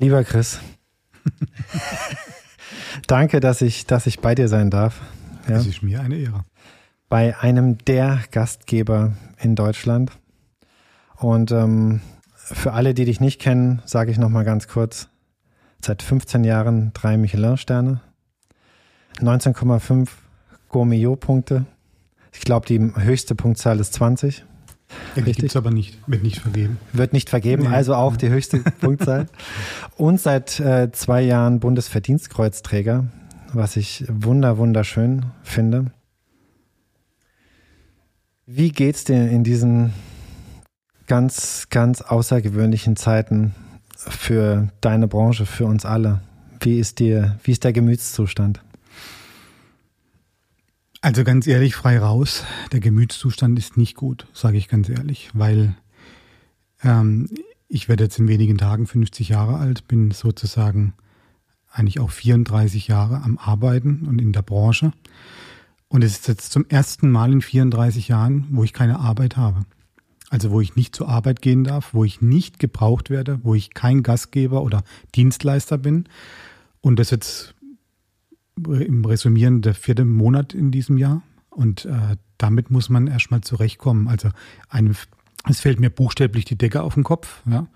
Lieber Chris, danke, dass ich, dass ich bei dir sein darf. Ja. Es ist mir eine Ehre. Bei einem der Gastgeber in Deutschland. Und ähm, für alle, die dich nicht kennen, sage ich nochmal ganz kurz. Seit 15 Jahren drei Michelin-Sterne, 19,5 Gourmillot-Punkte. Ich glaube, die höchste Punktzahl ist 20. Ja, die gibt es aber nicht, wird nicht vergeben. Wird nicht vergeben, nee. also auch die höchste Punktzahl. Und seit äh, zwei Jahren Bundesverdienstkreuzträger, was ich wunder, wunderschön finde. Wie geht's dir in diesen ganz, ganz außergewöhnlichen Zeiten für deine Branche, für uns alle? Wie ist dir, wie ist der Gemütszustand? Also ganz ehrlich, frei raus, der Gemütszustand ist nicht gut, sage ich ganz ehrlich, weil ähm, ich werde jetzt in wenigen Tagen 50 Jahre alt, bin sozusagen eigentlich auch 34 Jahre am Arbeiten und in der Branche. Und es ist jetzt zum ersten Mal in 34 Jahren, wo ich keine Arbeit habe. Also wo ich nicht zur Arbeit gehen darf, wo ich nicht gebraucht werde, wo ich kein Gastgeber oder Dienstleister bin. Und das jetzt im Resümieren der vierte Monat in diesem Jahr. Und äh, damit muss man erstmal zurechtkommen. Also einem, es fällt mir buchstäblich die Decke auf den Kopf. Ja.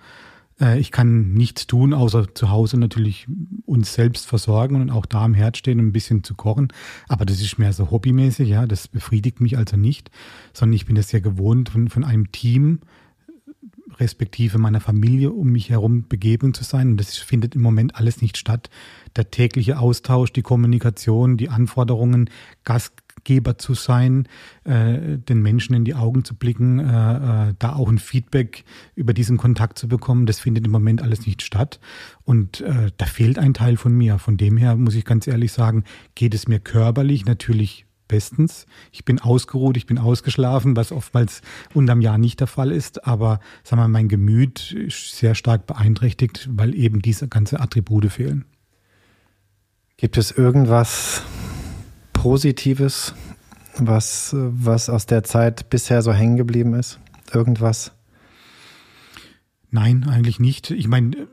Äh, ich kann nichts tun, außer zu Hause natürlich uns selbst versorgen und auch da am Herd stehen und ein bisschen zu kochen. Aber das ist mehr so hobbymäßig, ja. Das befriedigt mich also nicht, sondern ich bin das ja gewohnt, von, von einem Team respektive meiner Familie um mich herum begeben zu sein. Und das findet im Moment alles nicht statt der tägliche Austausch, die Kommunikation, die Anforderungen, Gastgeber zu sein, äh, den Menschen in die Augen zu blicken, äh, äh, da auch ein Feedback über diesen Kontakt zu bekommen, das findet im Moment alles nicht statt. Und äh, da fehlt ein Teil von mir. Von dem her muss ich ganz ehrlich sagen, geht es mir körperlich natürlich bestens. Ich bin ausgeruht, ich bin ausgeschlafen, was oftmals unterm Jahr nicht der Fall ist. Aber sagen wir, mein Gemüt ist sehr stark beeinträchtigt, weil eben diese ganze Attribute fehlen. Gibt es irgendwas Positives, was, was aus der Zeit bisher so hängen geblieben ist? Irgendwas? Nein, eigentlich nicht. Ich meine,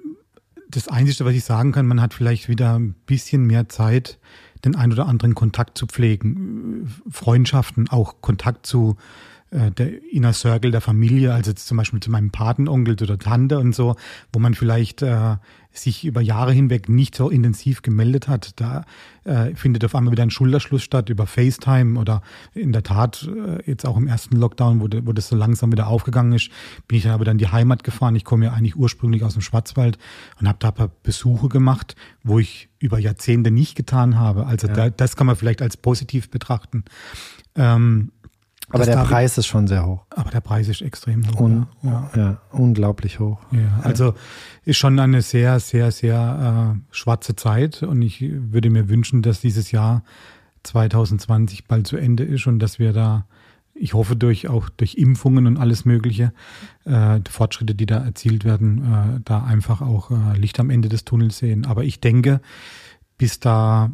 das Einzige, was ich sagen kann, man hat vielleicht wieder ein bisschen mehr Zeit, den ein oder anderen Kontakt zu pflegen, Freundschaften, auch Kontakt zu äh, der Inner Circle der Familie, also zum Beispiel zu meinem Patenonkel oder Tante und so, wo man vielleicht äh, sich über Jahre hinweg nicht so intensiv gemeldet hat. Da äh, findet auf einmal wieder ein Schulterschluss statt über FaceTime oder in der Tat äh, jetzt auch im ersten Lockdown, wo, wo das so langsam wieder aufgegangen ist, bin ich dann aber dann in die Heimat gefahren. Ich komme ja eigentlich ursprünglich aus dem Schwarzwald und habe da ein paar Besuche gemacht, wo ich über Jahrzehnte nicht getan habe. Also ja. da, das kann man vielleicht als positiv betrachten. Ähm, aber der Preis ist schon sehr hoch. Aber der Preis ist extrem hoch. Un, ja. ja. unglaublich hoch. Ja, also ist schon eine sehr, sehr, sehr äh, schwarze Zeit und ich würde mir wünschen, dass dieses Jahr 2020 bald zu Ende ist und dass wir da, ich hoffe durch auch durch Impfungen und alles Mögliche, äh, die Fortschritte, die da erzielt werden, äh, da einfach auch äh, Licht am Ende des Tunnels sehen. Aber ich denke, bis da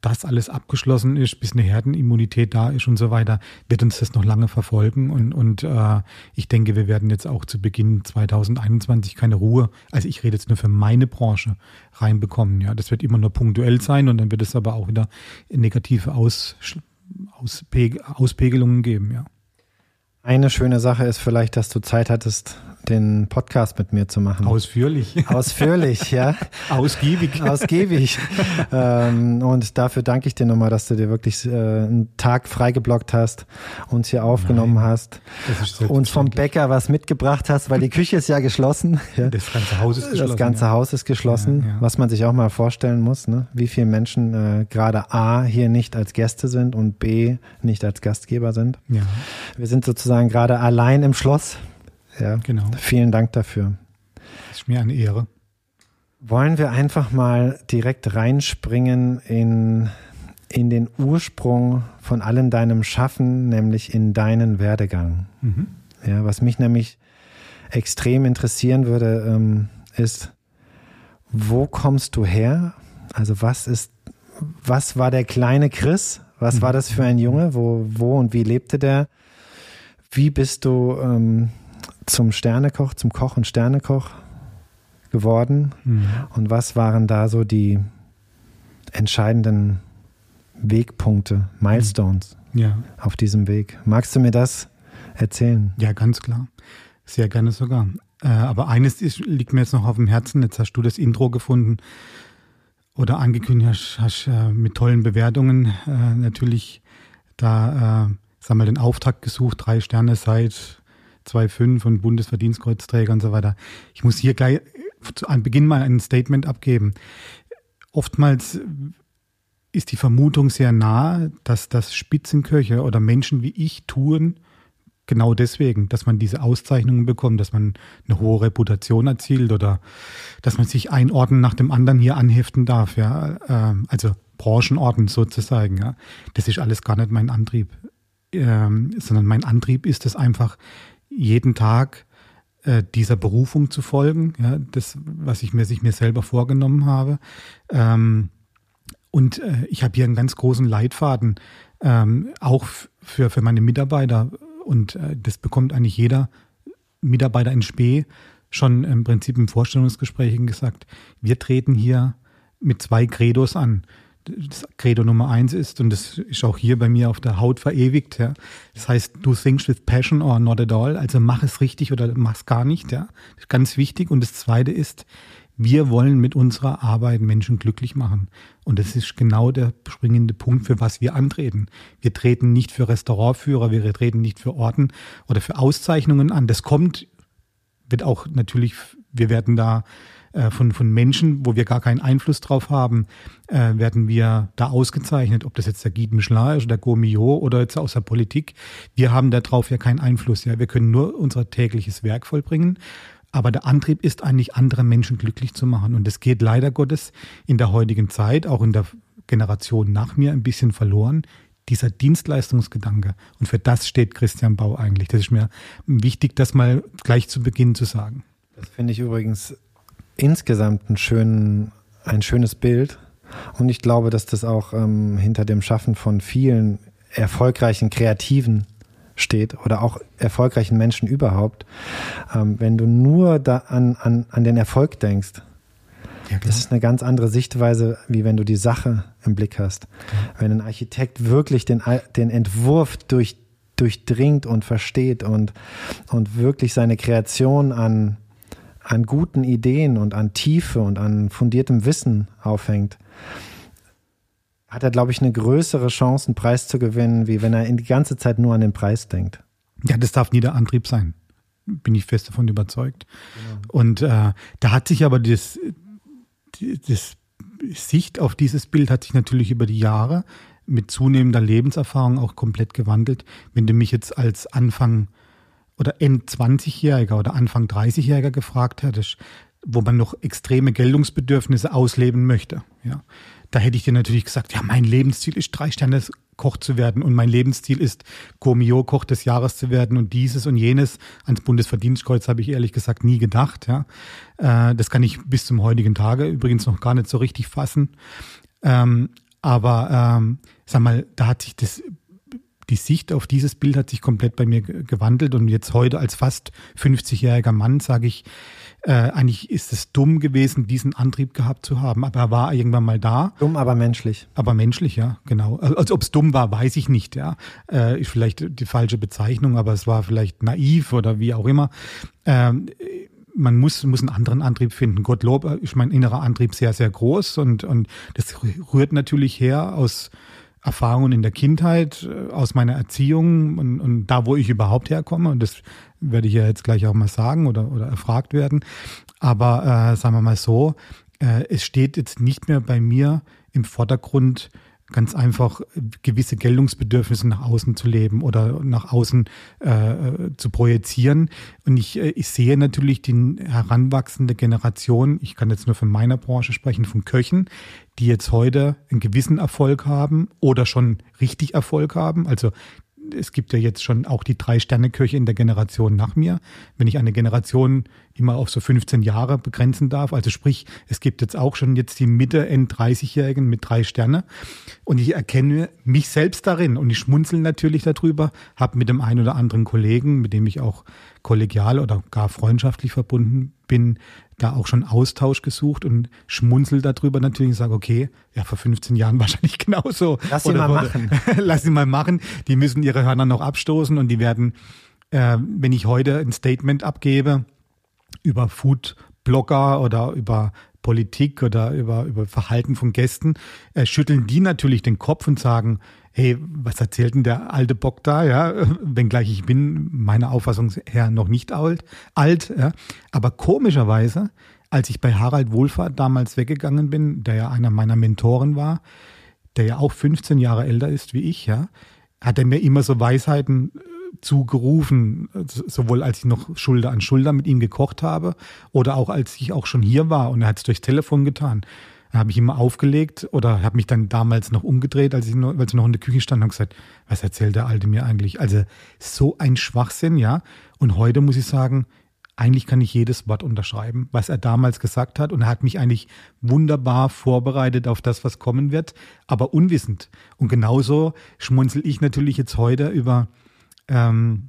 das alles abgeschlossen ist, bis eine Herdenimmunität da ist und so weiter, wird uns das noch lange verfolgen. Und, und äh, ich denke, wir werden jetzt auch zu Beginn 2021 keine Ruhe, also ich rede jetzt nur für meine Branche, reinbekommen. Ja, das wird immer nur punktuell sein und dann wird es aber auch wieder negative Aus, Auspeg Auspegelungen geben, ja. Eine schöne Sache ist vielleicht, dass du Zeit hattest, den Podcast mit mir zu machen. Ausführlich. Ausführlich, ja. Ausgiebig. Ausgiebig. ähm, und dafür danke ich dir nochmal, dass du dir wirklich äh, einen Tag freigeblockt hast, uns hier aufgenommen Nein, hast, uns vom Bäcker was mitgebracht hast, weil die Küche ist ja geschlossen. Ja. Das ganze Haus ist geschlossen. Das ganze ja. Haus ist geschlossen, ja, was man sich auch mal vorstellen muss, ne? wie viele Menschen äh, gerade A hier nicht als Gäste sind und B nicht als Gastgeber sind. Ja. Wir sind sozusagen gerade allein im Schloss ja, genau. Vielen Dank dafür. Ist mir eine Ehre. Wollen wir einfach mal direkt reinspringen in, in den Ursprung von allem deinem Schaffen, nämlich in deinen Werdegang. Mhm. Ja, was mich nämlich extrem interessieren würde, ähm, ist, wo kommst du her? Also was ist, was war der kleine Chris? Was mhm. war das für ein Junge? Wo, wo und wie lebte der? Wie bist du ähm, zum Sternekoch, zum Koch und Sternekoch geworden? Mhm. Und was waren da so die entscheidenden Wegpunkte, Milestones ja. auf diesem Weg? Magst du mir das erzählen? Ja, ganz klar. Sehr gerne sogar. Äh, aber eines ist, liegt mir jetzt noch auf dem Herzen. Jetzt hast du das Intro gefunden oder angekündigt hast, hast äh, mit tollen Bewertungen äh, natürlich da, äh, sagen wir, den Auftakt gesucht. Drei Sterne seit 2,5 und Bundesverdienstkreuzträger und so weiter. Ich muss hier gleich zu Beginn mal ein Statement abgeben. Oftmals ist die Vermutung sehr nahe, dass das Spitzenköche oder Menschen wie ich tun, genau deswegen, dass man diese Auszeichnungen bekommt, dass man eine hohe Reputation erzielt oder dass man sich ein Orden nach dem anderen hier anheften darf, ja, ähm, also Branchenorden sozusagen, ja. Das ist alles gar nicht mein Antrieb, ähm, sondern mein Antrieb ist es einfach, jeden Tag äh, dieser Berufung zu folgen, ja, das, was ich mir sich mir selber vorgenommen habe. Ähm, und äh, ich habe hier einen ganz großen Leitfaden, ähm, auch für, für meine Mitarbeiter und äh, das bekommt eigentlich jeder Mitarbeiter in Spee schon im Prinzip im Vorstellungsgespräch gesagt. Wir treten hier mit zwei Credos an. Das Credo Nummer eins ist, und das ist auch hier bei mir auf der Haut verewigt, ja. Das heißt, do things with passion or not at all. Also mach es richtig oder mach es gar nicht, ja. Das ist ganz wichtig. Und das zweite ist, wir wollen mit unserer Arbeit Menschen glücklich machen. Und das ist genau der springende Punkt, für was wir antreten. Wir treten nicht für Restaurantführer, wir treten nicht für Orten oder für Auszeichnungen an. Das kommt, wird auch natürlich, wir werden da äh, von, von Menschen, wo wir gar keinen Einfluss drauf haben, äh, werden wir da ausgezeichnet, ob das jetzt der Guide Michelin ist oder der Gourmillot oder jetzt aus der Politik. Wir haben darauf ja keinen Einfluss. Ja, wir können nur unser tägliches Werk vollbringen. Aber der Antrieb ist eigentlich, andere Menschen glücklich zu machen. Und das geht leider Gottes in der heutigen Zeit, auch in der Generation nach mir, ein bisschen verloren. Dieser Dienstleistungsgedanke. Und für das steht Christian Bau eigentlich. Das ist mir wichtig, das mal gleich zu Beginn zu sagen. Das finde ich übrigens insgesamt ein, schön, ein schönes Bild. Und ich glaube, dass das auch ähm, hinter dem Schaffen von vielen erfolgreichen Kreativen steht oder auch erfolgreichen Menschen überhaupt, ähm, wenn du nur da an, an, an den Erfolg denkst, ja, das ist eine ganz andere Sichtweise, wie wenn du die Sache im Blick hast. Ja. Wenn ein Architekt wirklich den, den Entwurf durch, durchdringt und versteht und, und wirklich seine Kreation an, an guten Ideen und an Tiefe und an fundiertem Wissen aufhängt, hat er, glaube ich, eine größere Chance, einen Preis zu gewinnen, wie wenn er die ganze Zeit nur an den Preis denkt. Ja, das darf nie der Antrieb sein. Bin ich fest davon überzeugt. Genau. Und äh, da hat sich aber das, das Sicht auf dieses Bild hat sich natürlich über die Jahre mit zunehmender Lebenserfahrung auch komplett gewandelt. Wenn du mich jetzt als Anfang oder End 20-Jähriger oder Anfang 30-Jähriger gefragt hättest, wo man noch extreme Geltungsbedürfnisse ausleben möchte, ja, da hätte ich dir natürlich gesagt, ja, mein Lebensziel ist, drei Sterne Koch zu werden und mein Lebensziel ist, Gourmillot Koch des Jahres zu werden und dieses und jenes. Ans Bundesverdienstkreuz habe ich ehrlich gesagt nie gedacht. Ja, äh, Das kann ich bis zum heutigen Tage übrigens noch gar nicht so richtig fassen. Ähm, aber ähm, sag mal, da hat sich das die Sicht auf dieses Bild hat sich komplett bei mir gewandelt und jetzt heute als fast 50-jähriger Mann sage ich, äh, eigentlich ist es dumm gewesen, diesen Antrieb gehabt zu haben, aber er war irgendwann mal da. Dumm, aber menschlich. Aber menschlich, ja, genau. Also, ob es dumm war, weiß ich nicht, ja. Äh, ist vielleicht die falsche Bezeichnung, aber es war vielleicht naiv oder wie auch immer. Ähm, man muss, muss einen anderen Antrieb finden. Gottlob ist mein innerer Antrieb sehr, sehr groß und, und das rührt natürlich her aus Erfahrungen in der Kindheit, äh, aus meiner Erziehung und, und da, wo ich überhaupt herkomme. Und das werde ich ja jetzt gleich auch mal sagen oder, oder erfragt werden. Aber äh, sagen wir mal so, äh, es steht jetzt nicht mehr bei mir im Vordergrund, ganz einfach gewisse Geltungsbedürfnisse nach außen zu leben oder nach außen äh, zu projizieren. Und ich, äh, ich sehe natürlich die heranwachsende Generation, ich kann jetzt nur von meiner Branche sprechen, von Köchen, die jetzt heute einen gewissen Erfolg haben oder schon richtig Erfolg haben. Also es gibt ja jetzt schon auch die Drei-Sterne-Köche in der Generation nach mir. Wenn ich eine Generation immer auf so 15 Jahre begrenzen darf, also sprich, es gibt jetzt auch schon jetzt die Mitte, End 30-Jährigen mit drei Sterne. Und ich erkenne mich selbst darin und ich schmunzel natürlich darüber, habe mit dem einen oder anderen Kollegen, mit dem ich auch kollegial oder gar freundschaftlich verbunden bin, da auch schon Austausch gesucht und schmunzel darüber natürlich und sage, okay, ja, vor 15 Jahren wahrscheinlich genauso. Lass sie mal machen. Lass sie mal machen. Die müssen ihre Hörner noch abstoßen und die werden, äh, wenn ich heute ein Statement abgebe über Food-Blogger oder über Politik oder über, über Verhalten von Gästen, äh, schütteln die natürlich den Kopf und sagen, hey, was erzählt denn der alte Bock da, ja, wenngleich ich bin meiner Auffassung her noch nicht alt, alt, ja, aber komischerweise, als ich bei Harald Wohlfahrt damals weggegangen bin, der ja einer meiner Mentoren war, der ja auch 15 Jahre älter ist wie ich, ja, hat er mir immer so Weisheiten äh, zugerufen, sowohl als ich noch Schulter an Schulter mit ihm gekocht habe oder auch als ich auch schon hier war und er hat es durchs Telefon getan. Habe ich immer aufgelegt oder habe mich dann damals noch umgedreht, als ich noch, als ich noch in der Küche stand und gesagt, was erzählt der Alte mir eigentlich? Also so ein Schwachsinn, ja. Und heute muss ich sagen, eigentlich kann ich jedes Wort unterschreiben, was er damals gesagt hat. Und er hat mich eigentlich wunderbar vorbereitet auf das, was kommen wird, aber unwissend. Und genauso schmunzel ich natürlich jetzt heute über ähm,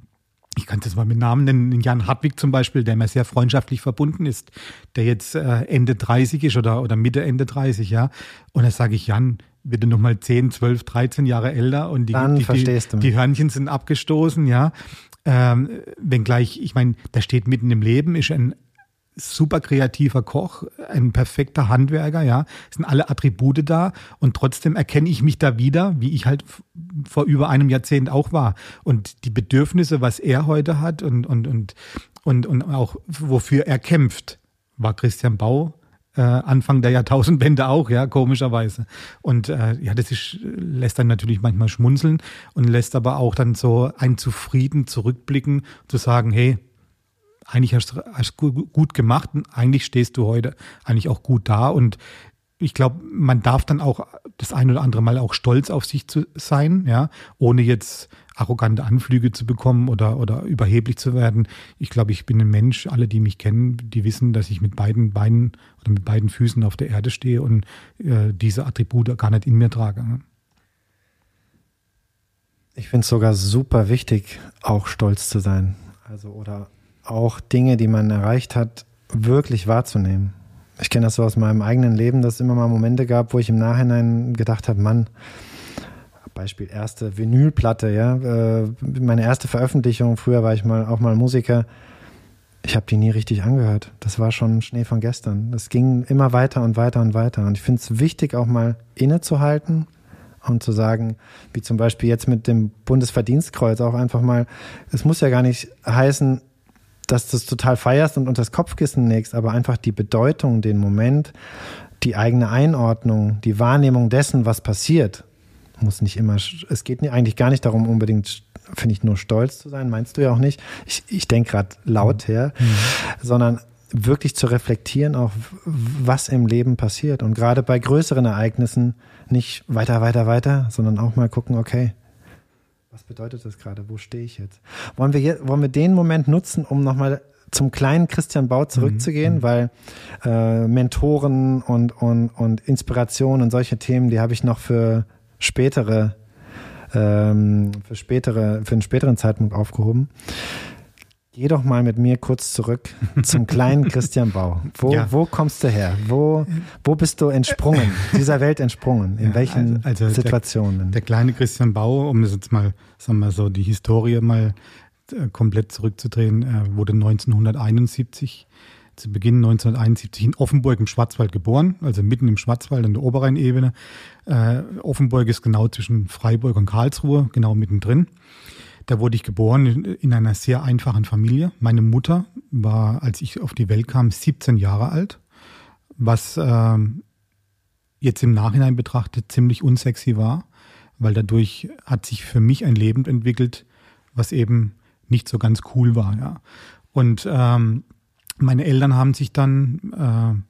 ich kann das mal mit Namen nennen, Jan Hartwig zum Beispiel, der mir sehr freundschaftlich verbunden ist, der jetzt äh, Ende 30 ist oder, oder Mitte, Ende 30, ja. Und da sage ich, Jan, wird noch mal 10, 12, 13 Jahre älter und die, Dann die, verstehst die, du die Hörnchen sind abgestoßen, ja. Ähm, wenngleich, ich meine, der steht mitten im Leben, ist ein super kreativer Koch, ein perfekter Handwerker, ja, es sind alle Attribute da und trotzdem erkenne ich mich da wieder, wie ich halt vor über einem Jahrzehnt auch war. Und die Bedürfnisse, was er heute hat und, und, und, und, und auch wofür er kämpft, war Christian Bau äh, Anfang der Jahrtausendwende auch, ja, komischerweise. Und äh, ja, das ist, lässt dann natürlich manchmal schmunzeln und lässt aber auch dann so ein zufrieden zurückblicken, zu sagen, hey, eigentlich hast du hast gut gemacht und eigentlich stehst du heute eigentlich auch gut da. Und ich glaube, man darf dann auch das ein oder andere Mal auch stolz auf sich zu sein, ja, ohne jetzt arrogante Anflüge zu bekommen oder, oder überheblich zu werden. Ich glaube, ich bin ein Mensch, alle, die mich kennen, die wissen, dass ich mit beiden Beinen oder mit beiden Füßen auf der Erde stehe und äh, diese Attribute gar nicht in mir trage. Ich finde es sogar super wichtig, auch stolz zu sein. Also oder auch Dinge, die man erreicht hat, wirklich wahrzunehmen. Ich kenne das so aus meinem eigenen Leben, dass es immer mal Momente gab, wo ich im Nachhinein gedacht habe, Mann, Beispiel erste Vinylplatte, ja, äh, meine erste Veröffentlichung, früher war ich mal auch mal Musiker, ich habe die nie richtig angehört. Das war schon Schnee von gestern. Das ging immer weiter und weiter und weiter. Und ich finde es wichtig, auch mal innezuhalten und zu sagen, wie zum Beispiel jetzt mit dem Bundesverdienstkreuz auch einfach mal, es muss ja gar nicht heißen, dass du es total feierst und unter das Kopfkissen legst, aber einfach die Bedeutung, den Moment, die eigene Einordnung, die Wahrnehmung dessen, was passiert, muss nicht immer, es geht eigentlich gar nicht darum, unbedingt, finde ich, nur stolz zu sein, meinst du ja auch nicht. Ich, ich denke gerade laut mhm. her, mhm. sondern wirklich zu reflektieren, auch was im Leben passiert. Und gerade bei größeren Ereignissen nicht weiter, weiter, weiter, sondern auch mal gucken, okay, was bedeutet das gerade? Wo stehe ich jetzt? Wollen wir, jetzt, wollen wir den Moment nutzen, um nochmal zum kleinen Christian Bau zurückzugehen, mhm. weil äh, Mentoren und, und, und Inspiration und solche Themen, die habe ich noch für spätere, ähm, für spätere, für einen späteren Zeitpunkt aufgehoben. Geh doch mal mit mir kurz zurück zum kleinen Christian Bau. Wo, ja. wo kommst du her? Wo, wo bist du entsprungen, dieser Welt entsprungen? In ja, welchen also, also Situationen? Der, der, kleine Christian Bau, um das jetzt mal, sagen wir so, die Historie mal äh, komplett zurückzudrehen, er wurde 1971 zu Beginn 1971 in Offenburg im Schwarzwald geboren, also mitten im Schwarzwald an der Oberrheinebene. Äh, Offenburg ist genau zwischen Freiburg und Karlsruhe, genau mittendrin. Da wurde ich geboren in einer sehr einfachen Familie. Meine Mutter war, als ich auf die Welt kam, 17 Jahre alt, was äh, jetzt im Nachhinein betrachtet ziemlich unsexy war, weil dadurch hat sich für mich ein Leben entwickelt, was eben nicht so ganz cool war. Ja. Und ähm, meine Eltern haben sich dann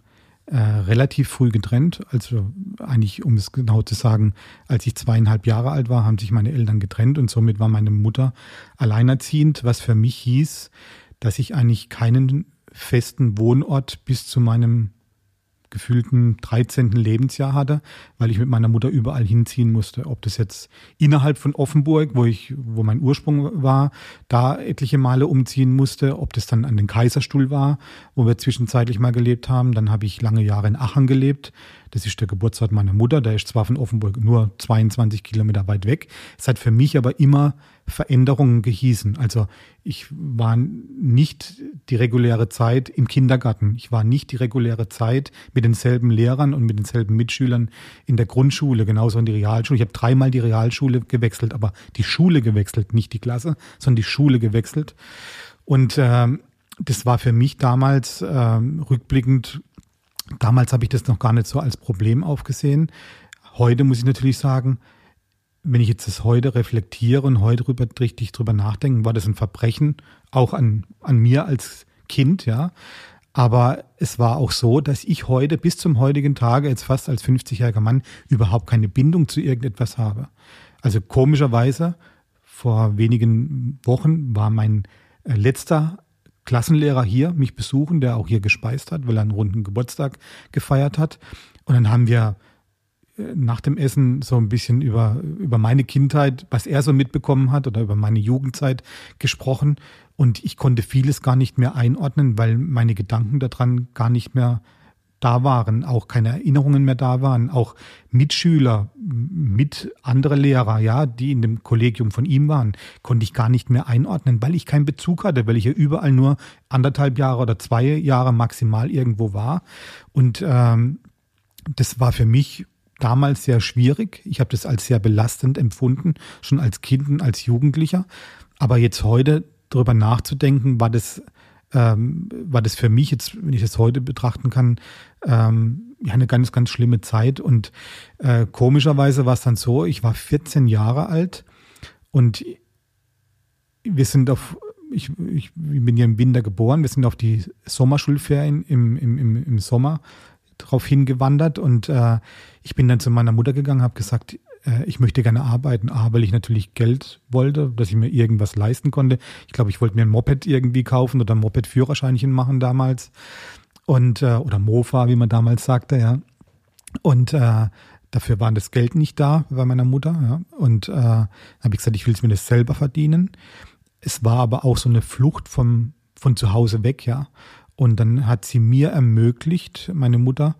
äh, relativ früh getrennt. Also eigentlich, um es genau zu sagen, als ich zweieinhalb Jahre alt war, haben sich meine Eltern getrennt und somit war meine Mutter alleinerziehend, was für mich hieß, dass ich eigentlich keinen festen Wohnort bis zu meinem gefühlten 13. Lebensjahr hatte, weil ich mit meiner Mutter überall hinziehen musste. Ob das jetzt innerhalb von Offenburg, wo ich, wo mein Ursprung war, da etliche Male umziehen musste, ob das dann an den Kaiserstuhl war, wo wir zwischenzeitlich mal gelebt haben. Dann habe ich lange Jahre in Aachen gelebt. Das ist der Geburtsort meiner Mutter. Der ist zwar von Offenburg nur 22 Kilometer weit weg. Es hat für mich aber immer Veränderungen gehießen. Also ich war nicht die reguläre Zeit im Kindergarten. Ich war nicht die reguläre Zeit mit denselben Lehrern und mit denselben Mitschülern in der Grundschule, genauso in die Realschule. Ich habe dreimal die Realschule gewechselt, aber die Schule gewechselt, nicht die Klasse, sondern die Schule gewechselt. Und äh, das war für mich damals äh, rückblickend Damals habe ich das noch gar nicht so als Problem aufgesehen. Heute muss ich natürlich sagen, wenn ich jetzt das heute reflektiere und heute drüber, richtig drüber nachdenke, war das ein Verbrechen, auch an, an mir als Kind, ja. Aber es war auch so, dass ich heute bis zum heutigen Tage, jetzt fast als 50-jähriger Mann, überhaupt keine Bindung zu irgendetwas habe. Also komischerweise, vor wenigen Wochen war mein äh, letzter Klassenlehrer hier mich besuchen, der auch hier gespeist hat, weil er einen runden Geburtstag gefeiert hat. Und dann haben wir äh, nach dem Essen so ein bisschen über, über meine Kindheit, was er so mitbekommen hat oder über meine Jugendzeit gesprochen. Und ich konnte vieles gar nicht mehr einordnen, weil meine Gedanken daran gar nicht mehr da waren, auch keine Erinnerungen mehr da waren, auch Mitschüler, mit andere Lehrer, ja, die in dem Kollegium von ihm waren, konnte ich gar nicht mehr einordnen, weil ich keinen Bezug hatte, weil ich ja überall nur anderthalb Jahre oder zwei Jahre maximal irgendwo war. Und ähm, das war für mich damals sehr schwierig. Ich habe das als sehr belastend empfunden, schon als Kind und als Jugendlicher. Aber jetzt heute darüber nachzudenken, war das ähm, war das für mich jetzt, wenn ich das heute betrachten kann, ähm, ja, eine ganz, ganz schlimme Zeit. Und äh, komischerweise war es dann so, ich war 14 Jahre alt und wir sind auf, ich, ich bin ja im Winter geboren, wir sind auf die Sommerschulferien im, im, im, im Sommer drauf hingewandert und äh, ich bin dann zu meiner Mutter gegangen, habe gesagt, äh, ich möchte gerne arbeiten. A, weil ich natürlich Geld wollte, dass ich mir irgendwas leisten konnte. Ich glaube, ich wollte mir ein Moped irgendwie kaufen oder ein Moped-Führerscheinchen machen damals. Und, äh, oder Mofa, wie man damals sagte, ja. Und äh, dafür war das Geld nicht da bei meiner Mutter. Ja. Und äh, habe ich gesagt, ich will es mir das selber verdienen. Es war aber auch so eine Flucht vom, von zu Hause weg, ja. Und dann hat sie mir ermöglicht, meine Mutter,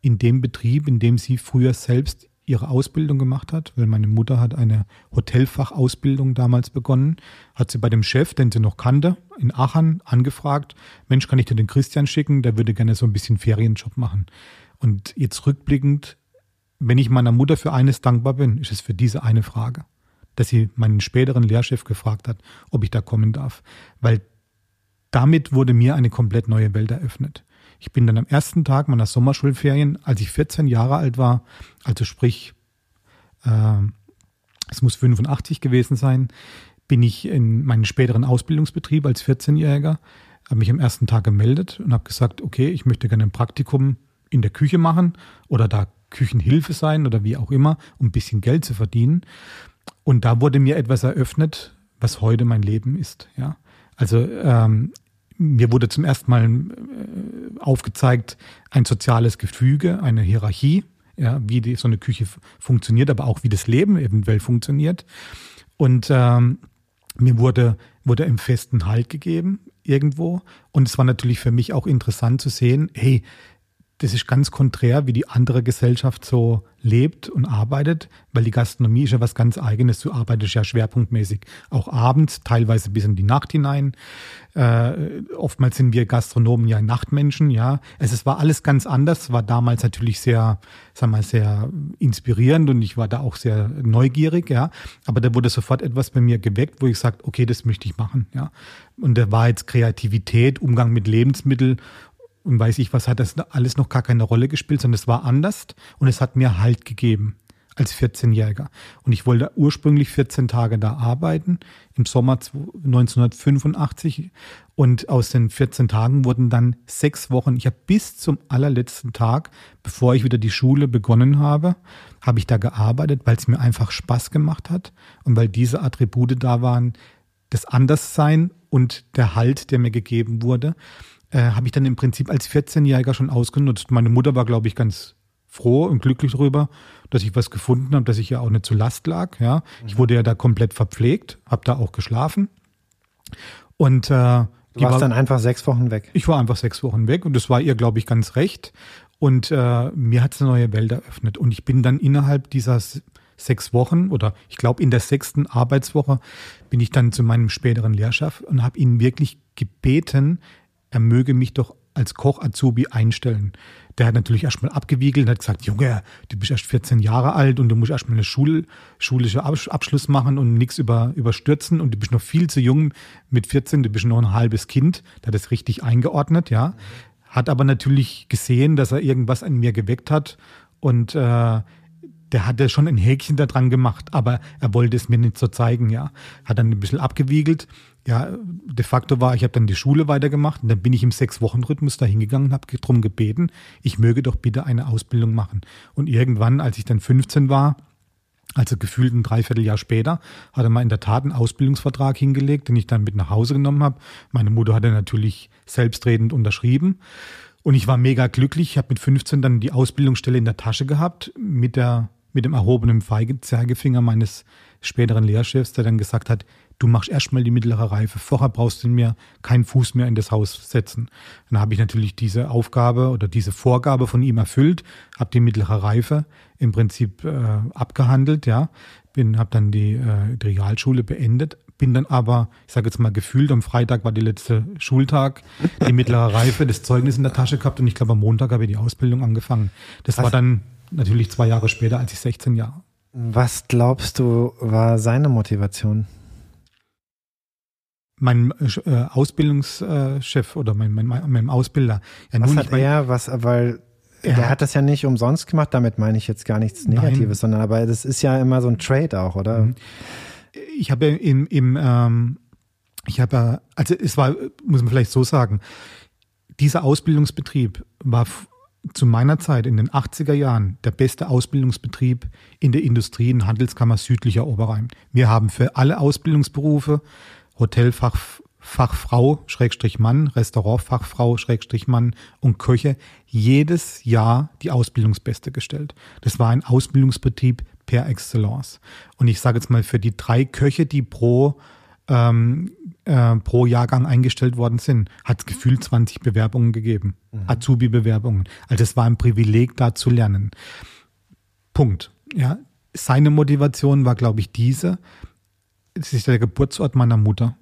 in dem Betrieb, in dem sie früher selbst ihre Ausbildung gemacht hat, weil meine Mutter hat eine Hotelfachausbildung damals begonnen, hat sie bei dem Chef, den sie noch kannte, in Aachen angefragt, Mensch, kann ich dir den Christian schicken, der würde gerne so ein bisschen Ferienjob machen. Und jetzt rückblickend, wenn ich meiner Mutter für eines dankbar bin, ist es für diese eine Frage, dass sie meinen späteren Lehrchef gefragt hat, ob ich da kommen darf, weil damit wurde mir eine komplett neue Welt eröffnet. Ich bin dann am ersten Tag meiner Sommerschulferien, als ich 14 Jahre alt war, also sprich, äh, es muss 85 gewesen sein, bin ich in meinen späteren Ausbildungsbetrieb als 14-Jähriger, habe mich am ersten Tag gemeldet und habe gesagt, okay, ich möchte gerne ein Praktikum in der Küche machen oder da Küchenhilfe sein oder wie auch immer, um ein bisschen Geld zu verdienen. Und da wurde mir etwas eröffnet, was heute mein Leben ist. Ja, also ähm, mir wurde zum ersten Mal äh, aufgezeigt, ein soziales Gefüge, eine Hierarchie, ja, wie die, so eine Küche funktioniert, aber auch wie das Leben eventuell funktioniert. Und ähm, mir wurde, wurde im festen Halt gegeben irgendwo. Und es war natürlich für mich auch interessant zu sehen, hey, das ist ganz konträr, wie die andere Gesellschaft so lebt und arbeitet, weil die Gastronomie ist ja was ganz Eigenes. Du arbeitest ja schwerpunktmäßig auch abends, teilweise bis in die Nacht hinein. Äh, oftmals sind wir Gastronomen ja Nachtmenschen, ja. Es, es war alles ganz anders, war damals natürlich sehr, sag mal, sehr inspirierend und ich war da auch sehr neugierig, ja. Aber da wurde sofort etwas bei mir geweckt, wo ich sagte, okay, das möchte ich machen, ja. Und da war jetzt Kreativität, Umgang mit Lebensmitteln und weiß ich was, hat das alles noch gar keine Rolle gespielt, sondern es war anders und es hat mir Halt gegeben als 14-Jähriger. Und ich wollte ursprünglich 14 Tage da arbeiten, im Sommer 1985. Und aus den 14 Tagen wurden dann sechs Wochen. Ich habe bis zum allerletzten Tag, bevor ich wieder die Schule begonnen habe, habe ich da gearbeitet, weil es mir einfach Spaß gemacht hat und weil diese Attribute da waren, das Anderssein und der Halt, der mir gegeben wurde äh, habe ich dann im Prinzip als 14-Jähriger schon ausgenutzt. Meine Mutter war, glaube ich, ganz froh und glücklich darüber, dass ich was gefunden habe, dass ich ja auch nicht zur Last lag. Ja, mhm. ich wurde ja da komplett verpflegt, habe da auch geschlafen und äh, Du warst war, dann einfach sechs Wochen weg. Ich war einfach sechs Wochen weg und das war ihr, glaube ich, ganz recht. Und äh, mir hat es eine neue Welt eröffnet. Und ich bin dann innerhalb dieser sechs Wochen oder ich glaube in der sechsten Arbeitswoche bin ich dann zu meinem späteren Lehrchef und habe ihn wirklich gebeten, er möge mich doch als Koch Azubi einstellen. Der hat natürlich erstmal abgewiegelt und hat gesagt, Junge, du bist erst 14 Jahre alt und du musst erstmal eine Schul, schulische Abschluss machen und nichts über, überstürzen und du bist noch viel zu jung mit 14, du bist noch ein halbes Kind. Der hat das richtig eingeordnet, ja. Hat aber natürlich gesehen, dass er irgendwas an mir geweckt hat und äh, der hatte schon ein Häkchen da dran gemacht, aber er wollte es mir nicht so zeigen, ja. Hat dann ein bisschen abgewiegelt. Ja, de facto war, ich habe dann die Schule weitergemacht und dann bin ich im Sechs-Wochen-Rhythmus da hingegangen und habe darum gebeten, ich möge doch bitte eine Ausbildung machen. Und irgendwann, als ich dann 15 war, also gefühlt ein Dreivierteljahr später, hat er mal in der Tat einen Ausbildungsvertrag hingelegt, den ich dann mit nach Hause genommen habe. Meine Mutter hat er natürlich selbstredend unterschrieben. Und ich war mega glücklich. Ich habe mit 15 dann die Ausbildungsstelle in der Tasche gehabt mit der mit dem erhobenen Zeigefinger meines späteren Lehrchefs, der dann gesagt hat, du machst erstmal die mittlere Reife, vorher brauchst du mir keinen Fuß mehr in das Haus setzen. Dann habe ich natürlich diese Aufgabe oder diese Vorgabe von ihm erfüllt, habe die mittlere Reife im Prinzip äh, abgehandelt, ja, bin, habe dann die, äh, die Realschule beendet, bin dann aber, ich sage jetzt mal gefühlt, am Freitag war der letzte Schultag, die mittlere Reife, das Zeugnis in der Tasche gehabt und ich glaube am Montag habe ich die Ausbildung angefangen. Das Was? war dann natürlich zwei Jahre später, als ich 16 Jahre. Was glaubst du, war seine Motivation? Mein äh, Ausbildungschef oder mein, mein, mein Ausbilder. Ja, was hat er, was, weil der hat das ja nicht umsonst gemacht, damit meine ich jetzt gar nichts Negatives, Nein. sondern aber das ist ja immer so ein Trade auch, oder? Mhm. Ich habe im, im ähm, ich habe, also es war, muss man vielleicht so sagen, dieser Ausbildungsbetrieb war zu meiner Zeit in den 80er Jahren der beste Ausbildungsbetrieb in der Industrie- und Handelskammer südlicher Oberrhein. Wir haben für alle Ausbildungsberufe Hotelfachfrau, Schrägstrich Mann, Restaurantfachfrau, Schrägstrich Mann und Köche jedes Jahr die Ausbildungsbeste gestellt. Das war ein Ausbildungsbetrieb per Excellence. Und ich sage jetzt mal, für die drei Köche, die pro ähm, äh, pro Jahrgang eingestellt worden sind, hat es gefühlt 20 Bewerbungen gegeben, mhm. Azubi-Bewerbungen. Also es war ein Privileg, da zu lernen. Punkt. Ja, seine Motivation war, glaube ich, diese. Es ist der Geburtsort meiner Mutter.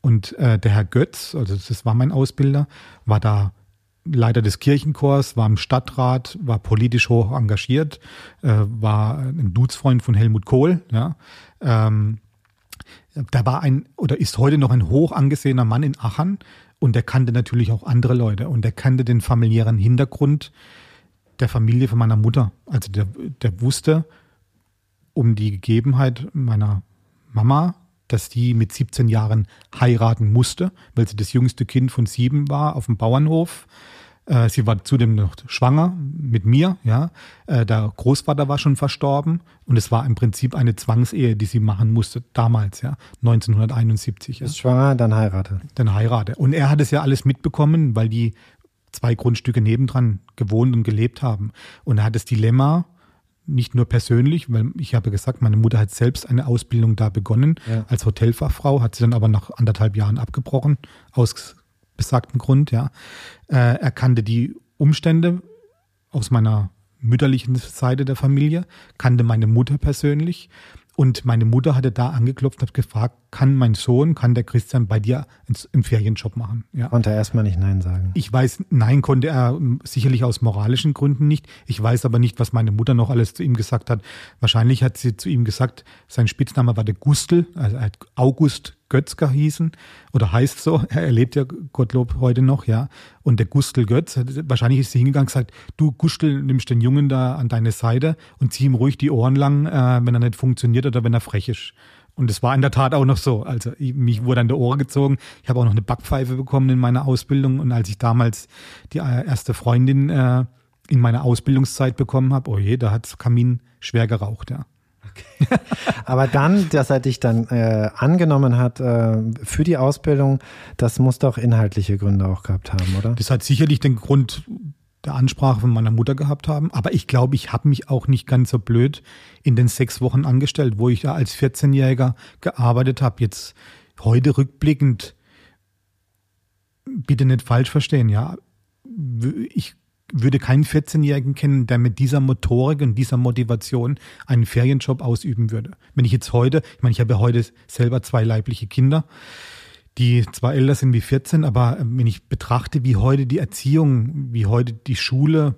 Und äh, der Herr Götz, also das war mein Ausbilder, war da Leiter des Kirchenchors, war im Stadtrat, war politisch hoch engagiert, äh, war ein Dudesfreund von Helmut Kohl, ja. Ähm, da war ein oder ist heute noch ein hoch angesehener Mann in Aachen und der kannte natürlich auch andere Leute und der kannte den familiären Hintergrund der Familie von meiner Mutter. Also der, der wusste um die Gegebenheit meiner Mama, dass die mit 17 Jahren heiraten musste, weil sie das jüngste Kind von sieben war auf dem Bauernhof. Äh, sie war zudem noch schwanger mit mir, ja. Äh, der Großvater war schon verstorben und es war im Prinzip eine Zwangsehe, die sie machen musste damals, ja, 1971. Ist schwanger, dann heirate. Dann heirate. Und er hat es ja alles mitbekommen, weil die zwei Grundstücke nebendran gewohnt und gelebt haben. Und er hat das Dilemma, nicht nur persönlich, weil ich habe gesagt, meine Mutter hat selbst eine Ausbildung da begonnen ja. als Hotelfachfrau, hat sie dann aber nach anderthalb Jahren abgebrochen, aus besagten Grund, ja. Äh, er kannte die Umstände aus meiner mütterlichen Seite der Familie, kannte meine Mutter persönlich und meine Mutter hatte da angeklopft und hat gefragt, kann mein Sohn, kann der Christian bei dir einen Ferienjob machen? Ja. Konnte er erstmal nicht Nein sagen. Ich weiß, nein konnte er sicherlich aus moralischen Gründen nicht. Ich weiß aber nicht, was meine Mutter noch alles zu ihm gesagt hat. Wahrscheinlich hat sie zu ihm gesagt, sein Spitzname war der Gustel, also August Götzger hießen oder heißt so. Er lebt ja Gottlob heute noch, ja. Und der Gustel Götz, wahrscheinlich ist sie hingegangen und gesagt, du Gustel, nimmst den Jungen da an deine Seite und zieh ihm ruhig die Ohren lang, äh, wenn er nicht funktioniert oder wenn er frech ist. Und es war in der Tat auch noch so. Also mich wurde an der Ohren gezogen. Ich habe auch noch eine Backpfeife bekommen in meiner Ausbildung. Und als ich damals die äh, erste Freundin äh, in meiner Ausbildungszeit bekommen habe, oh je, da hat Kamin schwer geraucht, ja. Aber dann, dass er dich dann äh, angenommen hat äh, für die Ausbildung, das muss doch inhaltliche Gründe auch gehabt haben, oder? Das hat sicherlich den Grund der Ansprache von meiner Mutter gehabt haben. Aber ich glaube, ich habe mich auch nicht ganz so blöd in den sechs Wochen angestellt, wo ich da als 14-Jähriger gearbeitet habe. Jetzt heute rückblickend, bitte nicht falsch verstehen, ja. Ich würde keinen 14-Jährigen kennen, der mit dieser Motorik und dieser Motivation einen Ferienjob ausüben würde. Wenn ich jetzt heute, ich meine, ich habe heute selber zwei leibliche Kinder, die zwar älter sind wie 14, aber wenn ich betrachte, wie heute die Erziehung, wie heute die Schule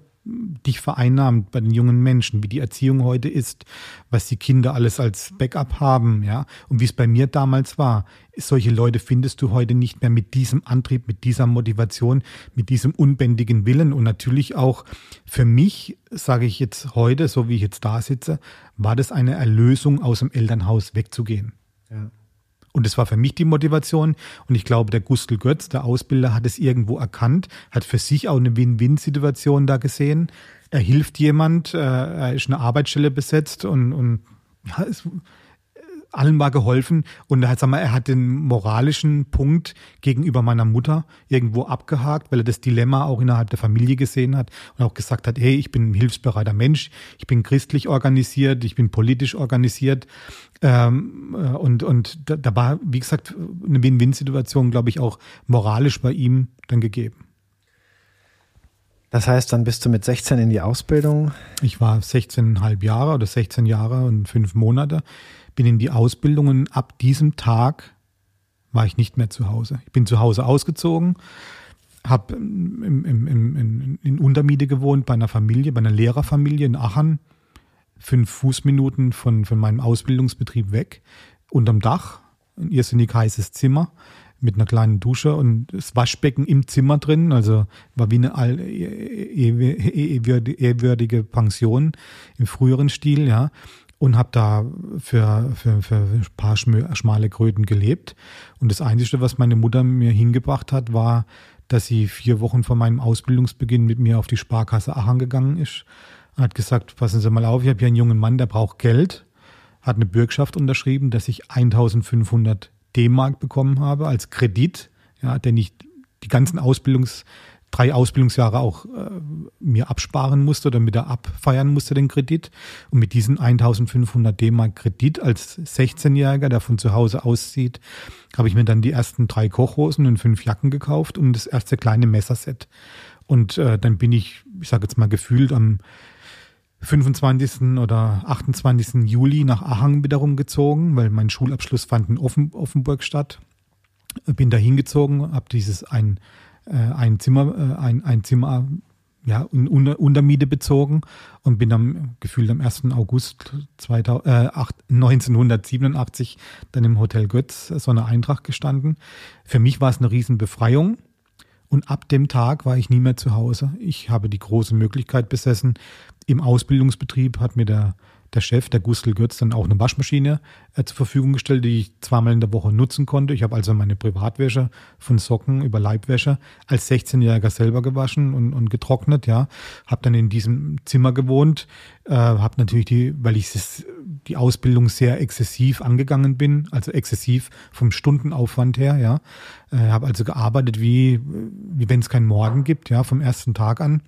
dich vereinnahmt bei den jungen Menschen, wie die Erziehung heute ist, was die Kinder alles als Backup haben, ja, und wie es bei mir damals war. Solche Leute findest du heute nicht mehr mit diesem Antrieb, mit dieser Motivation, mit diesem unbändigen Willen und natürlich auch für mich, sage ich jetzt heute, so wie ich jetzt da sitze, war das eine Erlösung aus dem Elternhaus wegzugehen. Ja. Und das war für mich die Motivation. Und ich glaube, der Gustl Götz, der Ausbilder, hat es irgendwo erkannt, hat für sich auch eine Win-Win-Situation da gesehen. Er hilft jemand, äh, er ist eine Arbeitsstelle besetzt und, und ja, es, allen war geholfen und er hat, sag mal, er hat den moralischen Punkt gegenüber meiner Mutter irgendwo abgehakt, weil er das Dilemma auch innerhalb der Familie gesehen hat und auch gesagt hat, hey, ich bin ein hilfsbereiter Mensch, ich bin christlich organisiert, ich bin politisch organisiert ähm, äh, und, und da, da war, wie gesagt, eine Win-Win-Situation, glaube ich, auch moralisch bei ihm dann gegeben. Das heißt, dann bist du mit 16 in die Ausbildung? Ich war 16,5 Jahre oder 16 Jahre und fünf Monate bin in die Ausbildung und ab diesem Tag war ich nicht mehr zu Hause. Ich bin zu Hause ausgezogen, habe in Untermiete gewohnt bei einer Familie, bei einer Lehrerfamilie in Aachen, fünf Fußminuten von, von meinem Ausbildungsbetrieb weg, unterm Dach, ein irrsinnig heißes Zimmer mit einer kleinen Dusche und das Waschbecken im Zimmer drin, also war wie eine ehrwürdige Pension im früheren Stil, ja und habe da für, für, für ein paar schmale Kröten gelebt. Und das Einzige, was meine Mutter mir hingebracht hat, war, dass sie vier Wochen vor meinem Ausbildungsbeginn mit mir auf die Sparkasse Aachen gegangen ist. Und hat gesagt, passen Sie mal auf, ich habe hier einen jungen Mann, der braucht Geld. Hat eine Bürgschaft unterschrieben, dass ich 1500 D-Mark bekommen habe als Kredit, ja, denn ich die ganzen Ausbildungs drei Ausbildungsjahre auch äh, mir absparen musste oder mit er abfeiern musste, den Kredit. Und mit diesen 1500 D-Mark Kredit als 16-Jähriger, der von zu Hause auszieht, habe ich mir dann die ersten drei Kochhosen und fünf Jacken gekauft und das erste kleine Messerset. Und äh, dann bin ich, ich sage jetzt mal gefühlt am 25. oder 28. Juli nach Ahang wiederum gezogen, weil mein Schulabschluss fand in Offen, Offenburg statt. Bin da hingezogen, habe dieses ein ein Zimmer, äh, ein, ein Zimmer ja, in Unter Untermiete bezogen und bin am gefühlt am 1. August 2000, äh, 1987 dann im Hotel Götz so eine Eintracht gestanden. Für mich war es eine Riesenbefreiung und ab dem Tag war ich nie mehr zu Hause. Ich habe die große Möglichkeit besessen. Im Ausbildungsbetrieb hat mir der der Chef, der Gustl Götz, dann auch eine Waschmaschine äh, zur Verfügung gestellt, die ich zweimal in der Woche nutzen konnte. Ich habe also meine Privatwäsche von Socken über Leibwäsche als 16-Jähriger selber gewaschen und, und getrocknet, ja. Habe dann in diesem Zimmer gewohnt, äh, habe natürlich die, weil ich das, die Ausbildung sehr exzessiv angegangen bin, also exzessiv vom Stundenaufwand her, ja. Äh, habe also gearbeitet wie, wie wenn es keinen Morgen gibt, ja, vom ersten Tag an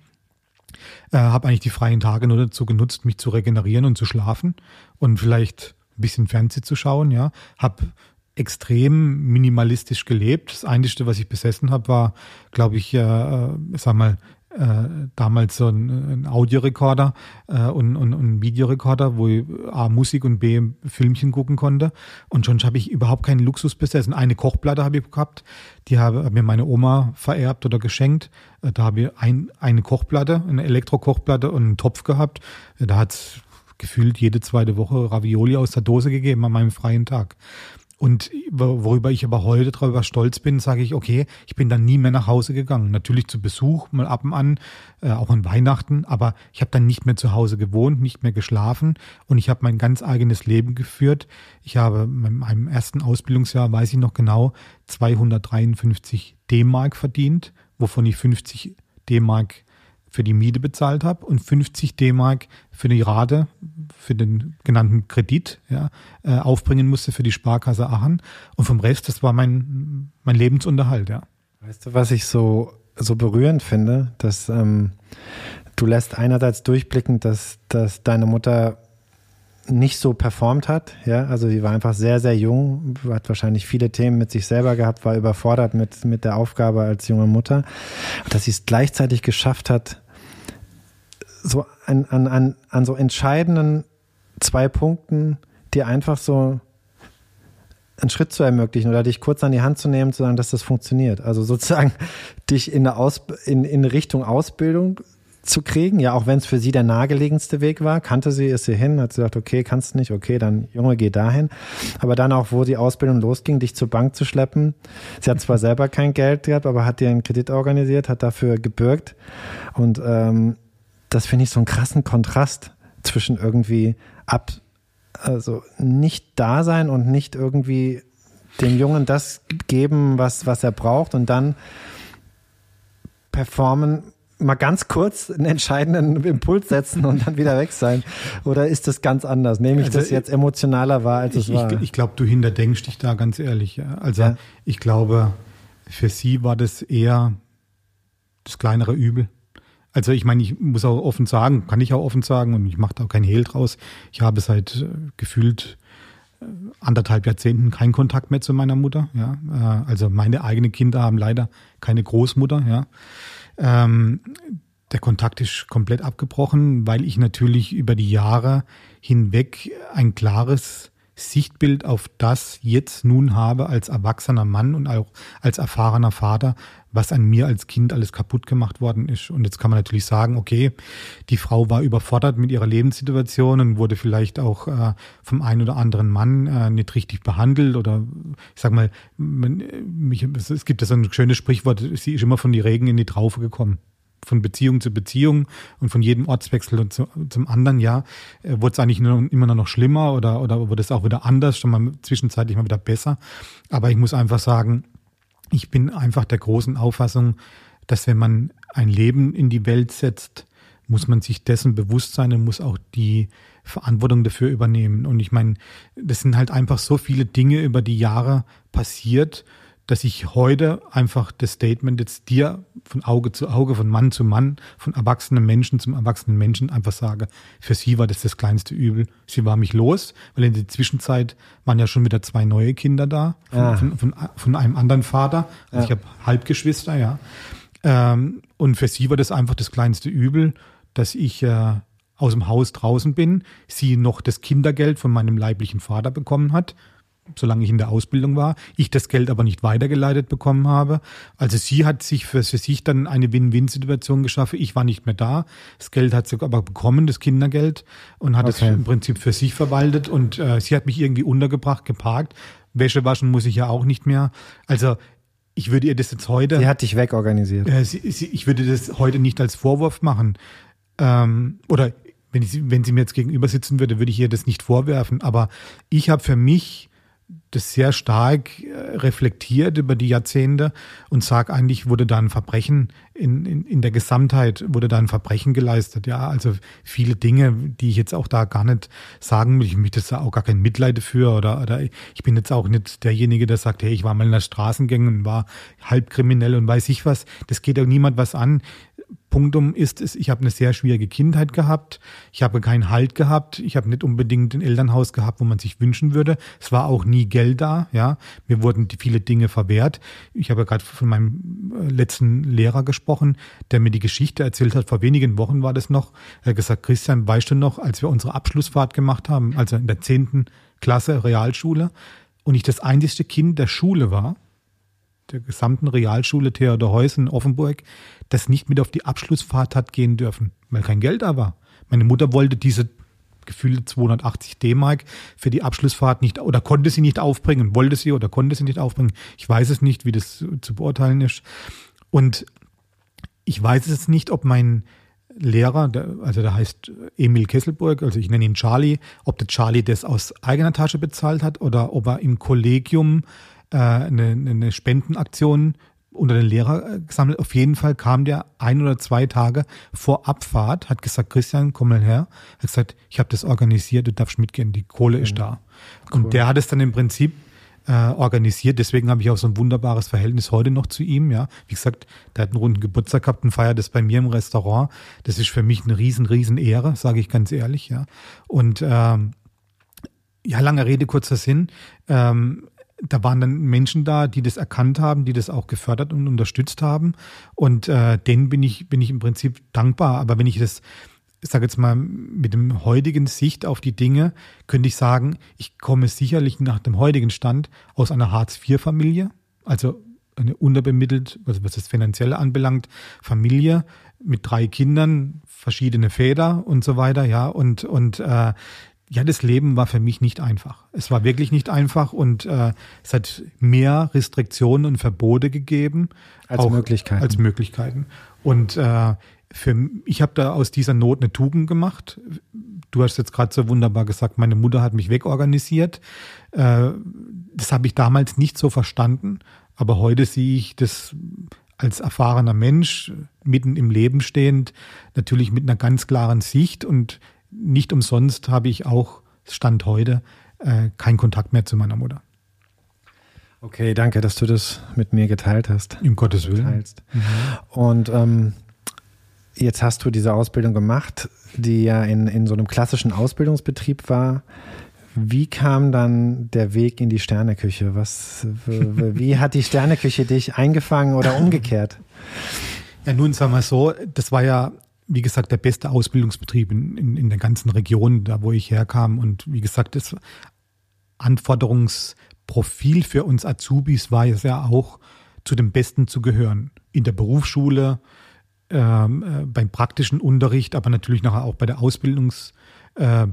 äh, habe eigentlich die freien Tage nur dazu genutzt, mich zu regenerieren und zu schlafen und vielleicht ein bisschen Fernsehen zu schauen, ja. Habe extrem minimalistisch gelebt. Das Einzige, was ich besessen habe, war, glaube ich, äh, äh sag mal, äh, damals so ein, ein Audiorekorder äh, und, und, und ein Videorekorder, wo ich A Musik und B Filmchen gucken konnte. Und schon habe ich überhaupt keinen Luxus besessen. Eine Kochplatte habe ich gehabt, die habe mir meine Oma vererbt oder geschenkt. Äh, da habe ich ein, eine Kochplatte, eine Elektrokochplatte und einen Topf gehabt. Da hat es gefühlt jede zweite Woche Ravioli aus der Dose gegeben an meinem freien Tag. Und worüber ich aber heute darüber stolz bin, sage ich, okay, ich bin dann nie mehr nach Hause gegangen. Natürlich zu Besuch, mal ab und an, äh, auch an Weihnachten, aber ich habe dann nicht mehr zu Hause gewohnt, nicht mehr geschlafen und ich habe mein ganz eigenes Leben geführt. Ich habe in meinem ersten Ausbildungsjahr, weiß ich noch genau, 253 D-Mark verdient, wovon ich 50 D-Mark für die Miete bezahlt habe und 50 D-Mark für die Rate für den genannten Kredit ja, äh, aufbringen musste für die Sparkasse Aachen. Und vom Rest, das war mein, mein Lebensunterhalt, ja. Weißt du, was ich so, so berührend finde, dass ähm, du lässt einerseits durchblicken, dass, dass deine Mutter nicht so performt hat. Ja, also sie war einfach sehr, sehr jung, hat wahrscheinlich viele Themen mit sich selber gehabt, war überfordert mit, mit der Aufgabe als junge Mutter. Dass sie es gleichzeitig geschafft hat, so an, an, an, an so entscheidenden zwei Punkten dir einfach so einen Schritt zu ermöglichen oder dich kurz an die Hand zu nehmen, zu sagen, dass das funktioniert. Also sozusagen dich in, eine Aus in, in Richtung Ausbildung zu kriegen, ja, auch wenn es für sie der nahegelegenste Weg war, kannte sie, ist sie hin, hat sie gesagt, okay, kannst nicht, okay, dann Junge, geh dahin. Aber dann auch, wo die Ausbildung losging, dich zur Bank zu schleppen. Sie hat zwar selber kein Geld gehabt, aber hat dir einen Kredit organisiert, hat dafür gebürgt. Und ähm, das finde ich so einen krassen Kontrast zwischen irgendwie ab, also nicht da sein und nicht irgendwie dem Jungen das geben, was, was er braucht und dann performen, mal ganz kurz einen entscheidenden Impuls setzen und dann wieder weg sein? Oder ist das ganz anders? Nehme ich also, das jetzt emotionaler wahr, als ich, es war? Ich, ich glaube, du hinterdenkst dich da ganz ehrlich. Also ja. ich glaube, für sie war das eher das kleinere Übel. Also ich meine, ich muss auch offen sagen, kann ich auch offen sagen und ich mache da auch kein Hehl draus. Ich habe seit äh, gefühlt äh, anderthalb Jahrzehnten keinen Kontakt mehr zu meiner Mutter. Ja, äh, also meine eigenen Kinder haben leider keine Großmutter. Ja, ähm, der Kontakt ist komplett abgebrochen, weil ich natürlich über die Jahre hinweg ein klares Sichtbild auf das jetzt nun habe als erwachsener Mann und auch als erfahrener Vater, was an mir als Kind alles kaputt gemacht worden ist. Und jetzt kann man natürlich sagen, okay, die Frau war überfordert mit ihrer Lebenssituation und wurde vielleicht auch äh, vom einen oder anderen Mann äh, nicht richtig behandelt oder ich sag mal, man, mich, es gibt ja so ein schönes Sprichwort, sie ist immer von die Regen in die Traufe gekommen von Beziehung zu Beziehung und von jedem Ortswechsel zu, zum anderen Jahr äh, wurde es eigentlich nur, immer noch schlimmer oder, oder wurde es auch wieder anders, schon mal zwischenzeitlich mal wieder besser. Aber ich muss einfach sagen, ich bin einfach der großen Auffassung, dass wenn man ein Leben in die Welt setzt, muss man sich dessen bewusst sein und muss auch die Verantwortung dafür übernehmen. Und ich meine, das sind halt einfach so viele Dinge über die Jahre passiert dass ich heute einfach das Statement jetzt dir von Auge zu Auge, von Mann zu Mann, von erwachsenen Menschen zum erwachsenen Menschen einfach sage, für sie war das das kleinste Übel. Sie war mich los, weil in der Zwischenzeit waren ja schon wieder zwei neue Kinder da, von, ah. von, von, von, einem anderen Vater. Also ja. ich habe Halbgeschwister, ja. Ähm, und für sie war das einfach das kleinste Übel, dass ich äh, aus dem Haus draußen bin, sie noch das Kindergeld von meinem leiblichen Vater bekommen hat solange ich in der Ausbildung war, ich das Geld aber nicht weitergeleitet bekommen habe. Also sie hat sich für, für sich dann eine Win-Win-Situation geschaffen. Ich war nicht mehr da. Das Geld hat sie aber bekommen, das Kindergeld, und hat okay. es im Prinzip für sich verwaltet. Und äh, sie hat mich irgendwie untergebracht, geparkt. Wäsche waschen muss ich ja auch nicht mehr. Also ich würde ihr das jetzt heute. Sie hat dich wegorganisiert. Äh, sie, sie, ich würde das heute nicht als Vorwurf machen. Ähm, oder wenn, ich, wenn sie mir jetzt gegenüber sitzen würde, würde ich ihr das nicht vorwerfen. Aber ich habe für mich das sehr stark äh, reflektiert über die Jahrzehnte und sag eigentlich wurde da ein Verbrechen in, in, in der Gesamtheit wurde da ein Verbrechen geleistet. Ja, also viele Dinge, die ich jetzt auch da gar nicht sagen will. Ich möchte da auch gar kein Mitleid dafür oder, oder ich bin jetzt auch nicht derjenige, der sagt, hey, ich war mal in der Straßengänge und war halbkriminell und weiß ich was. Das geht auch niemand was an. Punktum ist es, ich habe eine sehr schwierige Kindheit gehabt. Ich habe keinen Halt gehabt. Ich habe nicht unbedingt ein Elternhaus gehabt, wo man sich wünschen würde. Es war auch nie Geld da. Ja, mir wurden viele Dinge verwehrt. Ich habe ja gerade von meinem äh, letzten Lehrer gesprochen, der mir die Geschichte erzählt hat. Vor wenigen Wochen war das noch. Er hat gesagt, Christian, weißt du noch, als wir unsere Abschlussfahrt gemacht haben, also in der zehnten Klasse Realschule, und ich das einzigste Kind der Schule war, der gesamten Realschule Theodor Heuss in Offenburg, das nicht mit auf die Abschlussfahrt hat gehen dürfen, weil kein Geld da war. Meine Mutter wollte diese gefühlte 280 D-Mark für die Abschlussfahrt nicht oder konnte sie nicht aufbringen, wollte sie oder konnte sie nicht aufbringen. Ich weiß es nicht, wie das zu beurteilen ist. Und ich weiß es nicht, ob mein Lehrer, der, also der heißt Emil Kesselburg, also ich nenne ihn Charlie, ob der Charlie das aus eigener Tasche bezahlt hat oder ob er im Kollegium äh, eine, eine Spendenaktion unter den Lehrer äh, gesammelt. Auf jeden Fall kam der ein oder zwei Tage vor Abfahrt, hat gesagt, Christian, komm mal her. Hat gesagt, ich habe das organisiert, du darfst mitgehen, die Kohle ist da. Cool. Und der hat es dann im Prinzip äh, organisiert. Deswegen habe ich auch so ein wunderbares Verhältnis heute noch zu ihm. Ja, wie gesagt, der hat einen runden Geburtstag gehabt und feiert das bei mir im Restaurant. Das ist für mich eine riesen, riesen Ehre, sage ich ganz ehrlich. Ja, und ähm, ja, lange Rede, kurzer Sinn. Ähm, da waren dann Menschen da, die das erkannt haben, die das auch gefördert und unterstützt haben. Und äh, denen bin ich, bin ich im Prinzip dankbar. Aber wenn ich das, ich sage jetzt mal, mit dem heutigen Sicht auf die Dinge, könnte ich sagen, ich komme sicherlich nach dem heutigen Stand aus einer Hartz-IV-Familie, also eine unterbemittelt, also was das Finanzielle anbelangt, Familie mit drei Kindern, verschiedene Väter und so weiter, ja, und, und äh, ja, das Leben war für mich nicht einfach. Es war wirklich nicht einfach und äh, es hat mehr Restriktionen und Verbote gegeben als Möglichkeiten. Als Möglichkeiten. Und äh, für ich habe da aus dieser Not eine Tugend gemacht. Du hast jetzt gerade so wunderbar gesagt, meine Mutter hat mich wegorganisiert. Äh, das habe ich damals nicht so verstanden, aber heute sehe ich das als erfahrener Mensch, mitten im Leben stehend, natürlich mit einer ganz klaren Sicht und nicht umsonst habe ich auch, Stand heute, äh, keinen Kontakt mehr zu meiner Mutter. Okay, danke, dass du das mit mir geteilt hast. Im Gottes Willen. Mhm. Und ähm, jetzt hast du diese Ausbildung gemacht, die ja in, in so einem klassischen Ausbildungsbetrieb war. Wie kam dann der Weg in die Sterneküche? Was, wie hat die Sterneküche dich eingefangen oder umgekehrt? Ja, nun sagen wir so, das war ja wie gesagt, der beste Ausbildungsbetrieb in, in, in der ganzen Region, da wo ich herkam. Und wie gesagt, das Anforderungsprofil für uns Azubis war es ja auch, zu den Besten zu gehören. In der Berufsschule, ähm, äh, beim praktischen Unterricht, aber natürlich nachher auch bei der Ausbildungs- äh,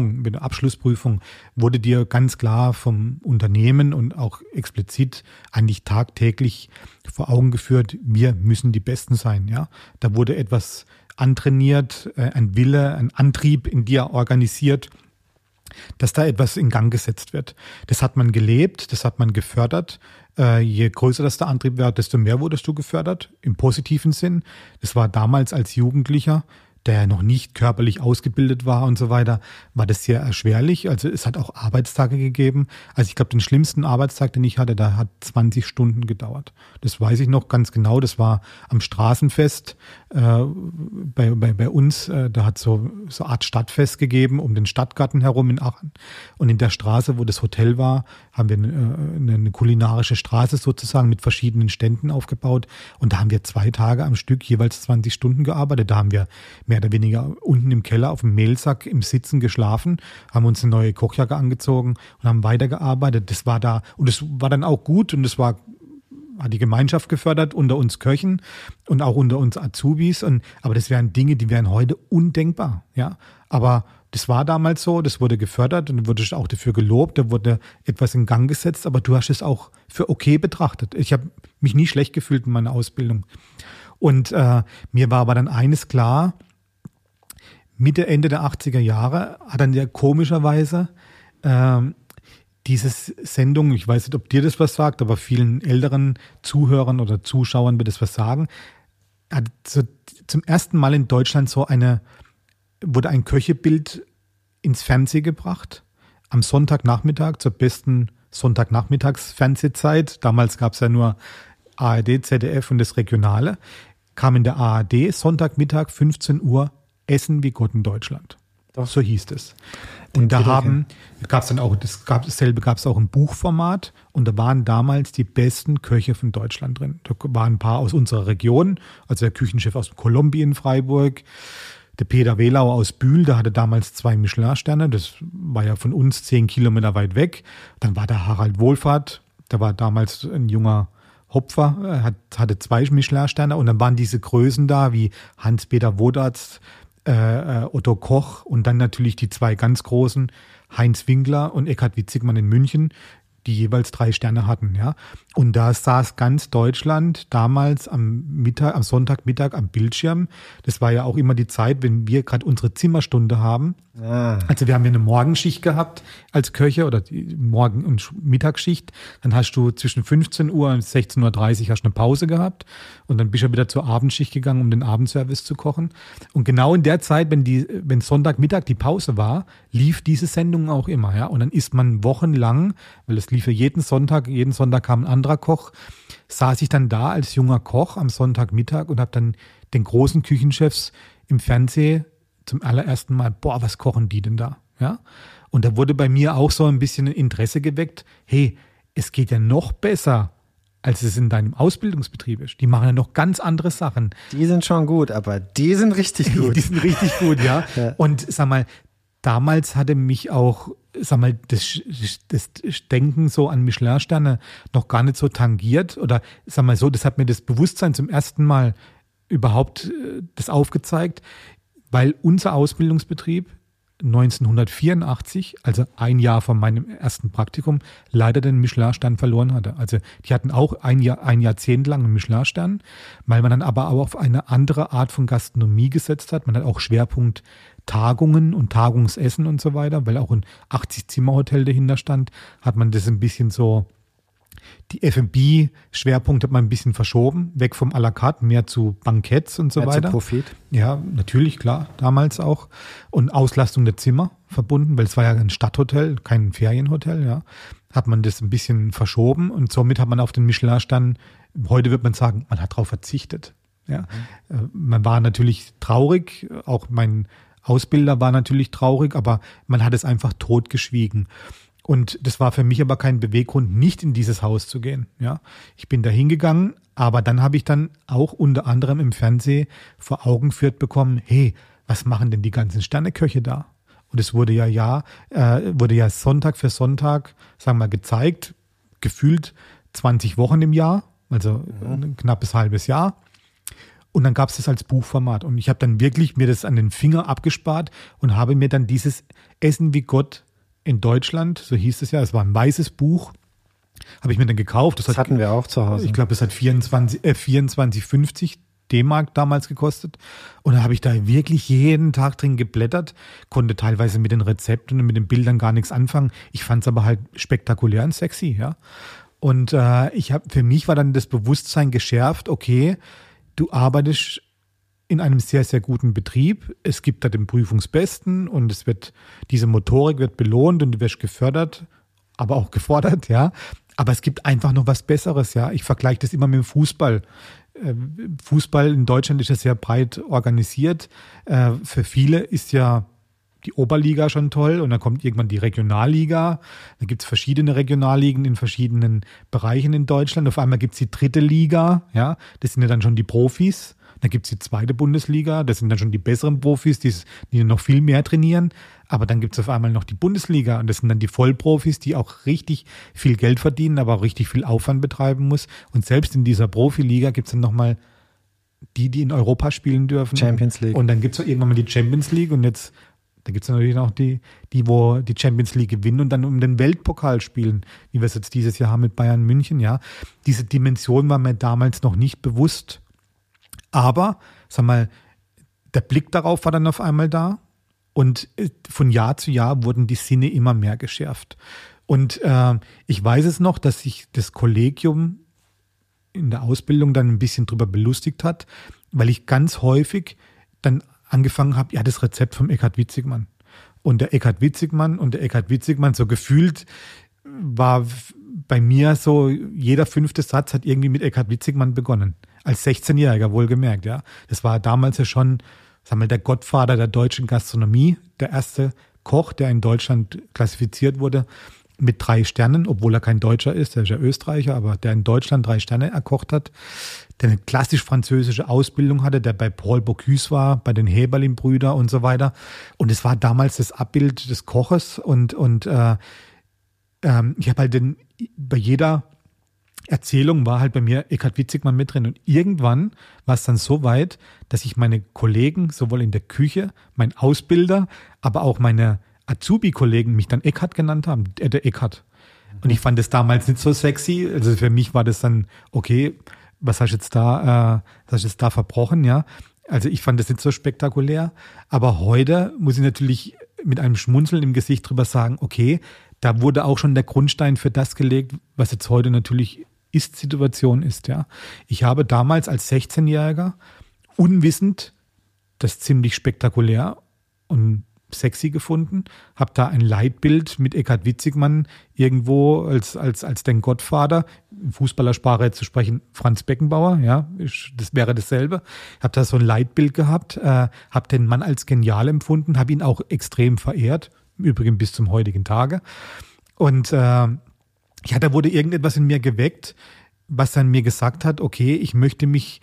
mit der Abschlussprüfung, wurde dir ganz klar vom Unternehmen und auch explizit eigentlich tagtäglich vor Augen geführt, wir müssen die Besten sein. Ja, da wurde etwas antrainiert, äh, ein Wille, ein Antrieb in dir organisiert, dass da etwas in Gang gesetzt wird. Das hat man gelebt, das hat man gefördert. Äh, je größer das der Antrieb war, desto mehr wurdest du gefördert, im positiven Sinn. Das war damals als Jugendlicher der noch nicht körperlich ausgebildet war und so weiter, war das sehr erschwerlich. Also es hat auch Arbeitstage gegeben. Also ich glaube, den schlimmsten Arbeitstag, den ich hatte, da hat 20 Stunden gedauert. Das weiß ich noch ganz genau. Das war am Straßenfest äh, bei, bei, bei uns. Äh, da hat so so Art Stadtfest gegeben um den Stadtgarten herum in Aachen. Und in der Straße, wo das Hotel war, haben wir äh, eine, eine kulinarische Straße sozusagen mit verschiedenen Ständen aufgebaut. Und da haben wir zwei Tage am Stück jeweils 20 Stunden gearbeitet. Da haben wir mehr oder weniger unten im Keller auf dem Mehlsack im Sitzen geschlafen, haben uns eine neue Kochjacke angezogen und haben weitergearbeitet. Das war da, und es war dann auch gut und es war hat die Gemeinschaft gefördert unter uns Köchen und auch unter uns Azubis. Und, aber das wären Dinge, die wären heute undenkbar. Ja, aber das war damals so, das wurde gefördert und wurde auch dafür gelobt, da wurde etwas in Gang gesetzt, aber du hast es auch für okay betrachtet. Ich habe mich nie schlecht gefühlt in meiner Ausbildung. Und äh, mir war aber dann eines klar, Mitte, Ende der 80er Jahre hat dann ja komischerweise ähm, diese Sendung, ich weiß nicht, ob dir das was sagt, aber vielen älteren Zuhörern oder Zuschauern wird das was sagen, hat so zum ersten Mal in Deutschland so eine wurde ein Köchebild ins Fernsehen gebracht. Am Sonntagnachmittag zur besten Sonntagnachmittags-Fernsehzeit. Damals gab es ja nur ARD, ZDF und das Regionale. Kam in der ARD Sonntagmittag 15 Uhr Essen wie Gott in Deutschland. Doch. So hieß es. Und da haben, gab es dann auch, das gab, dasselbe gab es auch im Buchformat und da waren damals die besten Köche von Deutschland drin. Da waren ein paar aus unserer Region, also der Küchenchef aus Kolumbien, Freiburg, der Peter Wehlau aus Bühl, der hatte damals zwei Michelin-Sterne, das war ja von uns zehn Kilometer weit weg. Dann war der Harald Wohlfahrt, der war damals ein junger Hopfer, hat, hatte zwei Michelin-Sterne und dann waren diese Größen da wie Hans-Peter Wodatz, äh, äh, Otto Koch und dann natürlich die zwei ganz großen, Heinz Winkler und Eckhard Witzigmann in München, die jeweils drei Sterne hatten, ja. Und da saß ganz Deutschland damals am Mittag, am Sonntagmittag am Bildschirm. Das war ja auch immer die Zeit, wenn wir gerade unsere Zimmerstunde haben Ah. Also wir haben ja eine Morgenschicht gehabt als Köche oder die Morgen- und Mittagsschicht. Dann hast du zwischen 15 Uhr und 16.30 Uhr hast eine Pause gehabt und dann bist du wieder zur Abendschicht gegangen, um den Abendservice zu kochen. Und genau in der Zeit, wenn die, wenn Sonntagmittag die Pause war, lief diese Sendung auch immer, ja. Und dann ist man wochenlang, weil es lief ja jeden Sonntag, jeden Sonntag kam ein anderer Koch, saß ich dann da als junger Koch am Sonntagmittag und habe dann den großen Küchenchefs im Fernsehen zum allerersten Mal, boah, was kochen die denn da? Ja. Und da wurde bei mir auch so ein bisschen Interesse geweckt, hey, es geht ja noch besser, als es in deinem Ausbildungsbetrieb ist. Die machen ja noch ganz andere Sachen. Die sind schon gut, aber die sind richtig gut. die sind richtig gut, ja. ja. Und sag mal, damals hatte mich auch, sag mal, das, das Denken so an Michelin-Sterne noch gar nicht so tangiert. Oder sag mal so, das hat mir das Bewusstsein zum ersten Mal überhaupt äh, das aufgezeigt weil unser Ausbildungsbetrieb 1984, also ein Jahr von meinem ersten Praktikum, leider den Michelin-Stern verloren hatte. Also die hatten auch ein, Jahr, ein Jahrzehnt lang einen Michelin-Stern, weil man dann aber auch auf eine andere Art von Gastronomie gesetzt hat. Man hat auch Schwerpunkt Tagungen und Tagungsessen und so weiter, weil auch ein 80-Zimmer-Hotel dahinter stand, hat man das ein bisschen so die F&B-Schwerpunkt hat man ein bisschen verschoben, weg vom à la carte, mehr zu Banketts und so mehr weiter. Zu Profit. Ja, natürlich, klar, damals auch. Und Auslastung der Zimmer verbunden, weil es war ja ein Stadthotel, kein Ferienhotel, ja. Hat man das ein bisschen verschoben und somit hat man auf den Michelin-Stern, heute wird man sagen, man hat darauf verzichtet. Ja. Mhm. Man war natürlich traurig, auch mein Ausbilder war natürlich traurig, aber man hat es einfach totgeschwiegen. Und das war für mich aber kein Beweggrund, nicht in dieses Haus zu gehen. Ja, ich bin da hingegangen, aber dann habe ich dann auch unter anderem im Fernsehen vor Augen führt bekommen, hey, was machen denn die ganzen Sterneköche da? Und es wurde ja, ja, äh, wurde ja Sonntag für Sonntag, sagen wir mal, gezeigt, gefühlt 20 Wochen im Jahr, also mhm. ein knappes halbes Jahr. Und dann gab es das als Buchformat. Und ich habe dann wirklich mir das an den Finger abgespart und habe mir dann dieses Essen wie Gott in Deutschland, so hieß es ja, es war ein weißes Buch, habe ich mir dann gekauft. Das, das hat, hatten wir auch zu Hause. Ich glaube, das hat 24, äh, 24,50 D-Mark damals gekostet. Und da habe ich da wirklich jeden Tag drin geblättert, konnte teilweise mit den Rezepten und mit den Bildern gar nichts anfangen. Ich fand es aber halt spektakulär und sexy, ja. Und äh, ich habe für mich war dann das Bewusstsein geschärft, okay, du arbeitest in einem sehr, sehr guten Betrieb. Es gibt da den Prüfungsbesten und es wird, diese Motorik wird belohnt und du wirst gefördert, aber auch gefordert, ja. Aber es gibt einfach noch was Besseres, ja. Ich vergleiche das immer mit dem Fußball. Ähm, Fußball in Deutschland ist ja sehr breit organisiert. Äh, für viele ist ja die Oberliga schon toll und dann kommt irgendwann die Regionalliga. Da gibt es verschiedene Regionalligen in verschiedenen Bereichen in Deutschland. Auf einmal gibt es die dritte Liga, ja, das sind ja dann schon die Profis. Dann gibt es die zweite Bundesliga, das sind dann schon die besseren Profis, die, die noch viel mehr trainieren. Aber dann gibt es auf einmal noch die Bundesliga und das sind dann die Vollprofis, die auch richtig viel Geld verdienen, aber auch richtig viel Aufwand betreiben muss. Und selbst in dieser Profiliga gibt es dann nochmal die, die in Europa spielen dürfen. Champions League. Und dann gibt es irgendwann mal die Champions League und jetzt da gibt es natürlich noch die, die, wo die Champions League gewinnen und dann um den Weltpokal spielen, wie wir es jetzt dieses Jahr haben mit Bayern München, ja. Diese Dimension war mir damals noch nicht bewusst. Aber, sag mal, der Blick darauf war dann auf einmal da und äh, von Jahr zu Jahr wurden die Sinne immer mehr geschärft. Und äh, ich weiß es noch, dass sich das Kollegium in der Ausbildung dann ein bisschen drüber belustigt hat, weil ich ganz häufig dann angefangen habe, ja, das Rezept vom Eckhard Witzigmann. Und der Eckhard Witzigmann und der Eckhard Witzigmann so gefühlt war bei mir so, jeder fünfte Satz hat irgendwie mit Eckhard Witzigmann begonnen. Als 16-Jähriger wohlgemerkt, ja. Das war damals ja schon, sagen wir, der Gottvater der deutschen Gastronomie, der erste Koch, der in Deutschland klassifiziert wurde mit drei Sternen, obwohl er kein Deutscher ist, der ist ja Österreicher, aber der in Deutschland drei Sterne erkocht hat, der eine klassisch französische Ausbildung hatte, der bei Paul Bocuse war, bei den Heberlin-Brüder und so weiter. Und es war damals das Abbild des Koches und, und äh, ähm, ich habe halt den, bei jeder Erzählung war halt bei mir Eckhard Witzigmann mit drin. Und irgendwann war es dann so weit, dass ich meine Kollegen, sowohl in der Küche, mein Ausbilder, aber auch meine Azubi-Kollegen mich dann Eckhard genannt haben, äh, der Eckhard. Und ich fand das damals nicht so sexy. Also für mich war das dann, okay, was hast du jetzt da, äh, was hast du jetzt da verbrochen, ja? Also ich fand das nicht so spektakulär. Aber heute muss ich natürlich mit einem Schmunzeln im Gesicht drüber sagen, okay, da wurde auch schon der Grundstein für das gelegt, was jetzt heute natürlich Ist-Situation ist. Ja. Ich habe damals als 16-Jähriger unwissend das ziemlich spektakulär und sexy gefunden, habe da ein Leitbild mit Eckhard Witzigmann irgendwo als, als, als den Gottvater, Fußballersprache zu sprechen, Franz Beckenbauer, ja, das wäre dasselbe. Habe da so ein Leitbild gehabt, äh, habe den Mann als genial empfunden, habe ihn auch extrem verehrt, im Übrigen bis zum heutigen Tage. Und äh, ja, da wurde irgendetwas in mir geweckt, was dann mir gesagt hat, okay, ich möchte mich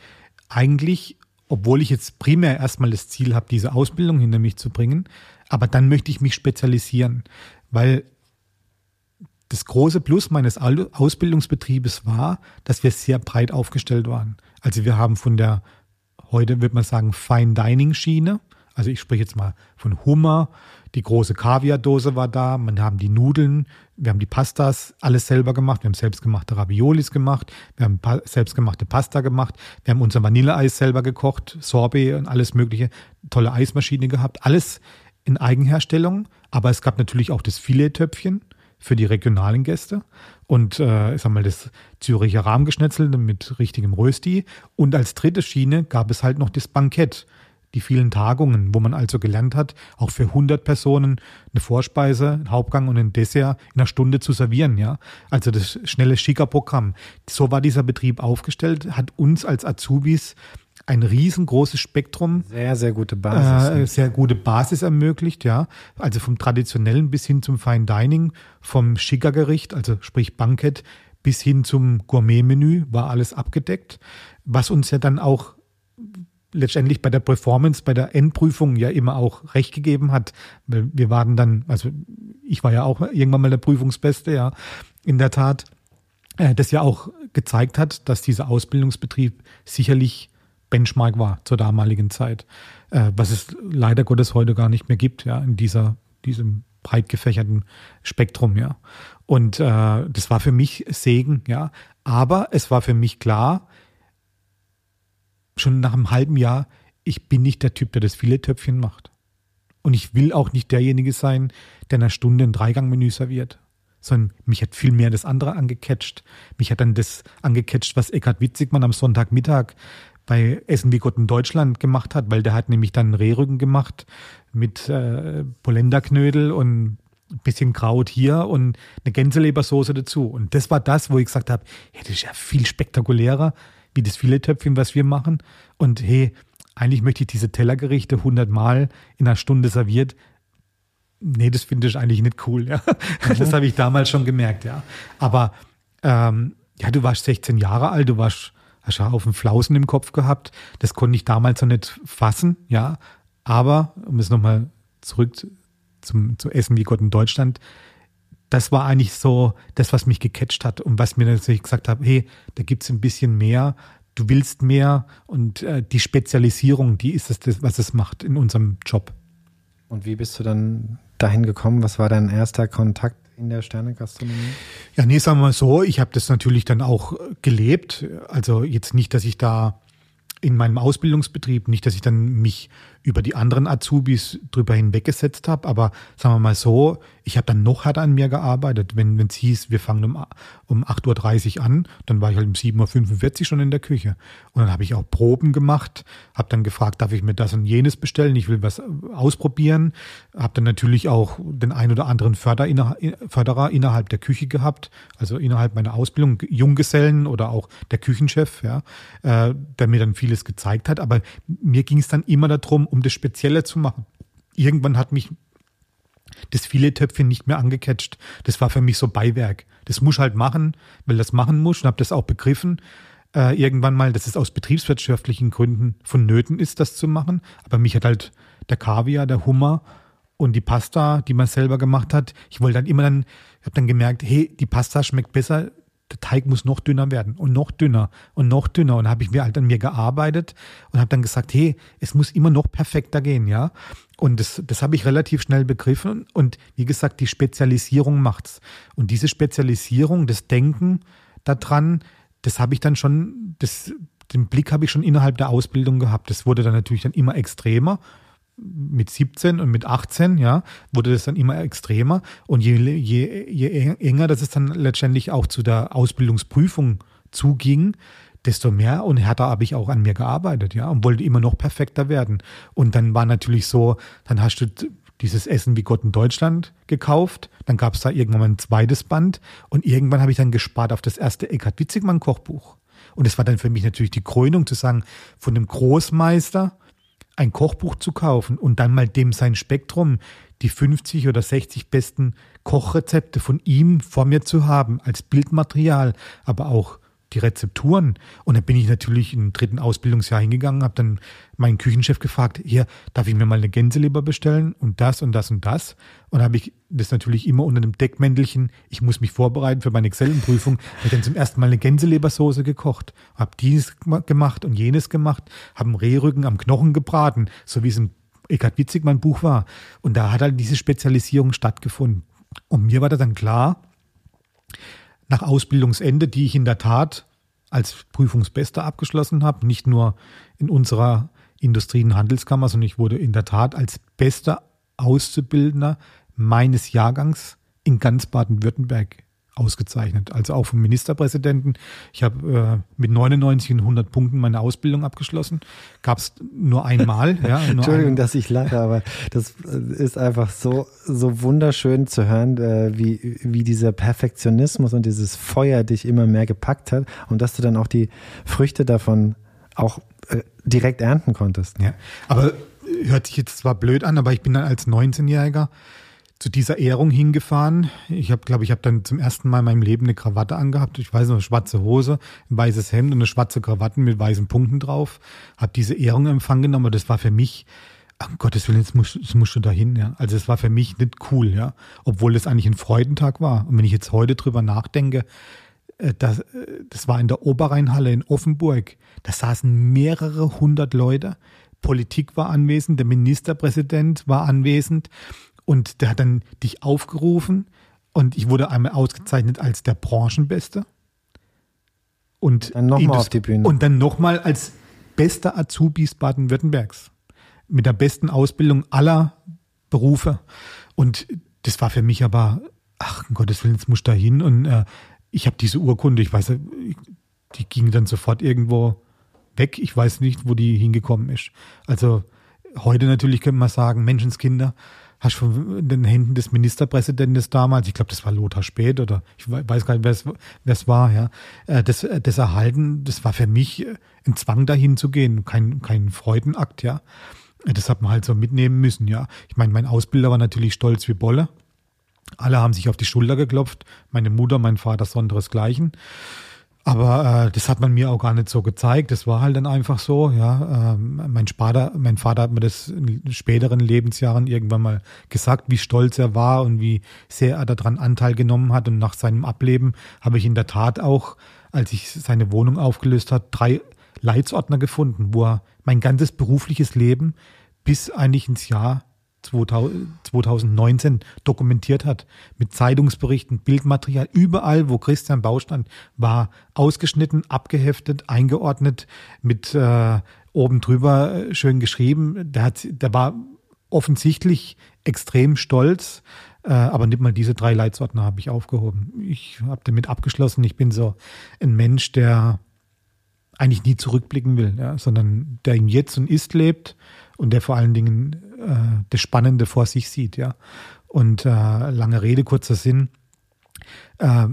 eigentlich obwohl ich jetzt primär erstmal das Ziel habe, diese Ausbildung hinter mich zu bringen, aber dann möchte ich mich spezialisieren, weil das große Plus meines Ausbildungsbetriebes war, dass wir sehr breit aufgestellt waren. Also wir haben von der, heute würde man sagen, Fine Dining Schiene, also ich spreche jetzt mal von Hummer, die große Kaviardose war da, man haben die Nudeln, wir haben die Pastas alles selber gemacht, wir haben selbstgemachte Raviolis gemacht, wir haben selbstgemachte Pasta gemacht, wir haben unser Vanilleeis selber gekocht, Sorbet und alles mögliche, tolle Eismaschine gehabt, alles in Eigenherstellung, aber es gab natürlich auch das Filettöpfchen für die regionalen Gäste und äh, ich sag mal das Züricher Rahmgeschnetzelte mit richtigem Rösti und als dritte Schiene gab es halt noch das Bankett die vielen Tagungen, wo man also gelernt hat, auch für 100 Personen eine Vorspeise, einen Hauptgang und ein Dessert in einer Stunde zu servieren, ja. Also das schnelle Schicker-Programm. So war dieser Betrieb aufgestellt, hat uns als Azubis ein riesengroßes Spektrum. Sehr, sehr gute Basis. Äh, sehr gute Basis ermöglicht, ja. Also vom traditionellen bis hin zum Fine Dining, vom Schickergericht, also sprich Bankett, bis hin zum Gourmet-Menü war alles abgedeckt, was uns ja dann auch letztendlich bei der Performance, bei der Endprüfung ja immer auch recht gegeben hat. Weil wir waren dann, also ich war ja auch irgendwann mal der Prüfungsbeste, ja, in der Tat, äh, das ja auch gezeigt hat, dass dieser Ausbildungsbetrieb sicherlich Benchmark war zur damaligen Zeit, äh, was es leider Gottes heute gar nicht mehr gibt, ja, in dieser, diesem breit gefächerten Spektrum, ja. Und äh, das war für mich Segen, ja. Aber es war für mich klar, schon nach einem halben Jahr, ich bin nicht der Typ, der das viele Töpfchen macht. Und ich will auch nicht derjenige sein, der in einer Stunde ein Dreigangmenü serviert. Sondern mich hat viel mehr das andere angecatcht. Mich hat dann das angecatcht, was Eckhard Witzigmann am Sonntagmittag bei Essen wie Gott in Deutschland gemacht hat, weil der hat nämlich dann Rehrücken gemacht mit äh, Polenderknödel und ein bisschen Kraut hier und eine Gänselebersoße dazu. Und das war das, wo ich gesagt habe, hey, das ist ja viel spektakulärer wie das Filettöpfchen, was wir machen. Und hey, eigentlich möchte ich diese Tellergerichte 100 Mal in einer Stunde serviert. Nee, das finde ich eigentlich nicht cool. Ja. Mhm. Das habe ich damals schon gemerkt, ja. Aber ähm, ja, du warst 16 Jahre alt, du warst, hast ja auf dem Flausen im Kopf gehabt. Das konnte ich damals noch nicht fassen, ja. Aber, um es nochmal zurück zum, zu Essen wie Gott in Deutschland, das war eigentlich so das, was mich gecatcht hat und was mir natürlich gesagt hat, hey, da gibt es ein bisschen mehr, du willst mehr und äh, die Spezialisierung, die ist es, was es macht in unserem Job. Und wie bist du dann dahin gekommen? Was war dein erster Kontakt in der Sternegastronomie? Ja, nee, sagen wir mal so, ich habe das natürlich dann auch gelebt. Also jetzt nicht, dass ich da in meinem Ausbildungsbetrieb, nicht, dass ich dann mich über die anderen Azubis drüber hinweggesetzt habe, aber sagen wir mal so, ich habe dann noch härter an mir gearbeitet. Wenn es hieß, wir fangen um, um 8.30 Uhr an, dann war ich halt um 7.45 Uhr schon in der Küche. Und dann habe ich auch Proben gemacht, habe dann gefragt, darf ich mir das und jenes bestellen, ich will was ausprobieren. Habe dann natürlich auch den ein oder anderen Förder, Förderer innerhalb der Küche gehabt, also innerhalb meiner Ausbildung, Junggesellen oder auch der Küchenchef, ja, äh, der mir dann vieles gezeigt hat. Aber mir ging es dann immer darum, um das Spezielle zu machen. Irgendwann hat mich das Filettöpfchen nicht mehr angecatcht. Das war für mich so Beiwerk. Das muss halt machen, weil das machen muss und habe das auch begriffen. Äh, irgendwann mal, dass es aus betriebswirtschaftlichen Gründen vonnöten ist, das zu machen. Aber mich hat halt der Kaviar, der Hummer und die Pasta, die man selber gemacht hat. Ich wollte dann immer dann, ich habe dann gemerkt, hey, die Pasta schmeckt besser, der Teig muss noch dünner werden und noch dünner und noch dünner. Und habe ich mir halt an mir gearbeitet und habe dann gesagt, hey, es muss immer noch perfekter gehen, ja. Und das, das habe ich relativ schnell begriffen. Und wie gesagt, die Spezialisierung macht's. Und diese Spezialisierung, das Denken daran, das habe ich dann schon, das, den Blick habe ich schon innerhalb der Ausbildung gehabt. Das wurde dann natürlich dann immer extremer. Mit 17 und mit 18, ja, wurde das dann immer extremer. Und je, je, je enger das es dann letztendlich auch zu der Ausbildungsprüfung zuging, desto mehr und härter habe ich auch an mir gearbeitet, ja, und wollte immer noch perfekter werden. Und dann war natürlich so, dann hast du dieses Essen wie Gott in Deutschland gekauft, dann gab es da irgendwann mal ein zweites Band und irgendwann habe ich dann gespart auf das erste Eckhard Witzigmann Kochbuch. Und es war dann für mich natürlich die Krönung zu sagen, von dem Großmeister ein Kochbuch zu kaufen und dann mal dem sein Spektrum, die 50 oder 60 besten Kochrezepte von ihm vor mir zu haben, als Bildmaterial, aber auch die Rezepturen. Und dann bin ich natürlich im dritten Ausbildungsjahr hingegangen, habe dann meinen Küchenchef gefragt, hier, darf ich mir mal eine Gänseleber bestellen und das und das und das. Und habe ich das natürlich immer unter einem Deckmäntelchen, ich muss mich vorbereiten für meine Excellenprüfung, habe dann zum ersten Mal eine Gänselebersoße gekocht, habe dies gemacht und jenes gemacht, habe einen Rehrücken am Knochen gebraten, so wie es im Eckhard Witzigmann Buch war. Und da hat halt diese Spezialisierung stattgefunden. Und mir war da dann klar, nach Ausbildungsende, die ich in der Tat als Prüfungsbester abgeschlossen habe, nicht nur in unserer Industrie- und Handelskammer, sondern ich wurde in der Tat als bester Auszubildender meines Jahrgangs in ganz Baden-Württemberg ausgezeichnet. Also auch vom Ministerpräsidenten. Ich habe äh, mit 99 und 100 Punkten meine Ausbildung abgeschlossen. Gab es nur einmal. ja, nur Entschuldigung, ein dass ich lache, aber das äh, ist einfach so, so wunderschön zu hören, äh, wie, wie dieser Perfektionismus und dieses Feuer dich immer mehr gepackt hat und dass du dann auch die Früchte davon auch äh, direkt ernten konntest. Ja, aber hört sich jetzt zwar blöd an, aber ich bin dann als 19-Jähriger zu dieser Ehrung hingefahren. Ich habe, glaube ich, habe dann zum ersten Mal in meinem Leben eine Krawatte angehabt. Ich weiß noch, eine schwarze Hose, ein weißes Hemd und eine schwarze Krawatte mit weißen Punkten drauf. Habe diese Ehrung empfangen genommen. Das war für mich, um Gottes Willen, jetzt musst, jetzt musst du dahin. Ja. Also es war für mich nicht cool, ja, obwohl es eigentlich ein Freudentag war. Und wenn ich jetzt heute drüber nachdenke, äh, das, äh, das war in der Oberrheinhalle in Offenburg. Da saßen mehrere hundert Leute. Politik war anwesend, der Ministerpräsident war anwesend und der hat dann dich aufgerufen und ich wurde einmal ausgezeichnet als der Branchenbeste. Und dann nochmal auf die Bühne. Und dann nochmal als bester Azubis Baden-Württembergs. Mit der besten Ausbildung aller Berufe. Und das war für mich aber, ach, um Gottes Willen, jetzt muss ich da hin. Und äh, ich habe diese Urkunde, ich weiß, die ging dann sofort irgendwo weg. Ich weiß nicht, wo die hingekommen ist. Also heute natürlich könnte man sagen, Menschenskinder, hast du den Händen des Ministerpräsidenten damals, ich glaube, das war Lothar Späth oder ich weiß gar nicht, wer es war, ja, äh, das, äh, das Erhalten, das war für mich äh, ein Zwang dahin zu gehen, kein, kein Freudenakt, ja. Das hat man halt so mitnehmen müssen, ja. Ich meine, mein Ausbilder war natürlich stolz wie Bolle. Alle haben sich auf die Schulter geklopft. Meine Mutter, mein Vater sonderesgleichen. Aber äh, das hat man mir auch gar nicht so gezeigt. Das war halt dann einfach so. Ja, ähm, mein, Vater, mein Vater hat mir das in späteren Lebensjahren irgendwann mal gesagt, wie stolz er war und wie sehr er daran Anteil genommen hat. Und nach seinem Ableben habe ich in der Tat auch, als ich seine Wohnung aufgelöst hat, drei Leitsordner gefunden, wo er mein ganzes berufliches Leben bis eigentlich ins Jahr 2019 dokumentiert hat. Mit Zeitungsberichten, Bildmaterial, überall, wo Christian Baustand war, ausgeschnitten, abgeheftet, eingeordnet, mit äh, oben drüber äh, schön geschrieben. Der, hat, der war offensichtlich extrem stolz, äh, aber nicht mal diese drei Leitsordner habe ich aufgehoben. Ich habe damit abgeschlossen. Ich bin so ein Mensch, der eigentlich nie zurückblicken will, ja, sondern der im Jetzt und Ist lebt und der vor allen Dingen das Spannende vor sich sieht, ja. Und äh, lange Rede, kurzer Sinn. Äh,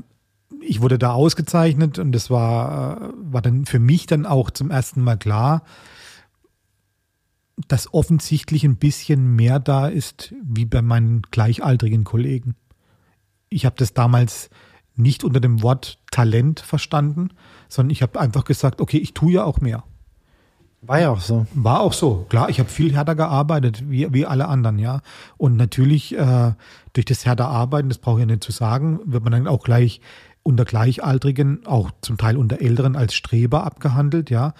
ich wurde da ausgezeichnet und das war, äh, war dann für mich dann auch zum ersten Mal klar, dass offensichtlich ein bisschen mehr da ist wie bei meinen gleichaltrigen Kollegen. Ich habe das damals nicht unter dem Wort Talent verstanden, sondern ich habe einfach gesagt, okay, ich tue ja auch mehr. War ja auch so. War auch so. Klar, ich habe viel härter gearbeitet, wie, wie alle anderen, ja. Und natürlich äh, durch das härter Arbeiten, das brauche ich ja nicht zu sagen, wird man dann auch gleich unter Gleichaltrigen, auch zum Teil unter Älteren als Streber abgehandelt, ja.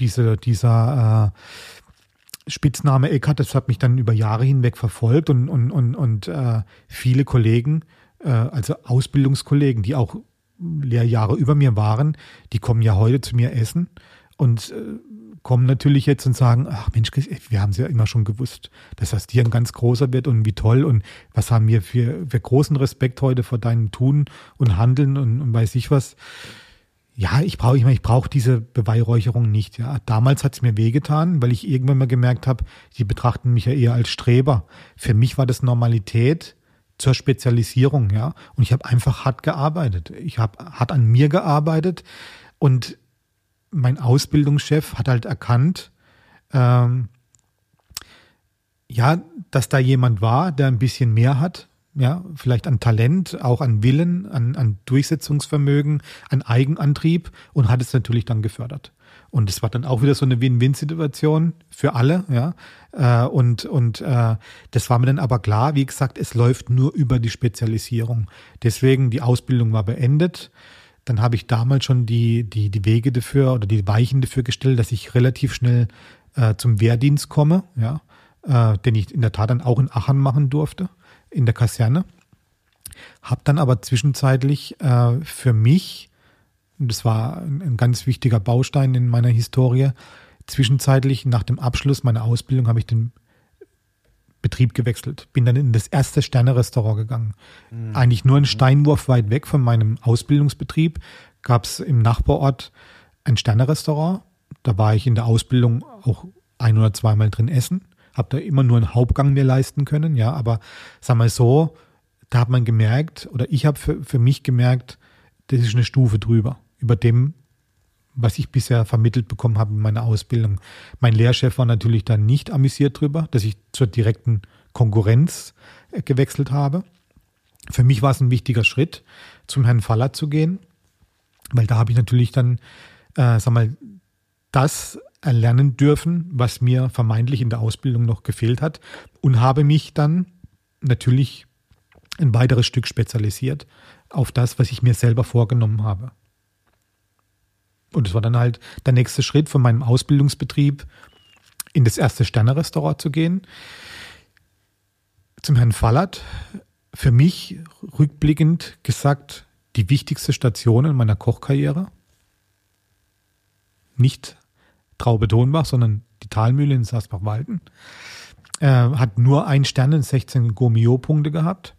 Diese, dieser äh, Spitzname Eckart, das hat mich dann über Jahre hinweg verfolgt und, und, und, und äh, viele Kollegen, äh, also Ausbildungskollegen, die auch Lehrjahre über mir waren, die kommen ja heute zu mir essen und äh, kommen natürlich jetzt und sagen, ach Mensch, wir haben es ja immer schon gewusst, dass das dir ein ganz großer wird und wie toll und was haben wir für, für großen Respekt heute vor deinem Tun und Handeln und, und weiß ich was. Ja, ich brauche ich, mein, ich brauche diese Beweihräucherung nicht. Ja. Damals hat es mir wehgetan, weil ich irgendwann mal gemerkt habe, sie betrachten mich ja eher als Streber. Für mich war das Normalität zur Spezialisierung, ja. Und ich habe einfach hart gearbeitet. Ich habe hart an mir gearbeitet und mein Ausbildungschef hat halt erkannt, ähm, ja, dass da jemand war, der ein bisschen mehr hat, ja, vielleicht an Talent, auch an Willen, an, an Durchsetzungsvermögen, an Eigenantrieb und hat es natürlich dann gefördert. Und es war dann auch wieder so eine Win-Win-Situation für alle, ja. Äh, und und äh, das war mir dann aber klar, wie gesagt, es läuft nur über die Spezialisierung. Deswegen die Ausbildung war beendet dann habe ich damals schon die, die, die Wege dafür oder die Weichen dafür gestellt, dass ich relativ schnell äh, zum Wehrdienst komme, ja, äh, den ich in der Tat dann auch in Aachen machen durfte, in der Kaserne. Hab dann aber zwischenzeitlich äh, für mich, das war ein, ein ganz wichtiger Baustein in meiner Historie, zwischenzeitlich nach dem Abschluss meiner Ausbildung habe ich den Betrieb gewechselt. Bin dann in das erste Sterne-Restaurant gegangen. Mhm. Eigentlich nur einen Steinwurf weit weg von meinem Ausbildungsbetrieb gab es im Nachbarort ein Sterne-Restaurant. Da war ich in der Ausbildung auch ein oder zweimal drin essen. Hab da immer nur einen Hauptgang mir leisten können, ja, aber sag mal so, da hat man gemerkt, oder ich habe für, für mich gemerkt, das ist eine Stufe drüber, über dem, was ich bisher vermittelt bekommen habe in meiner Ausbildung. Mein Lehrchef war natürlich dann nicht amüsiert drüber, dass ich zur direkten Konkurrenz äh, gewechselt habe. Für mich war es ein wichtiger Schritt, zum Herrn Faller zu gehen, weil da habe ich natürlich dann, äh, sag mal, das erlernen dürfen, was mir vermeintlich in der Ausbildung noch gefehlt hat und habe mich dann natürlich ein weiteres Stück spezialisiert auf das, was ich mir selber vorgenommen habe. Und es war dann halt der nächste Schritt von meinem Ausbildungsbetrieb, in das erste Sterne-Restaurant zu gehen. Zum Herrn Fallert, für mich rückblickend gesagt, die wichtigste Station in meiner Kochkarriere. Nicht Traube Tonbach, sondern die Talmühle in Saasbach-Walden. Äh, hat nur ein Stern in 16 Gourmillot-Punkte gehabt.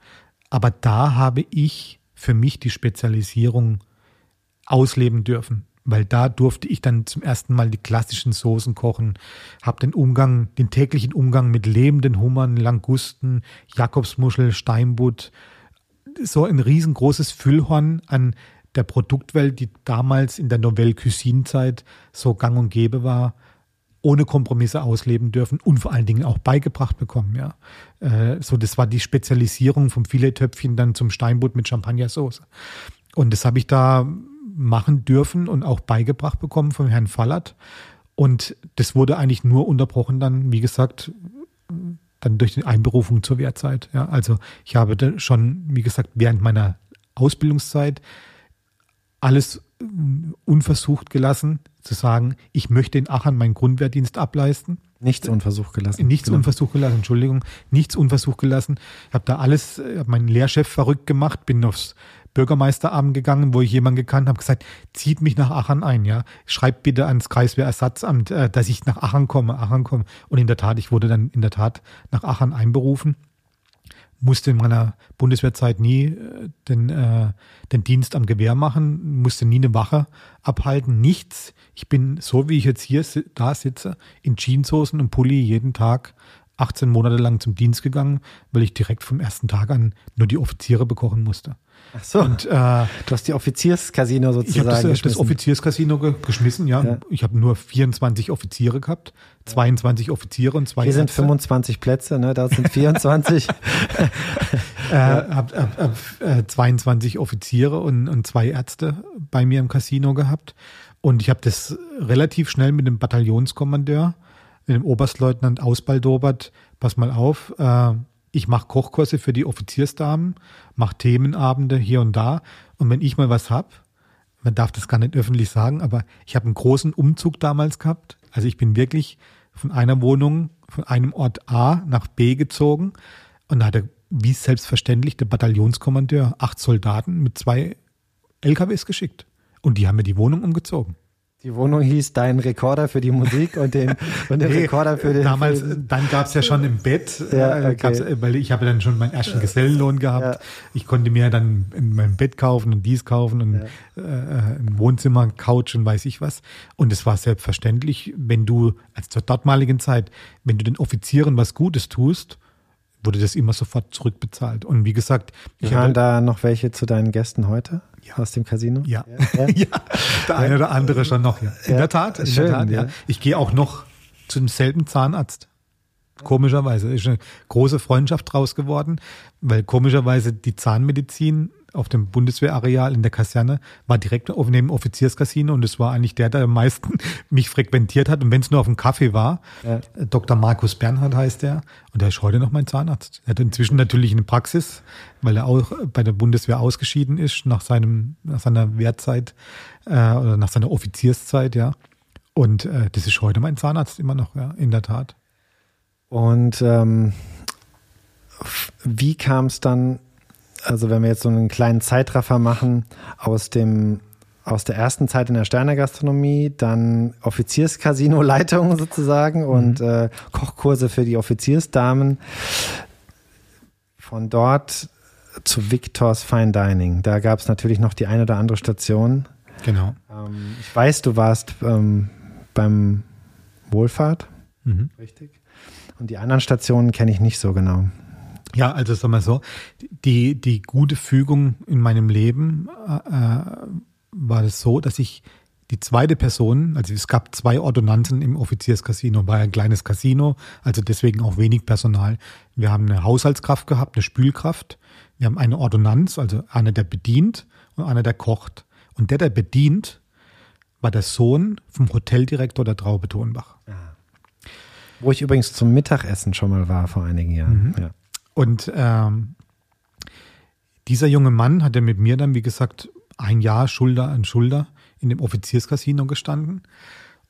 Aber da habe ich für mich die Spezialisierung ausleben dürfen weil da durfte ich dann zum ersten Mal die klassischen Soßen kochen, habe den Umgang, den täglichen Umgang mit lebenden Hummern, Langusten, Jakobsmuschel, Steinbutt, so ein riesengroßes Füllhorn an der Produktwelt, die damals in der Novelle Cuisine Zeit so gang und gäbe war, ohne Kompromisse ausleben dürfen und vor allen Dingen auch beigebracht bekommen, ja. Äh, so, das war die Spezialisierung vom Filettöpfchen dann zum Steinbutt mit Champagnersoße. Und das habe ich da machen dürfen und auch beigebracht bekommen von Herrn Fallert. Und das wurde eigentlich nur unterbrochen dann, wie gesagt, dann durch die Einberufung zur Wehrzeit. Ja, also ich habe schon, wie gesagt, während meiner Ausbildungszeit alles äh, unversucht gelassen, zu sagen, ich möchte in Aachen meinen Grundwehrdienst ableisten. Nichts unversucht gelassen. Nichts genau. unversucht gelassen, Entschuldigung, nichts unversucht gelassen. Ich habe da alles, hab meinen Lehrchef verrückt gemacht, bin aufs Bürgermeisteramt gegangen, wo ich jemanden gekannt habe, gesagt, zieht mich nach Aachen ein, ja. Schreibt bitte ans Kreiswehrersatzamt, äh, dass ich nach Aachen komme, Aachen komme. Und in der Tat, ich wurde dann in der Tat nach Aachen einberufen musste in meiner Bundeswehrzeit nie äh, den, äh, den Dienst am Gewehr machen, musste nie eine Wache abhalten, nichts. Ich bin so, wie ich jetzt hier da sitze, in Jeanshosen und Pulli jeden Tag 18 Monate lang zum Dienst gegangen, weil ich direkt vom ersten Tag an nur die Offiziere bekochen musste. Ach so. Und, äh, du hast die Offizierscasino sozusagen ich habe das, das Offizierscasino ge geschmissen, ja. ja. Ich habe nur 24 Offiziere gehabt, 22 Offiziere und zwei Hier sind 25 Plätze, ne? da sind 24. äh, hab, hab, hab, äh, 22 Offiziere und, und zwei Ärzte bei mir im Casino gehabt. Und ich habe das relativ schnell mit dem Bataillonskommandeur, mit dem Oberstleutnant Ausbaldobert, pass mal auf, äh, ich mache Kochkurse für die Offiziersdamen, mache Themenabende hier und da. Und wenn ich mal was hab, man darf das gar nicht öffentlich sagen, aber ich habe einen großen Umzug damals gehabt. Also ich bin wirklich von einer Wohnung, von einem Ort A nach B gezogen. Und da hatte, wie selbstverständlich, der Bataillonskommandeur acht Soldaten mit zwei LKWs geschickt. Und die haben mir die Wohnung umgezogen. Die Wohnung hieß dein Rekorder für die Musik und den, und den Nee, Rekorder für den. Damals, den, dann gab es ja schon im Bett, Ja, äh, okay. gab's, äh, weil ich habe dann schon meinen ersten Gesellenlohn gehabt. Ich konnte mir dann in meinem Bett kaufen und dies kaufen und äh, äh, ein Wohnzimmer, Couch und weiß ich was. Und es war selbstverständlich, wenn du, also zur dortmaligen Zeit, wenn du den Offizieren was Gutes tust, wurde das immer sofort zurückbezahlt. Und wie gesagt, ich habe da noch welche zu deinen Gästen heute Ja. aus dem Casino? Ja. Ja. Ja, der eine oder andere schon noch, ja. In der Tat, in schön, der Tat, ja. ja. Ich gehe auch noch zu demselben Zahnarzt. Komischerweise ist eine große Freundschaft draus geworden, weil komischerweise die Zahnmedizin auf dem Bundeswehrareal in der Kaserne war direkt neben dem Offizierscasino und es war eigentlich der, der am meisten mich frequentiert hat. Und wenn es nur auf dem Kaffee war, Ja. äh, Dr. Markus Bernhard heißt er und der ist heute noch mein Zahnarzt. Er hat inzwischen natürlich eine Praxis, weil er auch bei der Bundeswehr ausgeschieden ist nach seinem nach seiner Wehrzeit äh, oder nach seiner Offizierszeit, ja. Und äh, das ist heute mein Zahnarzt immer noch, ja, in der Tat. Und ähm, wie kam es dann, also wenn wir jetzt so einen kleinen Zeitraffer machen, aus dem aus der ersten Zeit in der Sternegastronomie, dann Offizierscasino-Leitung sozusagen und äh, Kochkurse für die Offiziersdamen. Von dort zu Victors Fine Dining. Da gab es natürlich noch die eine oder andere Station. Genau. Ähm, ich weiß, du warst ähm, beim Wohlfahrt, Mhm. richtig? Und die anderen Stationen kenne ich nicht so genau. Ja, also sag mal so, die, die gute Fügung in meinem Leben äh, war es so, dass ich die zweite Person, also es gab zwei Ordonnanzen im Offizierscasino, war ein kleines Casino, also deswegen auch wenig Personal. Wir haben eine Haushaltskraft gehabt, eine Spülkraft. Wir haben eine Ordonnanz, also einer, der bedient und einer, der kocht. Und der, der bedient, war der Sohn vom Hoteldirektor der Traube Tonbach. Wo ich übrigens zum Mittagessen schon mal war vor einigen Jahren. Ja. Und ähm, dieser junge Mann hat ja mit mir dann, wie gesagt, ein Jahr Schulter an Schulter in dem Offizierscasino gestanden.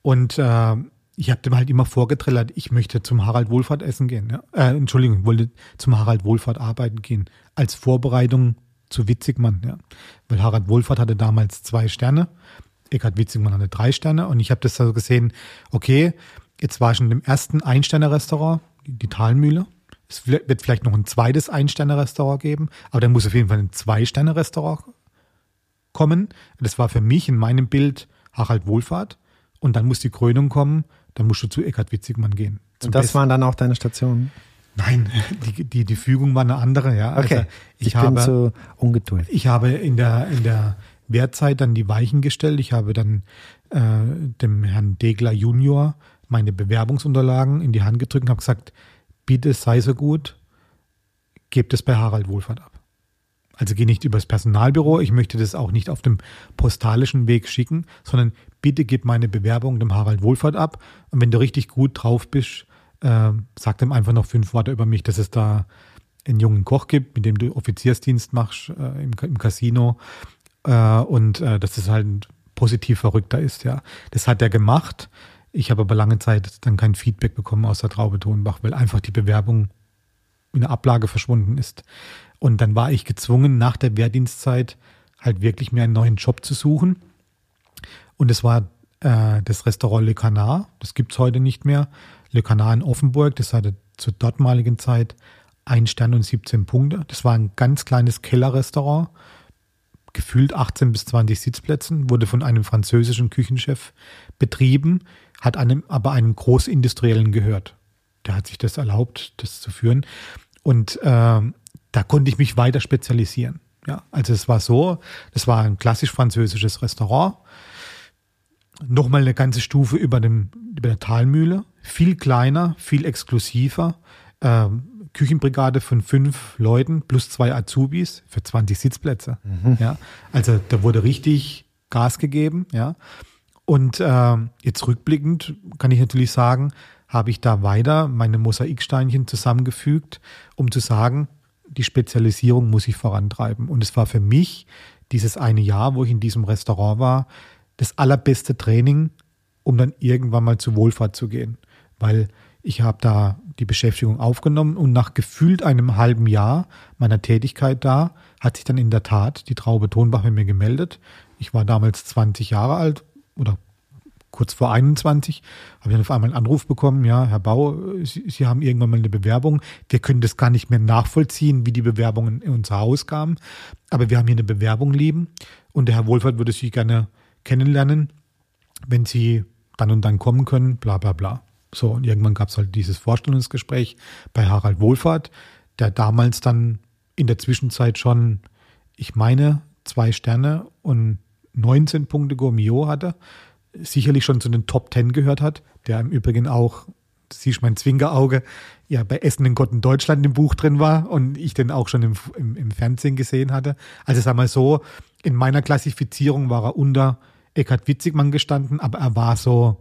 Und äh, ich habe dem halt immer vorgetrellert, ich möchte zum Harald Wohlfahrt essen gehen. Ja? Äh, Entschuldigung, wollte zum Harald Wohlfahrt arbeiten gehen. Als Vorbereitung zu Witzigmann. Ja? Weil Harald Wohlfahrt hatte damals zwei Sterne. Eckhard Witzigmann hatte drei Sterne. Und ich habe das so gesehen, okay, jetzt war ich in dem ersten Ein-Sterne-Restaurant, die Talmühle. Es wird vielleicht noch ein zweites Ein-Sterne-Restaurant geben, aber dann muss auf jeden Fall ein Zwei-Sterne-Restaurant kommen. Das war für mich in meinem Bild Harald Wohlfahrt. Und dann muss die Krönung kommen, dann musst du zu Eckhard Witzigmann gehen. Und das Besten- waren dann auch deine Stationen? Nein, die, die, die Fügung war eine andere, ja. Okay. Also ich, ich, bin habe, zu ungeduldig. ich habe in der, in der Wehrzeit dann die Weichen gestellt. Ich habe dann äh, dem Herrn Degler Junior meine Bewerbungsunterlagen in die Hand gedrückt und habe gesagt, bitte sei so gut, gebt es bei Harald Wohlfahrt ab. Also geh nicht übers Personalbüro, ich möchte das auch nicht auf dem postalischen Weg schicken, sondern bitte gib meine Bewerbung dem Harald Wohlfahrt ab. Und wenn du richtig gut drauf bist, äh, sag dem einfach noch fünf Worte über mich, dass es da einen jungen Koch gibt, mit dem du Offiziersdienst machst äh, im, im Casino äh, und äh, dass es halt positiv verrückter ist, ja. Das hat er gemacht. Ich habe aber lange Zeit dann kein Feedback bekommen aus der Traube Tonbach, weil einfach die Bewerbung in der Ablage verschwunden ist. Und dann war ich gezwungen, nach der Wehrdienstzeit halt wirklich mir einen neuen Job zu suchen. Und es war äh, das Restaurant Le Canard, das gibt's heute nicht mehr. Le Canard in Offenburg, das hatte zur dortmaligen Zeit ein Stern und 17 Punkte. Das war ein ganz kleines Kellerrestaurant, gefühlt 18 bis 20 Sitzplätzen, wurde von einem französischen Küchenchef betrieben, hat einem, aber einem Großindustriellen gehört. Der hat sich das erlaubt, das zu führen. Und ähm, da konnte ich mich weiter spezialisieren. Ja, also es war so, das war ein klassisch französisches Restaurant. Nochmal eine ganze Stufe über, dem, über der Talmühle. Viel kleiner, viel exklusiver. Ähm, Küchenbrigade von fünf Leuten plus zwei Azubis für 20 Sitzplätze. Ja, also da wurde richtig Gas gegeben. Ja, und ähm, jetzt rückblickend kann ich natürlich sagen, habe ich da weiter meine Mosaiksteinchen zusammengefügt, um zu sagen, die Spezialisierung muss ich vorantreiben. Und es war für mich dieses eine Jahr, wo ich in diesem Restaurant war, das allerbeste Training, um dann irgendwann mal zur Wohlfahrt zu gehen. Weil ich habe da die Beschäftigung aufgenommen und nach gefühlt einem halben Jahr meiner Tätigkeit da hat sich dann in der Tat die Traube Tonbach mit mir gemeldet. Ich war damals 20 Jahre alt oder kurz vor 21, habe ich dann auf einmal einen Anruf bekommen, ja, Herr Bau, Sie, Sie, haben irgendwann mal eine Bewerbung. Wir können das gar nicht mehr nachvollziehen, wie die Bewerbungen in unser Haus kamen. Aber wir haben hier eine Bewerbung lieben und der Herr Wohlfahrt würde Sie gerne kennenlernen, wenn Sie dann und dann kommen können, bla bla bla. So, und irgendwann gab es halt dieses Vorstellungsgespräch bei Harald Wohlfahrt, der damals dann in der Zwischenzeit schon, ich meine, zwei Sterne und 19 Punkte Gourmillot hatte sicherlich schon zu den Top 10 gehört hat, der im Übrigen auch, siehst mein Zwingerauge, ja bei Essen in Gott in Deutschland im Buch drin war und ich den auch schon im, im, im Fernsehen gesehen hatte. Also sag mal so, in meiner Klassifizierung war er unter Eckhard Witzigmann gestanden, aber er war so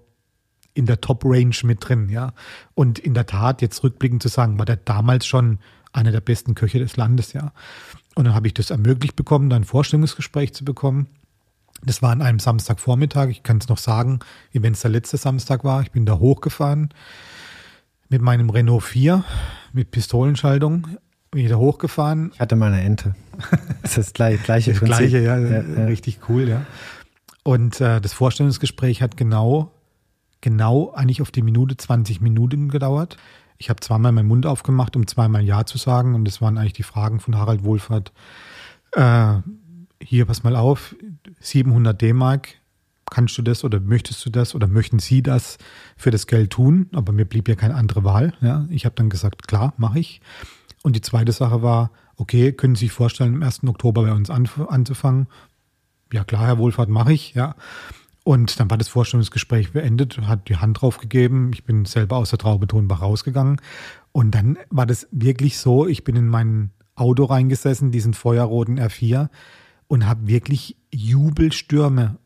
in der Top-Range mit drin, ja. Und in der Tat, jetzt rückblickend zu sagen, war der damals schon einer der besten Köche des Landes, ja. Und dann habe ich das ermöglicht bekommen, da ein Vorstellungsgespräch zu bekommen. Das war an einem Samstagvormittag. Ich kann es noch sagen, wie wenn es der letzte Samstag war. Ich bin da hochgefahren mit meinem Renault 4 mit Pistolenschaltung. Bin ich da hochgefahren. Ich hatte mal eine Ente. Das ist das gleiche, gleiche das Prinzip. Gleiche, ja, ja, ja, Richtig cool, ja. Und äh, das Vorstellungsgespräch hat genau, genau eigentlich auf die Minute 20 Minuten gedauert. Ich habe zweimal meinen Mund aufgemacht, um zweimal Ja zu sagen. Und das waren eigentlich die Fragen von Harald Wohlfahrt. Äh, hier, pass mal auf, 700 D-Mark, kannst du das oder möchtest du das oder möchten Sie das für das Geld tun? Aber mir blieb ja keine andere Wahl. Ja, ich habe dann gesagt, klar, mache ich. Und die zweite Sache war, okay, können Sie sich vorstellen, am 1. Oktober bei uns anzufangen? Ja, klar, Herr Wohlfahrt, mache ich, ja. Und dann war das Vorstellungsgespräch beendet, hat die Hand drauf gegeben. Ich bin selber aus der Traube Tonbach rausgegangen. Und dann war das wirklich so, ich bin in mein Auto reingesessen, diesen feuerroten R4 und habe wirklich Jubelstürme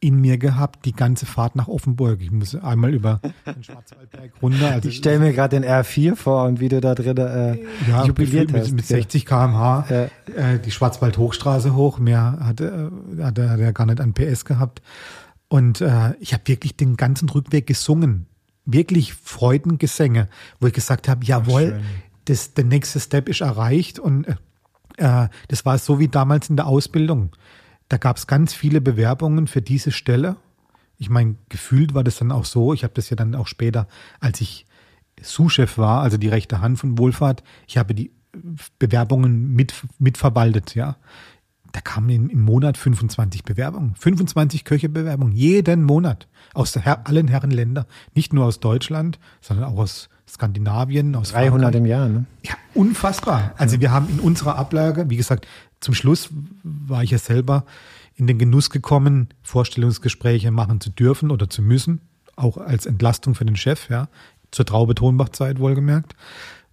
in mir gehabt, die ganze Fahrt nach Offenburg. Ich muss einmal über den Schwarzwaldberg runter. Also ich stelle mir gerade den R4 vor und wie du da drin äh, ja, jubiliert mit, hast. Mit 60 km/h ja. äh, die Schwarzwald-Hochstraße hoch. Mehr hatte, äh, hatte, hatte er gar nicht an PS gehabt. Und äh, ich habe wirklich den ganzen Rückweg gesungen. Wirklich Freudengesänge, wo ich gesagt habe, jawohl, das, der nächste Step ist erreicht und äh, äh, das war so wie damals in der Ausbildung. Da gab es ganz viele Bewerbungen für diese Stelle. Ich meine, gefühlt war das dann auch so. Ich habe das ja dann auch später, als ich Sous-Chef war, also die rechte Hand von Wohlfahrt, ich habe die Bewerbungen mit, mitverwaltet, ja. Da kamen im Monat 25 Bewerbungen, 25 Köchebewerbungen, jeden Monat aus Her allen Herren Länder, nicht nur aus Deutschland, sondern auch aus Skandinavien, aus 300 Frankreich. im Jahr, ne? Ja, unfassbar. Also wir haben in unserer Ablage, wie gesagt, zum Schluss war ich ja selber in den Genuss gekommen, Vorstellungsgespräche machen zu dürfen oder zu müssen, auch als Entlastung für den Chef, ja, zur Traube Tonbach-Zeit wohlgemerkt.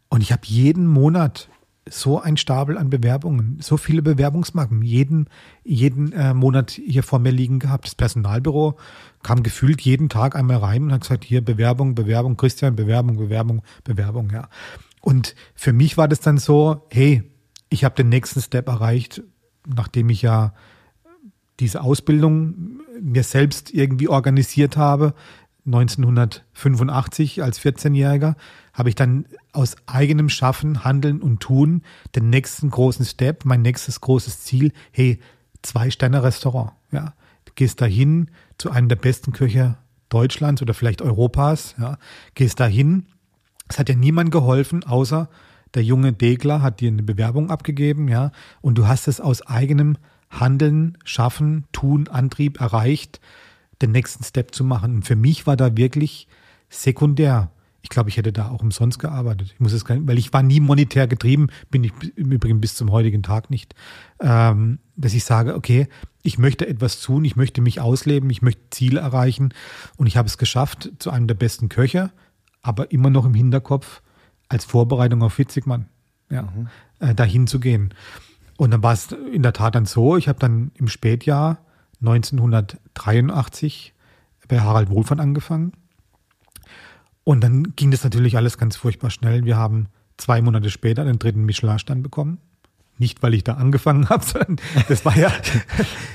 Und ich habe jeden Monat so ein Stapel an Bewerbungen, so viele Bewerbungsmarken, jeden, jeden äh, Monat hier vor mir liegen gehabt. Das Personalbüro kam gefühlt jeden Tag einmal rein und hat gesagt, hier Bewerbung, Bewerbung, Christian, Bewerbung, Bewerbung, Bewerbung, ja. Und für mich war das dann so, hey, ich habe den nächsten Step erreicht, nachdem ich ja diese Ausbildung mir selbst irgendwie organisiert habe, 1985 als 14-Jähriger, habe ich dann aus eigenem Schaffen, Handeln und Tun den nächsten großen Step, mein nächstes großes Ziel, hey, Zwei-Sterne-Restaurant. Ja, du gehst dahin zu einem der besten Köche Deutschlands oder vielleicht Europas. Ja, gehst dahin. Es hat ja niemand geholfen, außer der junge Degler hat dir eine Bewerbung abgegeben, ja, und du hast es aus eigenem Handeln, Schaffen, Tun, Antrieb erreicht, den nächsten Step zu machen. Und für mich war da wirklich sekundär ich glaube, ich hätte da auch umsonst gearbeitet. Ich muss es gar nicht, weil ich war nie monetär getrieben, bin ich im Übrigen bis zum heutigen Tag nicht, ähm, dass ich sage, okay, ich möchte etwas tun, ich möchte mich ausleben, ich möchte Ziele erreichen und ich habe es geschafft zu einem der besten Köcher, aber immer noch im Hinterkopf als Vorbereitung auf Witzigmann, ja, mhm. äh, dahin zu gehen. Und dann war es in der Tat dann so, ich habe dann im Spätjahr 1983 bei Harald Wohlfahrt angefangen und dann ging das natürlich alles ganz furchtbar schnell. Wir haben zwei Monate später den dritten Michelin-Stern bekommen. Nicht, weil ich da angefangen habe, sondern das war ja,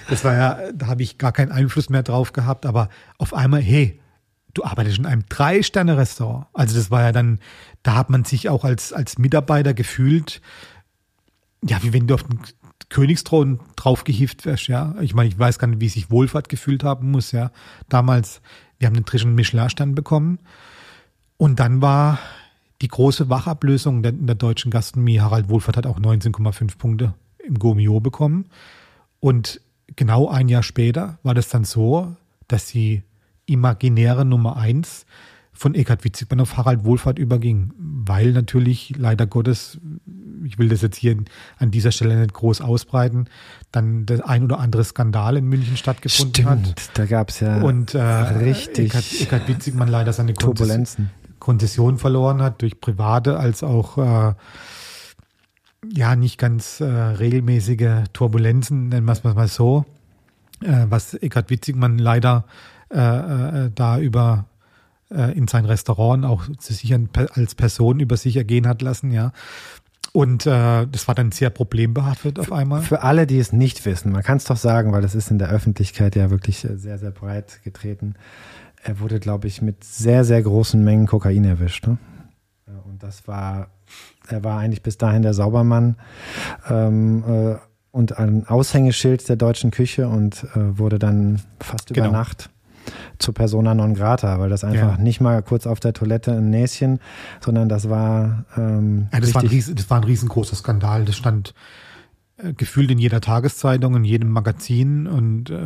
das war ja, da habe ich gar keinen Einfluss mehr drauf gehabt. Aber auf einmal, hey, du arbeitest in einem Drei-Sterne-Restaurant. Also das war ja dann, da hat man sich auch als, als Mitarbeiter gefühlt, ja, wie wenn du auf den Königsthron draufgehieft wärst, ja. Ich meine, ich weiß gar nicht, wie sich Wohlfahrt gefühlt haben muss, ja. Damals, Wir haben den dritten Michelin-Stern bekommen. Und dann war die große Wachablösung der, der deutschen Gastronomie. Harald Wohlfahrt hat auch 19,5 Punkte im Gomio bekommen. Und genau ein Jahr später war das dann so, dass die imaginäre Nummer eins von Eckhard Witzigmann auf Harald Wohlfahrt überging, weil natürlich leider Gottes, ich will das jetzt hier an dieser Stelle nicht groß ausbreiten, dann der ein oder andere Skandal in München stattgefunden Stimmt, hat. da gab es ja Und äh, richtig Eckhard, Eckhard Witzigmann leider seine Turbulenzen. Konzession verloren hat durch private als auch äh, ja nicht ganz äh, regelmäßige Turbulenzen, nennen wir es mal so, äh, was Eckhard Witzigmann leider äh, äh, da über äh, in sein Restaurant auch zu sich als Person über sich ergehen hat lassen, ja. Und äh, das war dann sehr problembehaftet auf einmal. Für alle, die es nicht wissen, man kann es doch sagen, weil das ist in der Öffentlichkeit ja wirklich sehr, sehr breit getreten. Er wurde, glaube ich, mit sehr, sehr großen Mengen Kokain erwischt. Ne? Und das war, er war eigentlich bis dahin der Saubermann ähm, äh, und ein Aushängeschild der deutschen Küche und äh, wurde dann fast über Genau. Nacht zur Persona non grata, weil das einfach Ja. nicht mal kurz auf der Toilette ein Näschen, sondern das war ähm, Ja, das, war riesen, das war ein riesengroßer Skandal. Das stand äh, gefühlt in jeder Tageszeitung, in jedem Magazin und äh,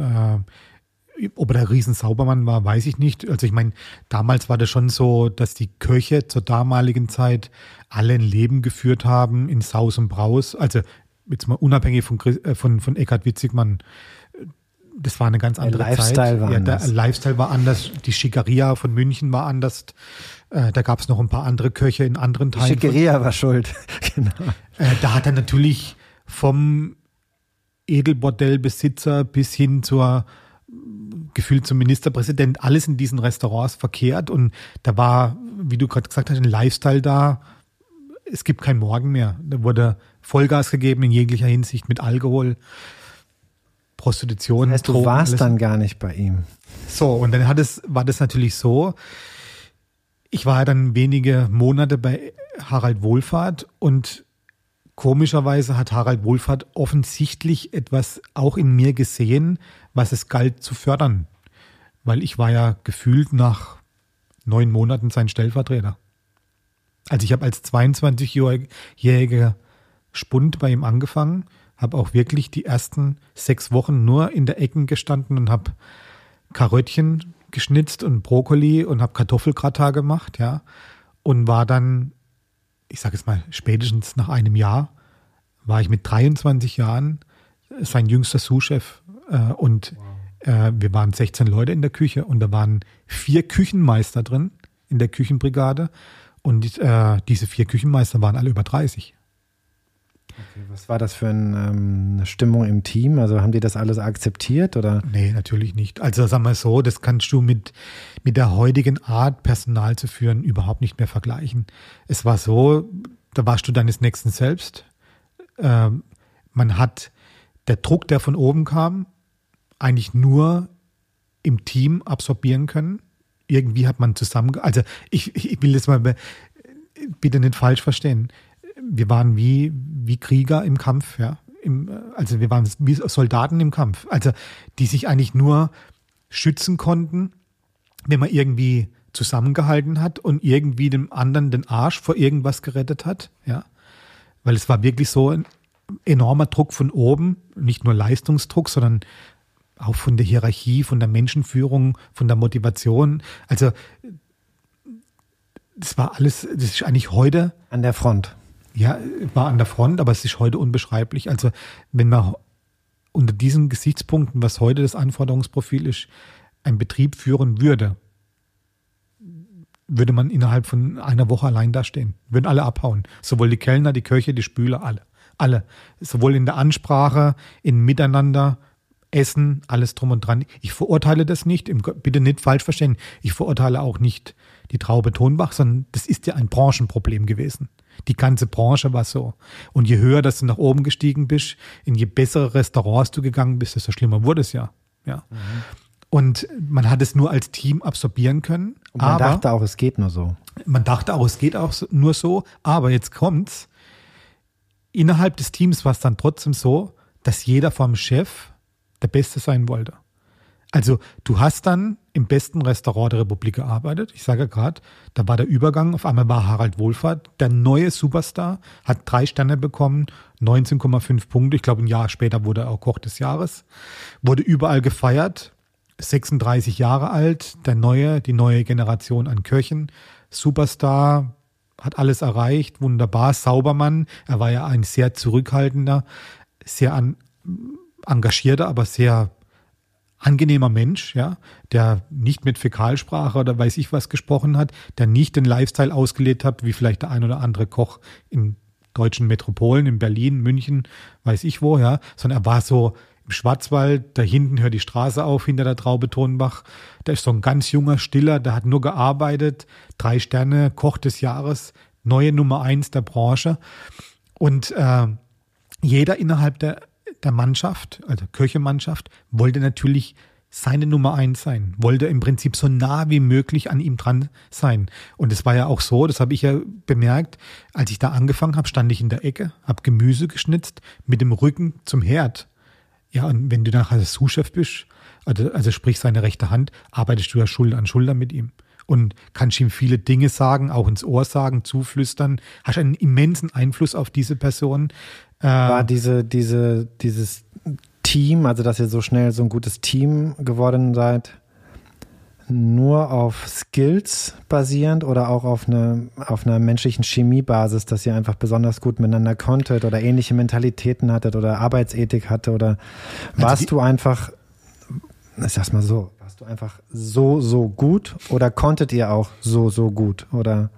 ob er der Riesensaubermann war, weiß ich nicht. Also ich meine, damals war das schon so, dass die Köche zur damaligen Zeit alle ein Leben geführt haben in Saus und Braus. Also jetzt mal unabhängig von, äh, von, von Eckhard Witzigmann. Das war eine ganz andere Lifestyle Zeit. war ja, der anders. Lifestyle war anders. Die Schickeria von München war anders. Äh, da gab es noch ein paar andere Köche in anderen Die Teilen. von- Schickeria war schuld. genau. äh, da hat er natürlich vom Edelbordellbesitzer bis hin zur gefühlt zum Ministerpräsident alles in diesen Restaurants verkehrt und da war, wie du gerade gesagt hast, ein Lifestyle da. Es gibt kein Morgen mehr. Da wurde Vollgas gegeben in jeglicher Hinsicht mit Alkohol, Prostitution. Das heißt, du Drogen, warst alles. dann gar nicht bei ihm. So, und dann hat es, war das natürlich so. Ich war ja dann wenige Monate bei Harald Wohlfahrt und komischerweise hat Harald Wohlfahrt offensichtlich etwas auch in mir gesehen, was es galt zu fördern. Weil ich war ja gefühlt nach neun Monaten sein Stellvertreter. Also ich habe als 22-jähriger Spund bei ihm angefangen, habe auch wirklich die ersten sechs Wochen nur in der Ecken gestanden und habe Karöttchen geschnitzt und Brokkoli und habe Kartoffelgratin gemacht, ja. Und war dann, ich sage jetzt mal, spätestens nach einem Jahr, war ich mit 23 Jahren sein jüngster Sous-Chef. Äh, und äh, wir waren 16 Leute in der Küche und da waren vier Küchenmeister drin in der Küchenbrigade. Und äh, diese vier Küchenmeister waren alle über 30. Was war das für ein, ähm, eine Stimmung im Team? Also haben die das alles akzeptiert oder? Nee, natürlich nicht. Also sagen wir so, das kannst du mit, mit der heutigen Art, Personal zu führen, überhaupt nicht mehr vergleichen. Es war so, da warst du deines Nächsten selbst. Ähm, man hat der Druck, der von oben kam, eigentlich nur im Team absorbieren können. Irgendwie hat man zusammen, also ich, ich will das mal bitte nicht falsch verstehen. Wir waren wie, wie Krieger im Kampf, ja. Im, also wir waren wie Soldaten im Kampf. Also die sich eigentlich nur schützen konnten, wenn man irgendwie zusammengehalten hat und irgendwie dem anderen den Arsch vor irgendwas gerettet hat, ja. Weil es war wirklich so ein enormer Druck von oben, nicht nur Leistungsdruck, sondern auch von der Hierarchie, von der Menschenführung, von der Motivation. Also das war alles, das ist eigentlich heute, An der Front. ja, war an der Front, aber es ist heute unbeschreiblich. Also wenn man unter diesen Gesichtspunkten, was heute das Anforderungsprofil ist, einen Betrieb führen würde, würde man innerhalb von einer Woche allein dastehen. Würden alle abhauen. Sowohl die Kellner, die Köche, die Spüler, alle. Alle. Sowohl in der Ansprache, in Miteinander, Essen, alles drum und dran. Ich verurteile das nicht, bitte nicht falsch verstehen. Ich verurteile auch nicht die Traube Tonbach, sondern das ist ja ein Branchenproblem gewesen. Die ganze Branche war so. Und je höher, dass du nach oben gestiegen bist, in je bessere Restaurants du gegangen bist, desto schlimmer wurde es ja. ja. Und man hat es nur als Team absorbieren können. Und man dachte auch, es geht nur so. man dachte auch, es geht auch nur so, aber jetzt kommt's. Innerhalb des Teams war es dann trotzdem so, dass jeder vom Chef der Beste sein wollte. Also du hast dann im besten Restaurant der Republik gearbeitet. Ich sage gerade, da war der Übergang. Auf einmal war Harald Wohlfahrt der neue Superstar, hat drei Sterne bekommen, 19,5 Punkte. Ich glaube, ein Jahr später wurde er auch Koch des Jahres. Wurde überall gefeiert. 36 Jahre alt, der neue, die neue Generation an Köchen. Superstar, hat alles erreicht, wunderbar, Saubermann. Er war ja ein sehr zurückhaltender, sehr an, engagierter, aber sehr angenehmer Mensch, ja, der nicht mit Fäkalsprache oder weiß ich was gesprochen hat, der nicht den Lifestyle ausgelebt hat, wie vielleicht der ein oder andere Koch in deutschen Metropolen, in Berlin, München, weiß ich wo, ja, sondern er war so im Schwarzwald, da hinten hört die Straße auf, hinter der Traube Tonbach. Da ist so ein ganz junger Stiller, der hat nur gearbeitet, drei Sterne, Koch des Jahres, neue Nummer eins der Branche. Und äh, jeder innerhalb der, der Mannschaft, also Köchemannschaft, wollte natürlich seine Nummer eins sein, wollte im Prinzip so nah wie möglich an ihm dran sein. Und es war ja auch so, das habe ich ja bemerkt, als ich da angefangen habe, stand ich in der Ecke, habe Gemüse geschnitzt mit dem Rücken zum Herd ja, und wenn du nachher Sous-Chef bist, also, also sprich seine rechte Hand, arbeitest du ja Schulter an Schulter mit ihm und kannst ihm viele Dinge sagen, auch ins Ohr sagen, zuflüstern, hast einen immensen Einfluss auf diese Person. Äh, War diese, diese, dieses Team, also dass ihr so schnell so ein gutes Team geworden seid, nur auf Skills basierend oder auch auf, eine, auf einer menschlichen Chemiebasis, dass ihr einfach besonders gut miteinander konntet oder ähnliche Mentalitäten hattet oder Arbeitsethik hatte oder warst also du einfach, ich sag's mal so, warst du einfach so, so gut oder konntet ihr auch so, so gut oder?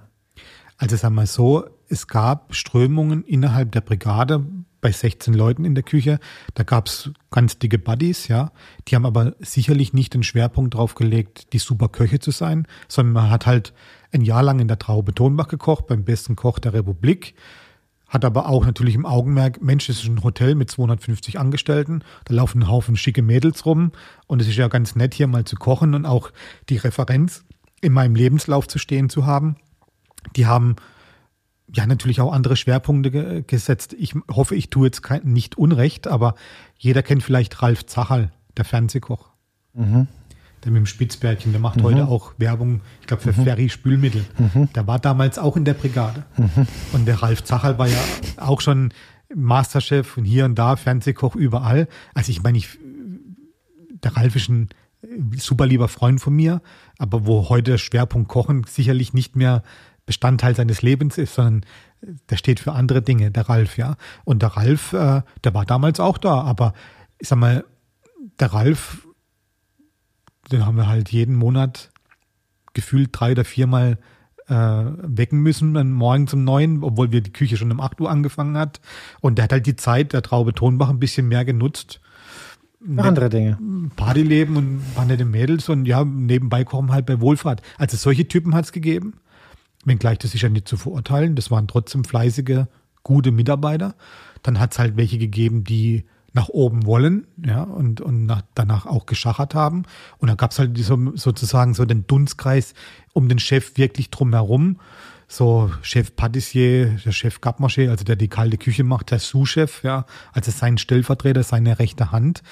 Also sag mal so, es gab Strömungen innerhalb der Brigade, bei 16 Leuten in der Küche. Da gab's ganz dicke Buddies, ja. Die haben aber sicherlich nicht den Schwerpunkt drauf gelegt, die super Köche zu sein, sondern man hat halt ein Jahr lang in der Traube Tonbach gekocht, beim besten Koch der Republik. Hat aber auch natürlich im Augenmerk, Mensch, das ist ein Hotel mit 250 Angestellten, da laufen ein Haufen schicke Mädels rum und es ist ja ganz nett, hier mal zu kochen und auch die Referenz in meinem Lebenslauf zu stehen zu haben. Die haben ja natürlich auch andere Schwerpunkte ge gesetzt. Ich hoffe, ich tue jetzt kein, nicht Unrecht, aber jeder kennt vielleicht Ralf Zacherl, der Fernsehkoch. Mhm. Der mit dem Spitzbärtchen, der macht mhm. heute auch Werbung, ich glaube, für mhm. Ferry Spülmittel. Mhm. Der war damals auch in der Brigade. Mhm. Und der Ralf Zacherl war ja auch schon Masterchef und hier und da, Fernsehkoch überall. Also ich meine, ich, der Ralf ist ein super lieber Freund von mir, aber wo heute der Schwerpunkt Kochen sicherlich nicht mehr Bestandteil seines Lebens ist, sondern der steht für andere Dinge, der Ralf, ja. Und der Ralf, äh, der war damals auch da, aber ich sag mal, der Ralf, den haben wir halt jeden Monat gefühlt drei oder viermal äh, wecken müssen, dann morgens um neun, obwohl wir die Küche schon um acht Uhr angefangen hat. Und der hat halt die Zeit der Traube Tonbach ein bisschen mehr genutzt. Andere Dinge. Partyleben und paar nette Mädels und ja, nebenbei kommen halt bei Wohlfahrt. Also solche Typen hat es gegeben. Wenngleich das ist ja nicht zu verurteilen, das waren trotzdem fleißige, gute Mitarbeiter. Dann hat es halt welche gegeben, die nach oben wollen, ja, und, und nach, danach auch geschachert haben. Und da gab es halt so, sozusagen so den Dunstkreis um den Chef wirklich drumherum. So Chef Patissier, der Chef Gabmarché, also der die kalte Küche macht, der Sous-Chef, ja, also sein Stellvertreter, seine rechte Hand.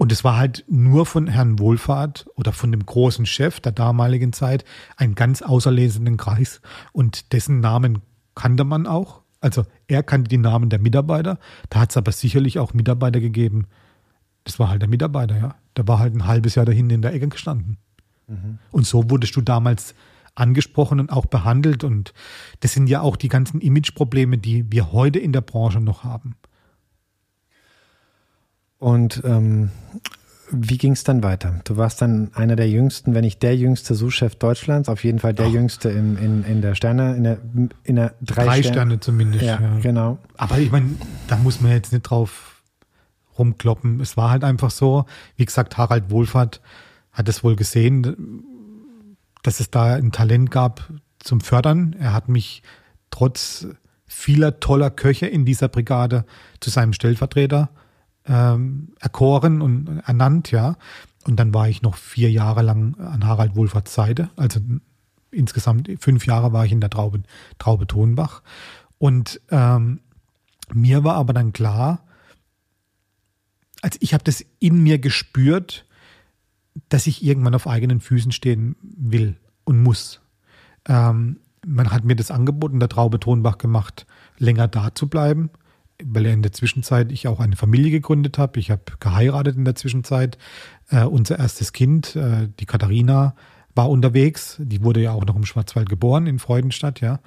Und es war halt nur von Herrn Wohlfahrt oder von dem großen Chef der damaligen Zeit ein ganz auserlesenen Kreis. Und dessen Namen kannte man auch. Also er kannte die Namen der Mitarbeiter. Da hat es aber sicherlich auch Mitarbeiter gegeben. Das war halt der Mitarbeiter, ja. Der war halt ein halbes Jahr dahin in der Ecke gestanden. Mhm. Und so wurdest du damals angesprochen und auch behandelt. Und das sind ja auch die ganzen Imageprobleme, die wir heute in der Branche noch haben. Und ähm, wie ging es dann weiter? Du warst dann einer der jüngsten, wenn nicht der jüngste Sous-Chef Deutschlands, auf jeden Fall der Ach. jüngste in, in, in der Sterne, in der, in der drei, drei Sterne. Sterne zumindest. Ja, ja, genau. Aber ich meine, da muss man jetzt nicht drauf rumkloppen. Es war halt einfach so, wie gesagt, Harald Wohlfahrt hat es wohl gesehen, dass es da ein Talent gab zum Fördern. Er hat mich trotz vieler toller Köche in dieser Brigade zu seinem Stellvertreter ähm, erkoren und ernannt, ja. Und dann war ich noch vier Jahre lang an Harald Wohlfahrts Seite. Also insgesamt fünf Jahre war ich in der Traube, Traube Tonbach. Und ähm, mir war aber dann klar, also ich habe das in mir gespürt, dass ich irgendwann auf eigenen Füßen stehen will und muss. Ähm, man hat mir das Angebot in der Traube Tonbach gemacht, länger da zu bleiben, weil in der Zwischenzeit ich auch eine Familie gegründet habe. Ich habe geheiratet in der Zwischenzeit. Äh, unser erstes Kind, äh, die Katharina, war unterwegs. Die wurde ja auch noch im Schwarzwald geboren, in Freudenstadt, ja.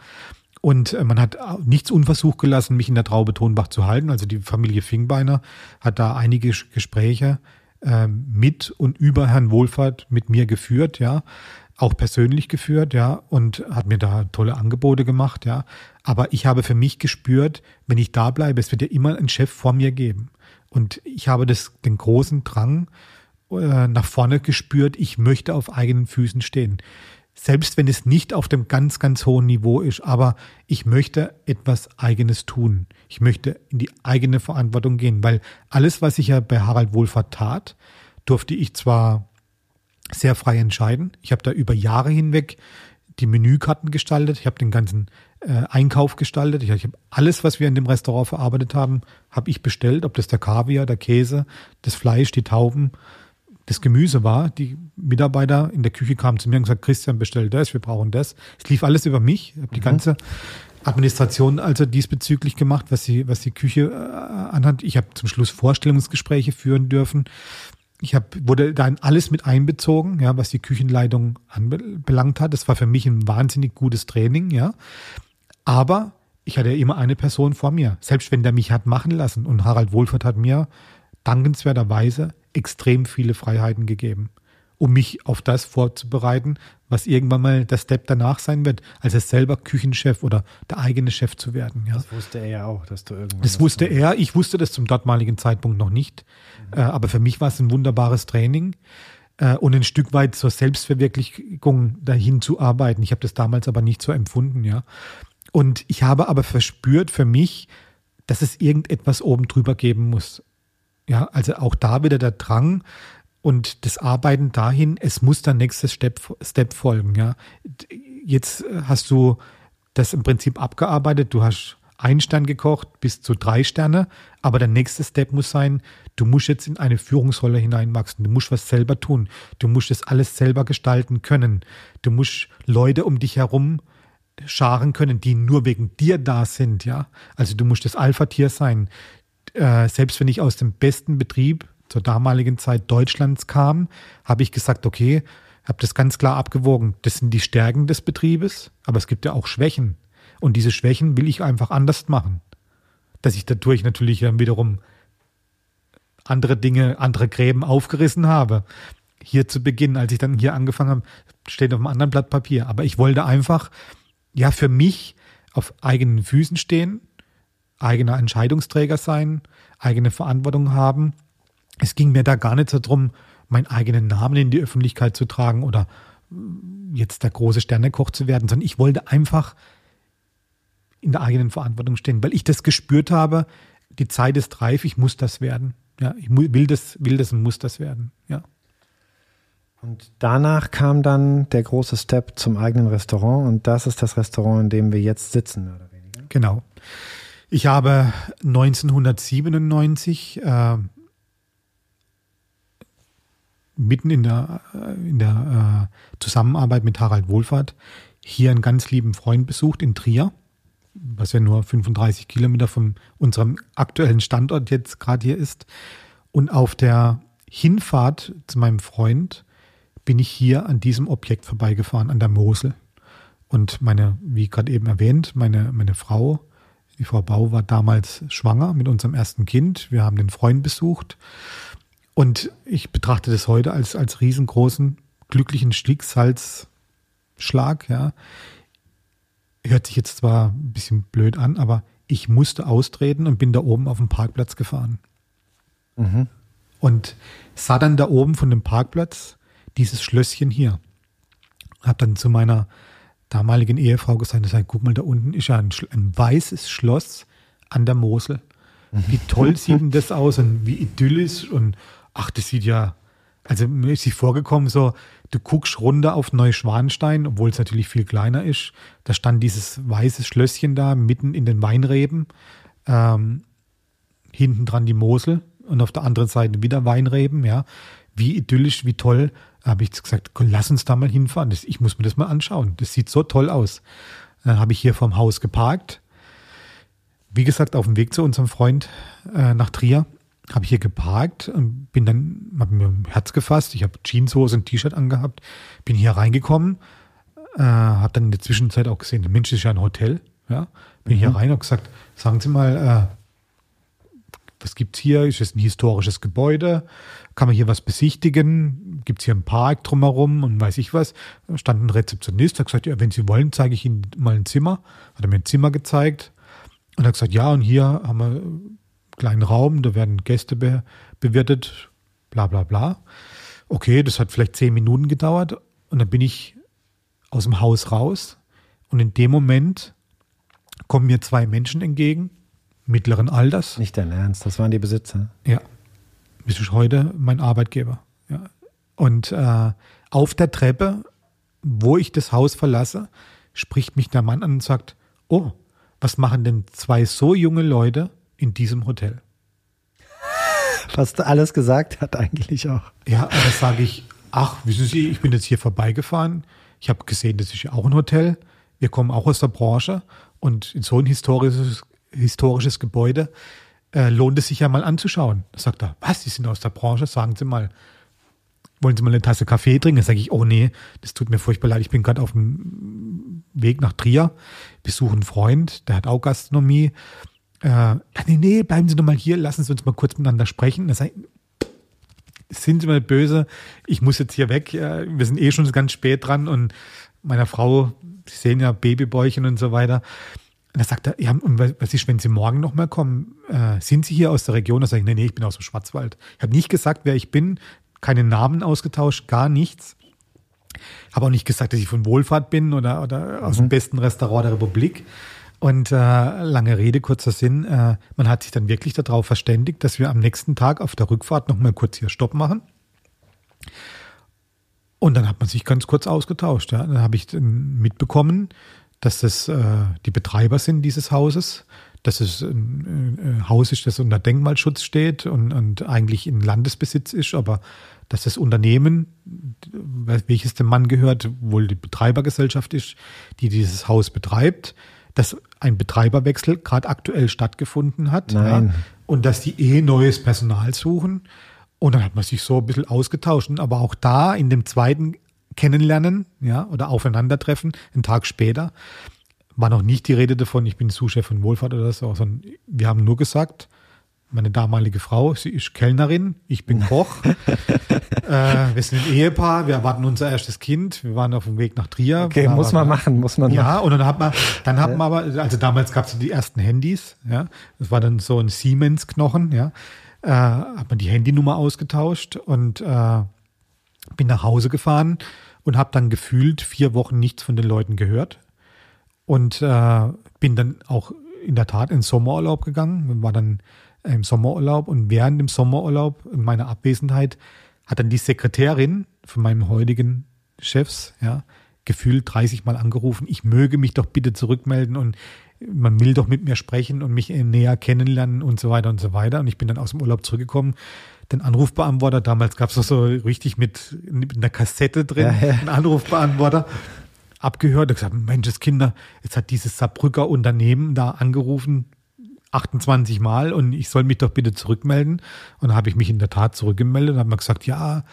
Und äh, man hat nichts unversucht gelassen, mich in der Traube Tonbach zu halten. Also die Familie Fingbeiner hat da einige Gespräche äh, mit und über Herrn Wohlfahrt mit mir geführt, ja auch persönlich geführt, ja, und hat mir da tolle Angebote gemacht, ja. Aber ich habe für mich gespürt, wenn ich da bleibe, es wird ja immer einen Chef vor mir geben. Und ich habe das, den großen Drang äh, nach vorne gespürt, ich möchte auf eigenen Füßen stehen. Selbst wenn es nicht auf dem ganz, ganz hohen Niveau ist, aber ich möchte etwas Eigenes tun. Ich möchte in die eigene Verantwortung gehen, weil alles, was ich ja bei Harald Wohlfahrt tat, durfte ich zwar sehr frei entscheiden. Ich habe da über Jahre hinweg die Menükarten gestaltet, ich habe den ganzen äh, Einkauf gestaltet, ich, ich habe alles, was wir in dem Restaurant verarbeitet haben, habe ich bestellt, ob das der Kaviar, der Käse, das Fleisch, die Tauben, das Gemüse war. Die Mitarbeiter in der Küche kamen zu mir und gesagt, Christian, bestell das, wir brauchen das. Es lief alles über mich, ich habe die mhm. ganze Administration also diesbezüglich gemacht, was die, was die Küche äh, anhat. Ich habe zum Schluss Vorstellungsgespräche führen dürfen. Ich hab, wurde da in alles mit einbezogen, ja, was die Küchenleitung anbelangt hat. Das war für mich ein wahnsinnig gutes Training, ja. Aber ich hatte immer eine Person vor mir, selbst wenn der mich hat machen lassen. Und Harald Wohlfahrt hat mir dankenswerterweise extrem viele Freiheiten gegeben um mich auf das vorzubereiten, was irgendwann mal der Step danach sein wird, als er selber Küchenchef oder der eigene Chef zu werden. Ja. Das wusste er ja auch, dass du irgendwann. Das wusste er. Ich wusste das zum dortmaligen Zeitpunkt noch nicht. Mhm. Äh, aber für mich war es ein wunderbares Training äh, und ein Stück weit zur Selbstverwirklichung dahin zu arbeiten. Ich habe das damals aber nicht so empfunden, ja. Und ich habe aber verspürt für mich, dass es irgendetwas oben drüber geben muss. Ja, also auch da wieder der Drang, und das Arbeiten dahin, es muss der nächste Step, Step folgen. Ja. Jetzt hast du das im Prinzip abgearbeitet. Du hast ein Stern gekocht bis zu drei Sterne, aber der nächste Step muss sein, du musst jetzt in eine Führungsrolle hineinwachsen. Du musst was selber tun. Du musst das alles selber gestalten können. Du musst Leute um dich herum scharen können, die nur wegen dir da sind. Ja, also du musst das Alpha-Tier sein. Äh, selbst wenn ich aus dem besten Betrieb zur damaligen Zeit Deutschlands kam, habe ich gesagt, okay, habe das ganz klar abgewogen. Das sind die Stärken des Betriebes, aber es gibt ja auch Schwächen. Und diese Schwächen will ich einfach anders machen. Dass ich dadurch natürlich dann wiederum andere Dinge, andere Gräben aufgerissen habe. Hier zu Beginn, als ich dann hier angefangen habe, steht auf einem anderen Blatt Papier. Aber ich wollte einfach, ja, für mich auf eigenen Füßen stehen, eigener Entscheidungsträger sein, eigene Verantwortung haben es ging mir da gar nicht so drum, meinen eigenen Namen in die Öffentlichkeit zu tragen oder mm, jetzt der große Sternekoch zu werden, sondern ich wollte einfach in der eigenen Verantwortung stehen, weil ich das gespürt habe, die Zeit ist reif, ich muss das werden. Ja, ich will das, will das und muss das werden. Ja. Und danach kam dann der große Step zum eigenen Restaurant und das ist das Restaurant, in dem wir jetzt sitzen, mehr oder weniger. Genau. Ich habe 1997 äh, mitten in der, äh, in der äh, Zusammenarbeit mit Harald Wohlfahrt hier einen ganz lieben Freund besucht in Trier, was ja nur 35 Kilometer von unserem aktuellen Standort jetzt gerade hier ist. Und auf der Hinfahrt zu meinem Freund bin ich hier an diesem Objekt vorbeigefahren, an der Mosel. Und meine, wie gerade eben erwähnt, meine, meine Frau, die Frau Bau, war damals schwanger mit unserem ersten Kind. Wir haben den Freund besucht und ich betrachte das heute als, als riesengroßen, glücklichen Schicksalsschlag, ja. Hört sich jetzt zwar ein bisschen blöd an, aber ich musste austreten und bin da oben auf dem Parkplatz gefahren. Mhm. Und sah dann da oben von dem Parkplatz dieses Schlösschen hier. Hab dann zu meiner damaligen Ehefrau gesagt, sag, guck mal, da unten ist ja ein, ein weißes Schloss an der Mosel. Wie toll sieht denn das aus und wie idyllisch und ach, das sieht ja, also mir ist sie vorgekommen, so, du guckst runter auf Neuschwanstein, obwohl es natürlich viel kleiner ist. Da stand dieses weiße Schlösschen da, mitten in den Weinreben. Ähm, hinten dran die Mosel, und auf der anderen Seite wieder Weinreben, ja. Wie idyllisch, wie toll. Da habe ich gesagt, lass uns da mal hinfahren. Das, ich muss mir das mal anschauen. Das sieht so toll aus. Dann habe ich hier vorm Haus geparkt. Wie gesagt, auf dem Weg zu unserem Freund äh, nach Trier habe ich hier geparkt und bin dann, habe mir ein Herz gefasst. Ich habe Jeanshose und T-Shirt angehabt, bin hier reingekommen, äh, habe dann in der Zwischenzeit auch gesehen, der Mensch ist ja ein Hotel. Ja, bin mhm. hier rein und gesagt, sagen Sie mal, äh, was gibt's hier? Ist es ein historisches Gebäude? Kann man hier was besichtigen? Gibt es hier einen Park drumherum und weiß ich was? Da stand ein Rezeptionist, hat gesagt, ja, wenn Sie wollen, zeige ich Ihnen mal ein Zimmer. Hat er mir ein Zimmer gezeigt und hat gesagt, ja, und hier haben wir kleinen Raum, da werden Gäste be bewirtet, bla bla bla. Okay, das hat vielleicht zehn Minuten gedauert und dann bin ich aus dem Haus raus und in dem Moment kommen mir zwei Menschen entgegen, mittleren Alters. Nicht dein Ernst, das waren die Besitzer. Ja, bis ich heute mein Arbeitgeber. Ja. Und äh, auf der Treppe, wo ich das Haus verlasse, spricht mich der Mann an und sagt, oh, was machen denn zwei so junge Leute in diesem Hotel? Was alles gesagt hat eigentlich auch. Ja, da sage ich, ach, wissen Sie, ich bin jetzt hier vorbeigefahren. Ich habe gesehen, das ist ja auch ein Hotel. Wir kommen auch aus der Branche und in so ein historisches, historisches Gebäude äh, lohnt es sich ja mal anzuschauen. Da sagt er, was, Sie sind aus der Branche? Sagen Sie mal, wollen Sie mal eine Tasse Kaffee trinken? Da sage ich, oh nee, das tut mir furchtbar leid. Ich bin gerade auf dem Weg nach Trier, besuche einen Freund, der hat auch Gastronomie. Äh, nee, nee, bleiben Sie doch mal hier, lassen Sie uns mal kurz miteinander sprechen. Da sage ich, sind Sie mal böse, ich muss jetzt hier weg. Wir sind eh schon ganz spät dran und meiner Frau Sie sehen ja Babybäuchen und so weiter. Und da sagt er, ja, und was ist, wenn Sie morgen nochmal kommen? Äh, sind Sie hier aus der Region? Da sage ich, nee, nee, ich bin aus dem Schwarzwald. Ich habe nicht gesagt, wer ich bin, keine Namen ausgetauscht, gar nichts. Habe auch nicht gesagt, dass ich von Wohlfahrt bin oder, oder aus dem mhm. besten Restaurant der Republik. Und äh, lange Rede, kurzer Sinn, äh, man hat sich dann wirklich darauf verständigt, dass wir am nächsten Tag auf der Rückfahrt nochmal kurz hier Stopp machen. Und dann hat man sich ganz kurz ausgetauscht. Ja. Dann habe ich mitbekommen, dass das äh, die Betreiber sind dieses Hauses, dass es ein, ein Haus ist, das unter Denkmalschutz steht und, und eigentlich in Landesbesitz ist, aber dass das Unternehmen, welches dem Mann gehört, wohl die Betreibergesellschaft ist, die dieses Haus betreibt, dass ein Betreiberwechsel gerade aktuell stattgefunden hat. Ja, und dass die eh neues Personal suchen und dann hat man sich so ein bisschen ausgetauscht. Aber auch da in dem zweiten Kennenlernen, ja, oder Aufeinandertreffen, einen Tag später, war noch nicht die Rede davon, ich bin Zuschef von Wohlfahrt oder so, sondern wir haben nur gesagt, meine damalige Frau, sie ist Kellnerin, ich bin Koch. äh, wir sind ein Ehepaar, wir erwarten unser erstes Kind, wir waren auf dem Weg nach Trier. Okay, muss man machen, muss man Ja, machen. und dann hat man, dann hat man aber, also damals gab es die ersten Handys, ja, das war dann so ein Siemens-Knochen, ja äh, hat man die Handynummer ausgetauscht und äh, bin nach Hause gefahren und habe dann gefühlt vier Wochen nichts von den Leuten gehört und äh, bin dann auch in der Tat in Sommerurlaub gegangen, war dann im Sommerurlaub und während dem Sommerurlaub in meiner Abwesenheit hat dann die Sekretärin von meinem heutigen Chefs, ja, gefühlt 30 Mal angerufen, ich möge mich doch bitte zurückmelden und man will doch mit mir sprechen und mich näher kennenlernen und so weiter und so weiter. Und ich bin dann aus dem Urlaub zurückgekommen. Den Anrufbeantworter, damals gab es das so richtig mit, mit einer Kassette drin, ja, ja. einen Anrufbeantworter, abgehört und gesagt, Mensch, Kinder, jetzt hat dieses Saarbrücker Unternehmen da angerufen, 28 Mal und ich soll mich doch bitte zurückmelden. Und da habe ich mich in der Tat zurückgemeldet und habe mir gesagt, ja,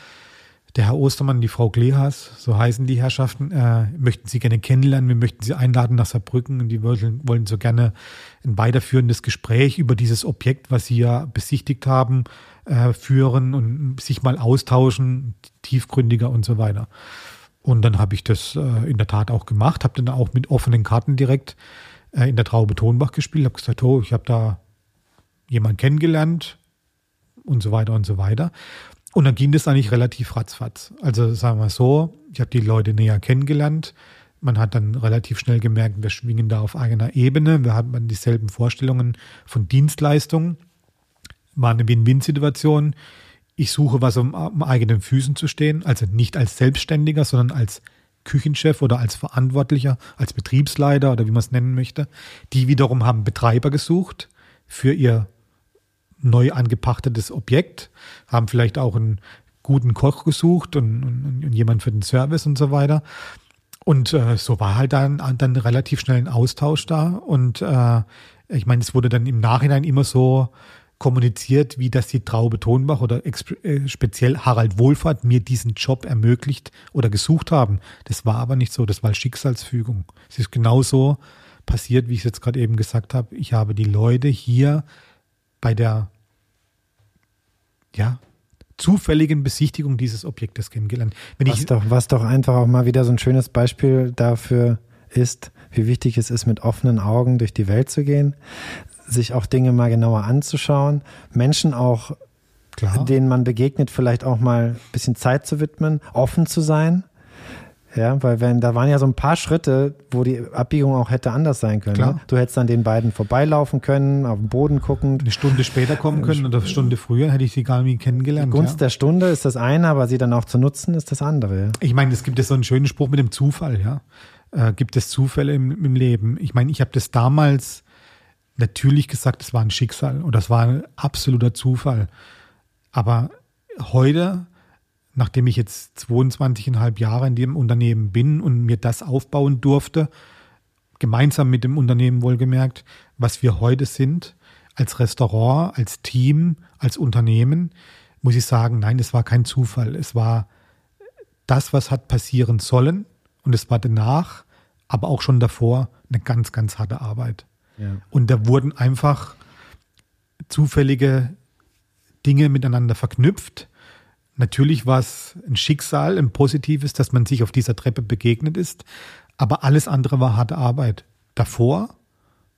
der Herr Ostermann, die Frau Glehas, so heißen die Herrschaften, äh, möchten Sie gerne kennenlernen. Wir möchten Sie einladen nach Saarbrücken und die wollen, wollen so gerne ein weiterführendes Gespräch über dieses Objekt, was Sie ja besichtigt haben, äh, führen und sich mal austauschen, tiefgründiger und so weiter. Und dann habe ich das äh, in der Tat auch gemacht, habe dann auch mit offenen Karten direkt äh, in der Traube Tonbach gespielt, habe gesagt, oh, ich habe da jemanden kennengelernt und so weiter und so weiter. Und dann ging das eigentlich relativ ratzfatz. Also sagen wir so, ich habe die Leute näher kennengelernt. Man hat dann relativ schnell gemerkt, wir schwingen da auf einer Ebene. Wir hatten dieselben Vorstellungen von Dienstleistungen. War eine Win-Win-Situation. Ich suche was, um am eigenen Füßen zu stehen. Also nicht als Selbstständiger, sondern als Küchenchef oder als Verantwortlicher, als Betriebsleiter oder wie man es nennen möchte. Die wiederum haben Betreiber gesucht für ihr neu angepachtetes Objekt, haben vielleicht auch einen guten Koch gesucht und, und, und jemand für den Service und so weiter. Und äh, so war halt dann, dann relativ schnell ein Austausch da. Und äh, ich meine, es wurde dann im Nachhinein immer so kommuniziert, wie das die Traube Tonbach oder äh, speziell Harald Wohlfahrt mir diesen Job ermöglicht oder gesucht haben. Das war aber nicht so, das war Schicksalsfügung. Es ist genauso passiert, wie ich es jetzt gerade eben gesagt habe. Ich habe die Leute hier bei der ja, zufälligen Besichtigung dieses Objektes kennengelernt. Wenn was, ich, doch, was doch einfach auch mal wieder so ein schönes Beispiel dafür ist, wie wichtig es ist, mit offenen Augen durch die Welt zu gehen, sich auch Dinge mal genauer anzuschauen, Menschen auch, Klar. denen man begegnet, vielleicht auch mal ein bisschen Zeit zu widmen, offen zu sein. Ja, weil wenn, da waren ja so ein paar Schritte, wo die Abbiegung auch hätte anders sein können. Ne? Du hättest an den beiden vorbeilaufen können, auf den Boden gucken. Eine Stunde später kommen können oder eine Stunde früher hätte ich sie gar nicht kennengelernt. Die Gunst ja. der Stunde ist das eine, aber sie dann auch zu nutzen ist das andere. Ja? Ich meine, es gibt ja so einen schönen Spruch mit dem Zufall, ja. Äh, gibt es Zufälle im, im Leben? Ich meine, ich habe das damals natürlich gesagt, es war ein Schicksal oder es war ein absoluter Zufall. Aber heute nachdem ich jetzt 22,5 Jahre in dem Unternehmen bin und mir das aufbauen durfte, gemeinsam mit dem Unternehmen wohlgemerkt, was wir heute sind, als Restaurant, als Team, als Unternehmen, muss ich sagen, nein, es war kein Zufall. Es war das, was hat passieren sollen und es war danach, aber auch schon davor eine ganz, ganz harte Arbeit. Ja. Und da wurden einfach zufällige Dinge miteinander verknüpft Natürlich war es ein Schicksal, ein positives, dass man sich auf dieser Treppe begegnet ist, aber alles andere war harte Arbeit. Davor,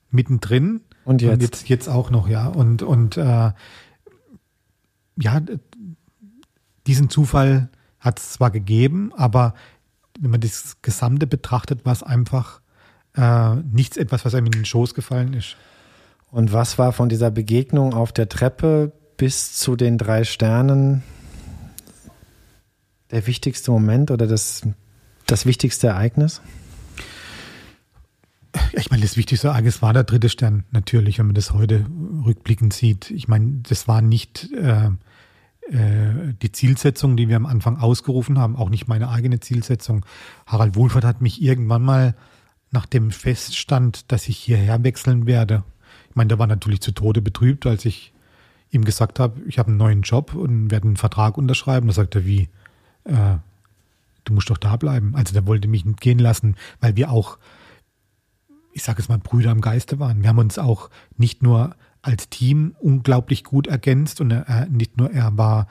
mittendrin und jetzt, und jetzt, jetzt auch noch, ja. Und, und äh, ja, diesen Zufall hat es zwar gegeben, aber wenn man das Gesamte betrachtet, war es einfach äh, nichts etwas, was einem in den Schoß gefallen ist. Und was war von dieser Begegnung auf der Treppe bis zu den drei Sternen der wichtigste Moment oder das, das wichtigste Ereignis? Ich meine, das wichtigste Ereignis war der dritte Stern, natürlich, wenn man das heute rückblickend sieht. Ich meine, das war nicht äh, äh, die Zielsetzung, die wir am Anfang ausgerufen haben, auch nicht meine eigene Zielsetzung. Harald Wohlfahrt hat mich irgendwann mal nach dem Feststand, dass ich hierher wechseln werde. Ich meine, der war natürlich zu Tode betrübt, als ich ihm gesagt habe, ich habe einen neuen Job und werde einen Vertrag unterschreiben. Da sagt er, wie? äh, du musst doch da bleiben. Also der wollte mich nicht gehen lassen, weil wir auch, ich sage es mal, Brüder im Geiste waren. Wir haben uns auch nicht nur als Team unglaublich gut ergänzt und er, nicht nur er war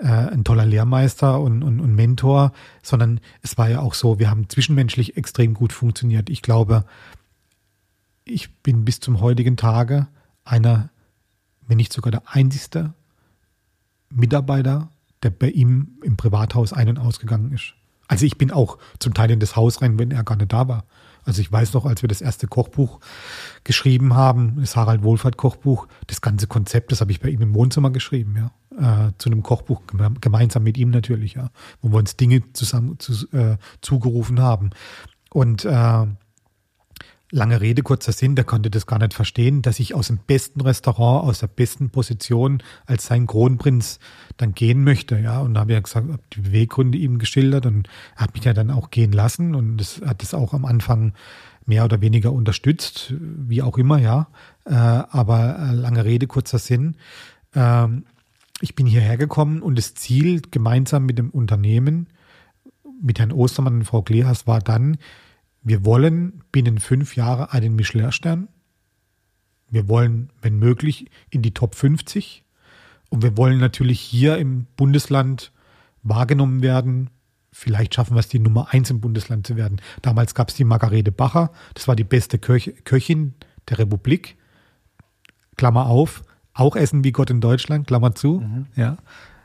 äh, ein toller Lehrmeister und, und, und Mentor, sondern es war ja auch so, wir haben zwischenmenschlich extrem gut funktioniert. Ich glaube, ich bin bis zum heutigen Tage einer, wenn nicht sogar der einzigste Mitarbeiter der bei ihm im Privathaus ein- und ausgegangen ist. Also ich bin auch zum Teil in das Haus rein, wenn er gar nicht da war. Also ich weiß noch, als wir das erste Kochbuch geschrieben haben, das Harald Wohlfahrt Kochbuch, das ganze Konzept, das habe ich bei ihm im Wohnzimmer geschrieben, ja, äh, zu einem Kochbuch gemeinsam mit ihm natürlich, ja, wo wir uns Dinge zusammen zu, äh, zugerufen haben. Und äh, Lange Rede, kurzer Sinn, der konnte das gar nicht verstehen, dass ich aus dem besten Restaurant, aus der besten Position als sein Kronprinz dann gehen möchte. Ja, und da habe ich ja gesagt, habe die Beweggründe ihm geschildert und hat mich ja dann auch gehen lassen und das hat es auch am Anfang mehr oder weniger unterstützt, wie auch immer, ja. Äh, aber äh, lange Rede, kurzer Sinn. Ähm, ich bin hierher gekommen und das Ziel gemeinsam mit dem Unternehmen, mit Herrn Ostermann und Frau Klehas war dann, wir wollen binnen fünf Jahren einen Michelin-Stern. Wir wollen, wenn möglich, in die Top 50. Und wir wollen natürlich hier im Bundesland wahrgenommen werden. Vielleicht schaffen wir es, die Nummer eins im Bundesland zu werden. Damals gab es die Margarete Bacher. Das war die beste Köch Köchin der Republik. Klammer auf. Auch Essen wie Gott in Deutschland. Klammer zu. Mhm. Ja.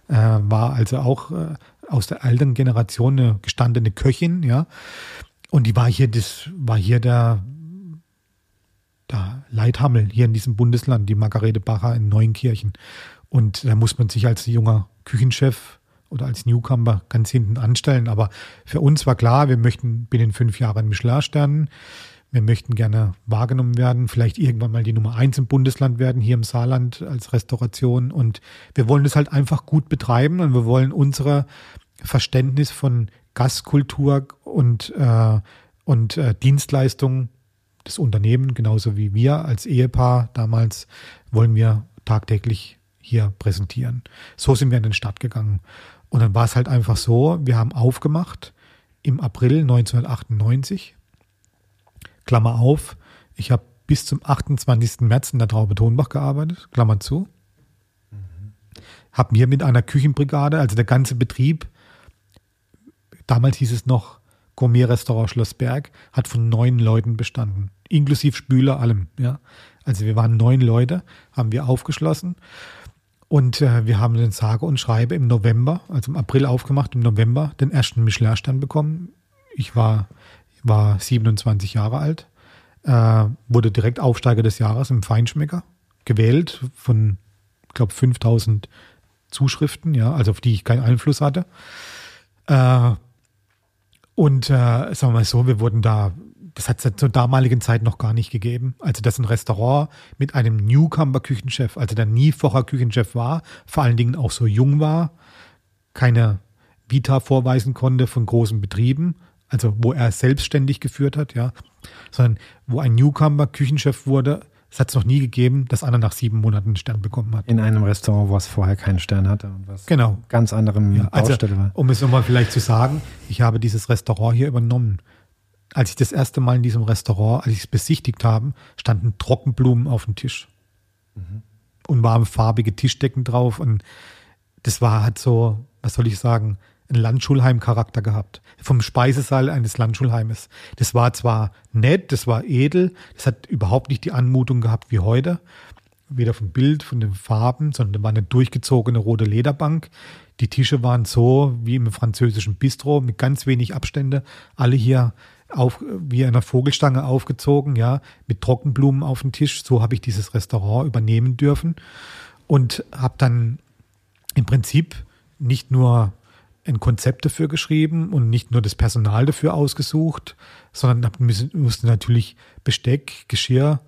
Äh, war also auch äh, aus der alten Generation eine gestandene Köchin. Ja. Und die war hier, das war hier der, der Leithammel hier in diesem Bundesland, die Margarete Bacher in Neunkirchen. Und da muss man sich als junger Küchenchef oder als Newcomer ganz hinten anstellen. Aber für uns war klar, wir möchten binnen fünf Jahren Michelin-Sternen. Wir möchten gerne wahrgenommen werden, vielleicht irgendwann mal die Nummer eins im Bundesland werden, hier im Saarland als Restauration. Und wir wollen das halt einfach gut betreiben und wir wollen unser Verständnis von Gastkultur und, äh, und äh, Dienstleistung des Unternehmens, genauso wie wir als Ehepaar damals, wollen wir tagtäglich hier präsentieren. So sind wir in den Start gegangen. Und dann war es halt einfach so, wir haben aufgemacht im April 1998. Klammer auf, ich habe bis zum 28. März in der Traube Tonbach gearbeitet, Klammer zu. Mhm. Haben hier mit einer Küchenbrigade, also der ganze Betrieb, damals hieß es noch Gourmet-Restaurant Schlossberg, hat von neun Leuten bestanden, inklusive Spüler, allem. Ja. Also wir waren neun Leute, haben wir aufgeschlossen und äh, wir haben den sage und schreibe im November, also im April aufgemacht, im November den ersten Michelin-Stern bekommen. Ich war, war 27 Jahre alt, äh, wurde direkt Aufsteiger des Jahres im Feinschmecker, gewählt von, ich glaube, 5000 Zuschriften, ja, also auf die ich keinen Einfluss hatte. Äh, und äh, sagen wir mal so, wir wurden da das hat es zur damaligen Zeit noch gar nicht gegeben. Also, dass ein Restaurant mit einem Newcomer-Küchenchef, also der nie vorher Küchenchef war, vor allen Dingen auch so jung war, keine Vita vorweisen konnte von großen Betrieben, also wo er selbstständig geführt hat, ja, sondern wo ein Newcomer Küchenchef wurde, es hat es noch nie gegeben, dass einer nach sieben Monaten einen Stern bekommen hat. In einem Restaurant, wo es vorher keinen Stern hatte und was genau. ganz anderem ja, also, Baustelle war. Um es nochmal vielleicht zu sagen, ich habe dieses Restaurant hier übernommen als ich das erste Mal in diesem Restaurant, als ich es besichtigt habe, standen Trockenblumen auf dem Tisch. Mhm. Und waren farbige Tischdecken drauf. Und das war, hat so, was soll ich sagen, einen Landschulheim-Charakter gehabt. Vom Speisesaal eines Landschulheimes. Das war zwar nett, das war edel, das hat überhaupt nicht die Anmutung gehabt wie heute. Weder vom Bild, von den Farben, sondern da war eine durchgezogene rote Lederbank. Die Tische waren so wie im französischen Bistro mit ganz wenig Abstände. Alle hier auf, wie einer Vogelstange aufgezogen, ja, mit Trockenblumen auf dem Tisch. So habe ich dieses Restaurant übernehmen dürfen und habe dann im Prinzip nicht nur ein Konzept dafür geschrieben und nicht nur das Personal dafür ausgesucht, sondern musste natürlich Besteck, Geschirr,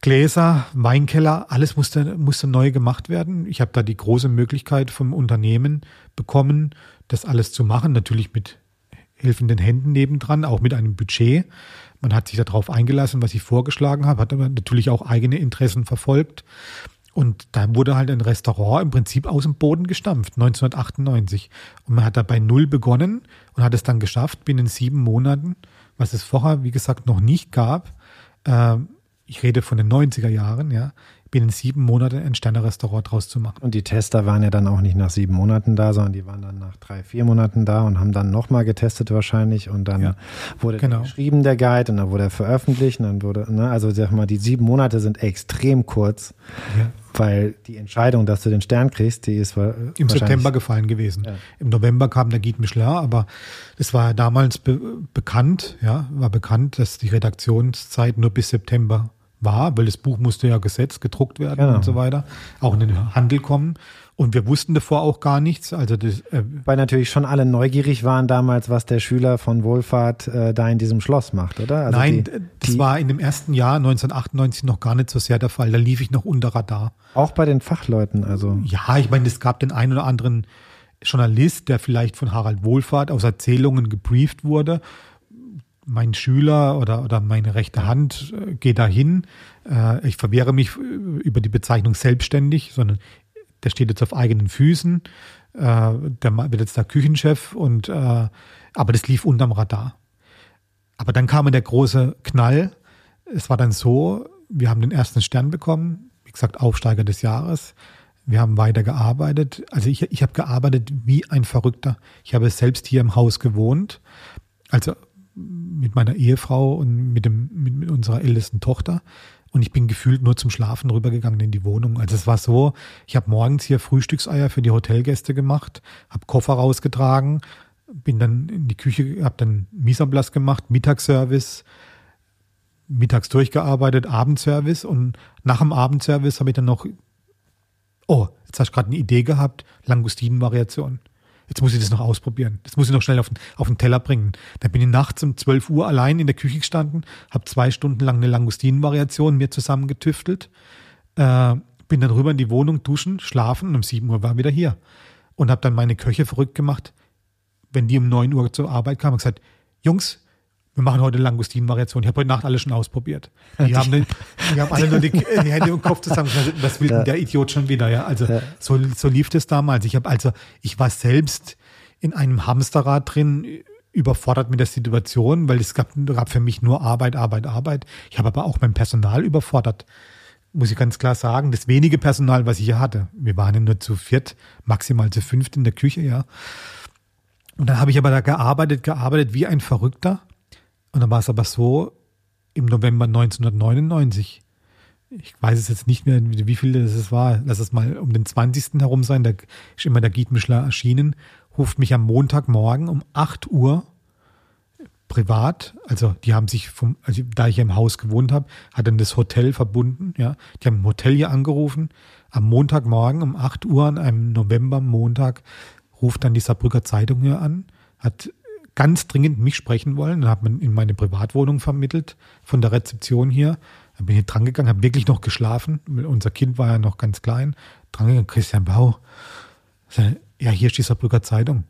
Gläser, Weinkeller, alles musste, musste neu gemacht werden. Ich habe da die große Möglichkeit vom Unternehmen bekommen, das alles zu machen, natürlich mit helfenden Händen nebendran, auch mit einem Budget. Man hat sich darauf eingelassen, was ich vorgeschlagen habe, hat aber natürlich auch eigene Interessen verfolgt. Und da wurde halt ein Restaurant im Prinzip aus dem Boden gestampft, 1998. Und man hat dabei null begonnen und hat es dann geschafft, binnen sieben Monaten, was es vorher, wie gesagt, noch nicht gab. Äh, ich rede von den 90er Jahren, ja, binnen sieben Monaten ein Sternerestaurant draus zu machen. Und die Tester waren ja dann auch nicht nach sieben Monaten da, sondern die waren dann nach drei, vier Monaten da und haben dann nochmal getestet wahrscheinlich und dann ja, wurde genau. geschrieben, der Guide, und dann wurde er veröffentlicht und dann wurde, ne, also sag mal, die sieben Monate sind extrem kurz. Ja. Weil die Entscheidung, dass du den Stern kriegst, die ist im September gefallen gewesen. Ja. Im November kam der Guide Michelin, aber es war ja damals be bekannt, ja, war bekannt, dass die Redaktionszeit nur bis September war, weil das Buch musste ja gesetzt, gedruckt werden genau. und so weiter, auch in den Handel kommen. Und wir wussten davor auch gar nichts. Also das, äh Weil natürlich schon alle neugierig waren damals, was der Schüler von Wohlfahrt äh, da in diesem Schloss macht, oder? Also Nein, die, das die war in dem ersten Jahr 1998 noch gar nicht so sehr der Fall. Da lief ich noch unter Radar. Auch bei den Fachleuten, also. Ja, ich meine, es gab den einen oder anderen Journalist, der vielleicht von Harald Wohlfahrt aus Erzählungen gebrieft wurde mein Schüler oder, oder meine rechte Hand äh, geht dahin. Äh, ich verwehre mich über die Bezeichnung selbstständig, sondern der steht jetzt auf eigenen Füßen. Äh, der wird jetzt der Küchenchef und äh, aber das lief unterm Radar. Aber dann kam der große Knall. Es war dann so, wir haben den ersten Stern bekommen, wie gesagt, Aufsteiger des Jahres. Wir haben weiter gearbeitet. Also ich, ich habe gearbeitet wie ein Verrückter. Ich habe selbst hier im Haus gewohnt. Also mit meiner Ehefrau und mit, dem, mit, mit unserer ältesten Tochter. Und ich bin gefühlt nur zum Schlafen rübergegangen in die Wohnung. Also es war so, ich habe morgens hier Frühstückseier für die Hotelgäste gemacht, habe Koffer rausgetragen, bin dann in die Küche, habe dann Misablas gemacht, Mittagsservice, mittags durchgearbeitet, Abendservice und nach dem Abendservice habe ich dann noch, oh, jetzt hast du gerade eine Idee gehabt, Langustinenvariation. Jetzt muss ich das noch ausprobieren. Das muss ich noch schnell auf den, auf den Teller bringen. Dann bin ich nachts um 12 Uhr allein in der Küche gestanden, habe zwei Stunden lang eine Langustinenvariation mir zusammengetüftelt, äh, bin dann rüber in die Wohnung, duschen, schlafen und um 7 Uhr war wieder hier. Und habe dann meine Köche verrückt gemacht. Wenn die um 9 Uhr zur Arbeit kamen, gesagt, Jungs, wir machen heute Langustin-Variation. Ich habe heute Nacht alles schon ausprobiert. Die haben, den, die haben alle nur die, die Hände im Kopf zusammen. Was will denn der Idiot schon wieder? Ja, also ja. so, so lief das damals. Ich habe also, ich war selbst in einem Hamsterrad drin, überfordert mit der Situation, weil es gab, gab für mich nur Arbeit, Arbeit, Arbeit. Ich habe aber auch mein Personal überfordert. Muss ich ganz klar sagen, das wenige Personal, was ich hier hatte. Wir waren ja nur zu viert, maximal zu fünft in der Küche, ja. Und dann habe ich aber da gearbeitet, gearbeitet wie ein Verrückter und dann war es aber so, im November 1999, ich weiß es jetzt nicht mehr, wie viel das war, lass es mal um den 20. herum sein, da ist immer der Gietmischler erschienen, ruft mich am Montagmorgen um 8 Uhr privat, also die haben sich vom, also da ich im Haus gewohnt habe, hat dann das Hotel verbunden, ja, die haben ein Hotel hier angerufen, am Montagmorgen um 8 Uhr an einem November Montag ruft dann die Saarbrücker Zeitung hier an, hat ganz dringend mich sprechen wollen. Dann hat man in meine Privatwohnung vermittelt von der Rezeption hier. Dann bin ich drangegangen, habe wirklich noch geschlafen. Unser Kind war ja noch ganz klein. Drangegangen, Christian Bau. Ja, hier die Saarbrücker Zeitung.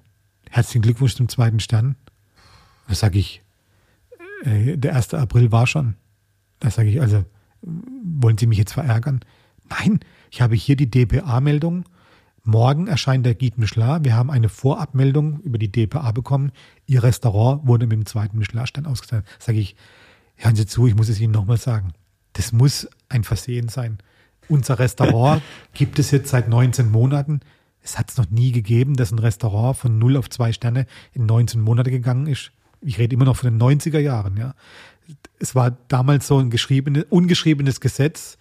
Herzlichen Glückwunsch zum zweiten Stern. Da sage ich, äh, der 1. April war schon. Da sage ich, also, wollen Sie mich jetzt verärgern? Nein, ich habe hier die DPA-Meldung Morgen erscheint der Guide Michelin. Wir haben eine Vorabmeldung über die DPA bekommen. Ihr Restaurant wurde mit dem zweiten Michelin-Stern ausgezeichnet. Sage ich, hören Sie zu, ich muss es Ihnen nochmal sagen. Das muss ein Versehen sein. Unser Restaurant gibt es jetzt seit 19 Monaten. Es hat es noch nie gegeben, dass ein Restaurant von 0 auf 2 Sterne in 19 Monate gegangen ist. Ich rede immer noch von den 90er Jahren, ja. Es war damals so ein geschriebenes, ungeschriebenes Gesetz,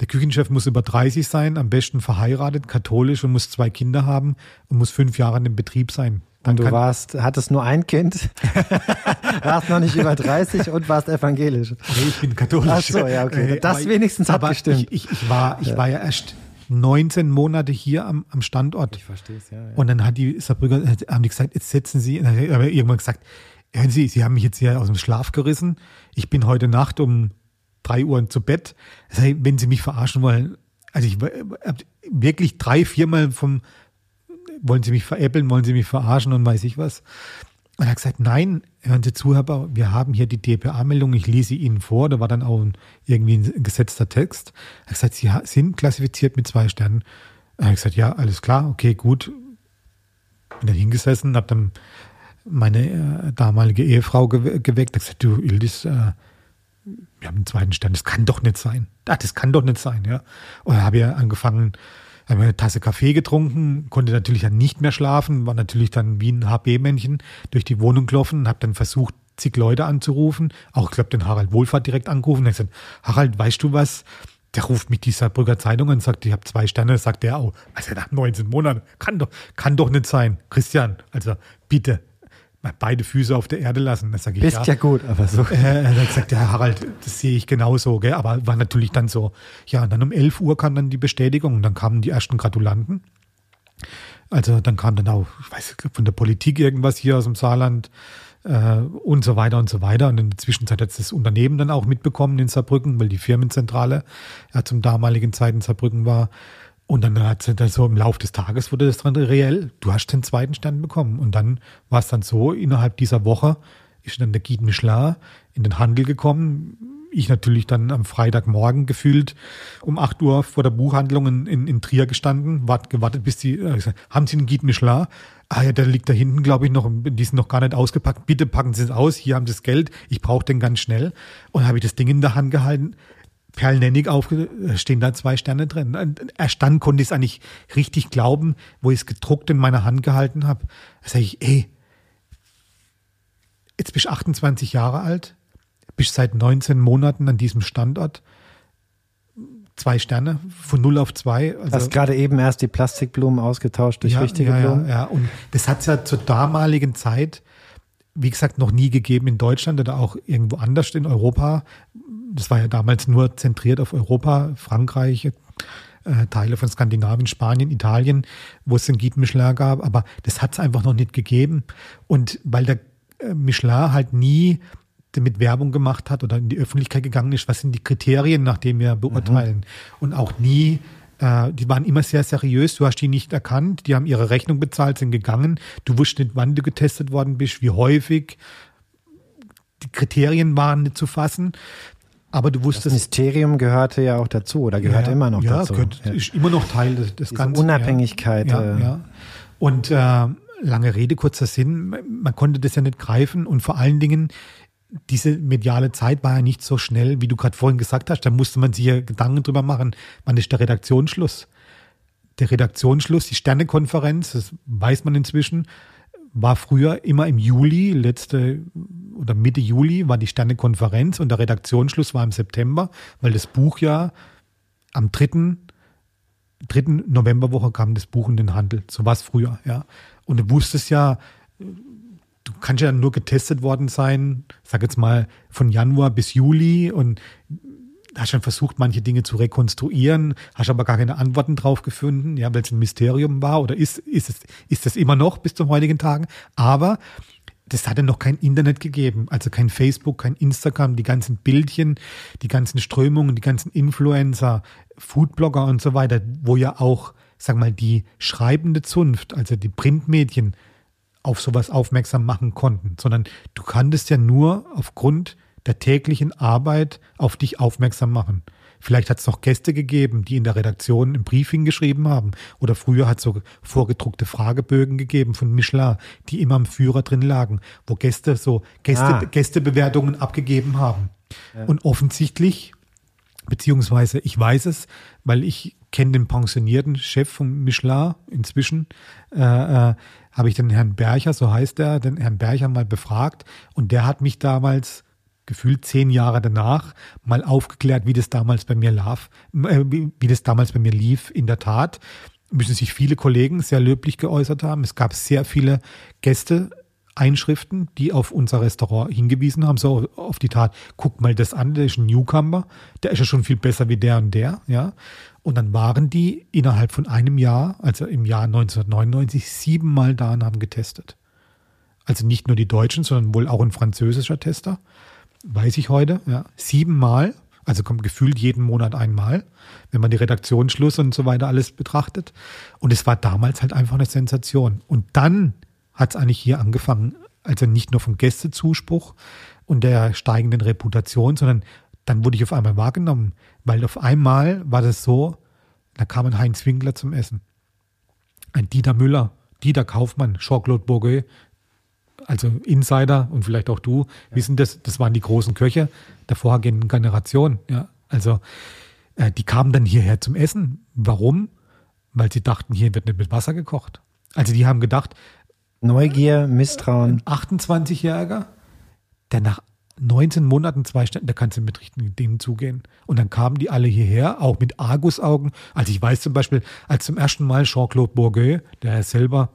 der Küchenchef muss über 30 sein, am besten verheiratet, katholisch und muss zwei Kinder haben und muss fünf Jahre in dem Betrieb sein. Dann und du warst, hattest nur ein Kind, warst noch nicht über 30 und warst evangelisch. Nee, ich bin katholisch. Ach so, ja, okay. Das aber wenigstens hat gestimmt. Ich, ich, ich, war, ich ja. war ja erst 19 Monate hier am, am Standort. Ich verstehe es, ja, ja. Und dann hat die Saarbrücker, haben die gesagt, jetzt setzen Sie, dann haben irgendwann gesagt, hören Sie, Sie haben mich jetzt hier aus dem Schlaf gerissen. Ich bin heute Nacht um drei Uhr zu Bett. Wenn Sie mich verarschen wollen, also ich habe wirklich drei, viermal vom, wollen Sie mich veräppeln, wollen Sie mich verarschen und weiß ich was. Und er hat gesagt, nein, hören Sie zu, Herr wir haben hier die DPA-Meldung, ich lese Ihnen vor, da war dann auch ein, irgendwie ein gesetzter Text. Er hat gesagt, Sie sind klassifiziert mit zwei Sternen. Er hat gesagt, ja, alles klar, okay, gut. Bin dann hingesessen, habe dann meine äh, damalige Ehefrau geweckt, hat gesagt, du Ildis, äh, wir haben einen zweiten Stern, das kann doch nicht sein. Ach, das kann doch nicht sein, ja. Und dann habe ich angefangen, habe eine Tasse Kaffee getrunken, konnte natürlich dann nicht mehr schlafen, war natürlich dann wie ein HB-Männchen durch die Wohnung gelaufen, habe dann versucht, zig Leute anzurufen, auch ich glaube den Harald Wohlfahrt direkt angerufen. Er gesagt, Harald, weißt du was? Der ruft mich dieser Brügger Zeitung und sagt, ich habe zwei Sterne, sagt der auch. Also nach 19 Monaten, kann doch, kann doch nicht sein. Christian, also bitte, beide Füße auf der Erde lassen. Das sage ich, Bist ja, ja gut, aber so. Äh, er hat gesagt, ja, Harald, das sehe ich genauso, gell? aber war natürlich dann so. Ja, und dann um 11 Uhr kam dann die Bestätigung und dann kamen die ersten Gratulanten. Also dann kam dann auch, ich weiß von der Politik irgendwas hier aus dem Saarland äh, und so weiter und so weiter. Und in der Zwischenzeit hat das Unternehmen dann auch mitbekommen in Saarbrücken, weil die Firmenzentrale ja, zum damaligen Zeit in Saarbrücken war. Und dann hat sie dann so im Laufe des Tages wurde das dann reell. Du hast den zweiten Stern bekommen. Und dann war es dann so, innerhalb dieser Woche ist dann der Guide Michelin in den Handel gekommen. Ich natürlich dann am Freitagmorgen gefühlt um 8 Uhr vor der Buchhandlung in, in, in Trier gestanden, wart, gewartet, bis die, äh, haben Sie einen Guide Michelin? Ah ja, der liegt da hinten, glaube ich, noch, die sind noch gar nicht ausgepackt. Bitte packen Sie es aus, hier haben Sie das Geld, ich brauche den ganz schnell. Und habe ich das Ding in der Hand gehalten perlnennig auf, stehen da zwei Sterne drin. Erst dann konnte ich es eigentlich richtig glauben, wo ich es gedruckt in meiner Hand gehalten habe. Da sage ich, ey, jetzt bist du 28 Jahre alt, bist seit 19 Monaten an diesem Standort. Zwei Sterne von 0 auf 2. Also, Hast gerade eben erst die Plastikblumen ausgetauscht durch ja, richtige ja, Blumen. Ja, ja, und das hat es ja zur damaligen Zeit, wie gesagt, noch nie gegeben in Deutschland oder auch irgendwo anders in Europa das war ja damals nur zentriert auf Europa, Frankreich, äh, Teile von Skandinavien, Spanien, Italien, wo es den Guide Michelin gab, aber das hat es einfach noch nicht gegeben. Und weil der äh, Michelin halt nie damit Werbung gemacht hat oder in die Öffentlichkeit gegangen ist, was sind die Kriterien, nach denen wir beurteilen. Mhm. Und auch nie, äh, die waren immer sehr seriös, du hast die nicht erkannt, die haben ihre Rechnung bezahlt, sind gegangen, du wusstest nicht, wann du getestet worden bist, wie häufig. Die Kriterien waren nicht zu fassen. Aber du wusstest. Das Mysterium gehörte ja auch dazu oder gehört ja, immer noch ja, dazu. Gehört, ja, ist immer noch Teil des, des Ganzen. Unabhängigkeit. Ja, äh, ja. Und äh, lange Rede, kurzer Sinn, man konnte das ja nicht greifen und vor allen Dingen, diese mediale Zeit war ja nicht so schnell, wie du gerade vorhin gesagt hast. Da musste man sich ja Gedanken drüber machen, wann ist der Redaktionsschluss. Der Redaktionsschluss, die Sternekonferenz, das weiß man inzwischen, war früher immer im Juli, letzte oder Mitte Juli war die Sternekonferenz und der Redaktionsschluss war im September, weil das Buch ja am 3. 3. Novemberwoche kam das Buch in den Handel. So war es früher, ja. Und du wusstest ja, du kannst ja nur getestet worden sein, sag jetzt mal von Januar bis Juli und hast schon versucht, manche Dinge zu rekonstruieren, hast aber gar keine Antworten drauf gefunden, ja, weil es ein Mysterium war oder ist, ist es, ist es immer noch bis zum heutigen Tagen. Aber das hatte noch kein Internet gegeben, also kein Facebook, kein Instagram, die ganzen Bildchen, die ganzen Strömungen, die ganzen Influencer, Foodblogger und so weiter, wo ja auch, sag mal, die schreibende Zunft, also die Printmedien, auf sowas aufmerksam machen konnten, sondern du kanntest ja nur aufgrund der täglichen Arbeit auf dich aufmerksam machen. Vielleicht hat es noch Gäste gegeben, die in der Redaktion ein Briefing geschrieben haben. Oder früher hat es so vorgedruckte Fragebögen gegeben von Michelin, die immer am Führer drin lagen, wo Gäste so Gäste, ah. Gästebewertungen abgegeben haben. Ja. Und offensichtlich, beziehungsweise ich weiß es, weil ich kenne den pensionierten Chef von Michelin inzwischen, äh, äh, habe ich den Herrn Bercher, so heißt er, den Herrn Bercher mal befragt und der hat mich damals gefühlt zehn Jahre danach mal aufgeklärt, wie das damals bei mir lief, äh, wie das damals bei mir lief. In der Tat müssen sich viele Kollegen sehr löblich geäußert haben. Es gab sehr viele Gäste, Einschriften, die auf unser Restaurant hingewiesen haben, so auf die Tat, guck mal das an, der ist ein Newcomer, der ist ja schon viel besser wie der und der, ja. Und dann waren die innerhalb von einem Jahr, also im Jahr 1999, siebenmal da und haben getestet. Also nicht nur die Deutschen, sondern wohl auch ein französischer Tester weiß ich heute, ja, siebenmal, also kommt gefühlt jeden Monat einmal, wenn man die Redaktionsschluss und so weiter alles betrachtet. Und es war damals halt einfach eine Sensation. Und dann hat es eigentlich hier angefangen, also nicht nur vom Gästezuspruch und der steigenden Reputation, sondern dann wurde ich auf einmal wahrgenommen, weil auf einmal war das so, da kam ein Heinz Winkler zum Essen. Ein Dieter Müller, Dieter Kaufmann, Jean-Claude Bourguet, also Insider und vielleicht auch du, ja. wissen das, das waren die großen Köche der vorhergehenden Generation. Ja, also äh, die kamen dann hierher zum Essen. Warum? Weil sie dachten, hier wird nicht mit Wasser gekocht. Also die haben gedacht, Neugier, Misstrauen. Ein 28-Jähriger, der nach 19 Monaten zwei Stunden, da kannst du mit richtigen Dingen zugehen. Und dann kamen die alle hierher, auch mit Argusaugen. Also ich weiß zum Beispiel, als zum ersten Mal Jean-Claude Bourguet, der selber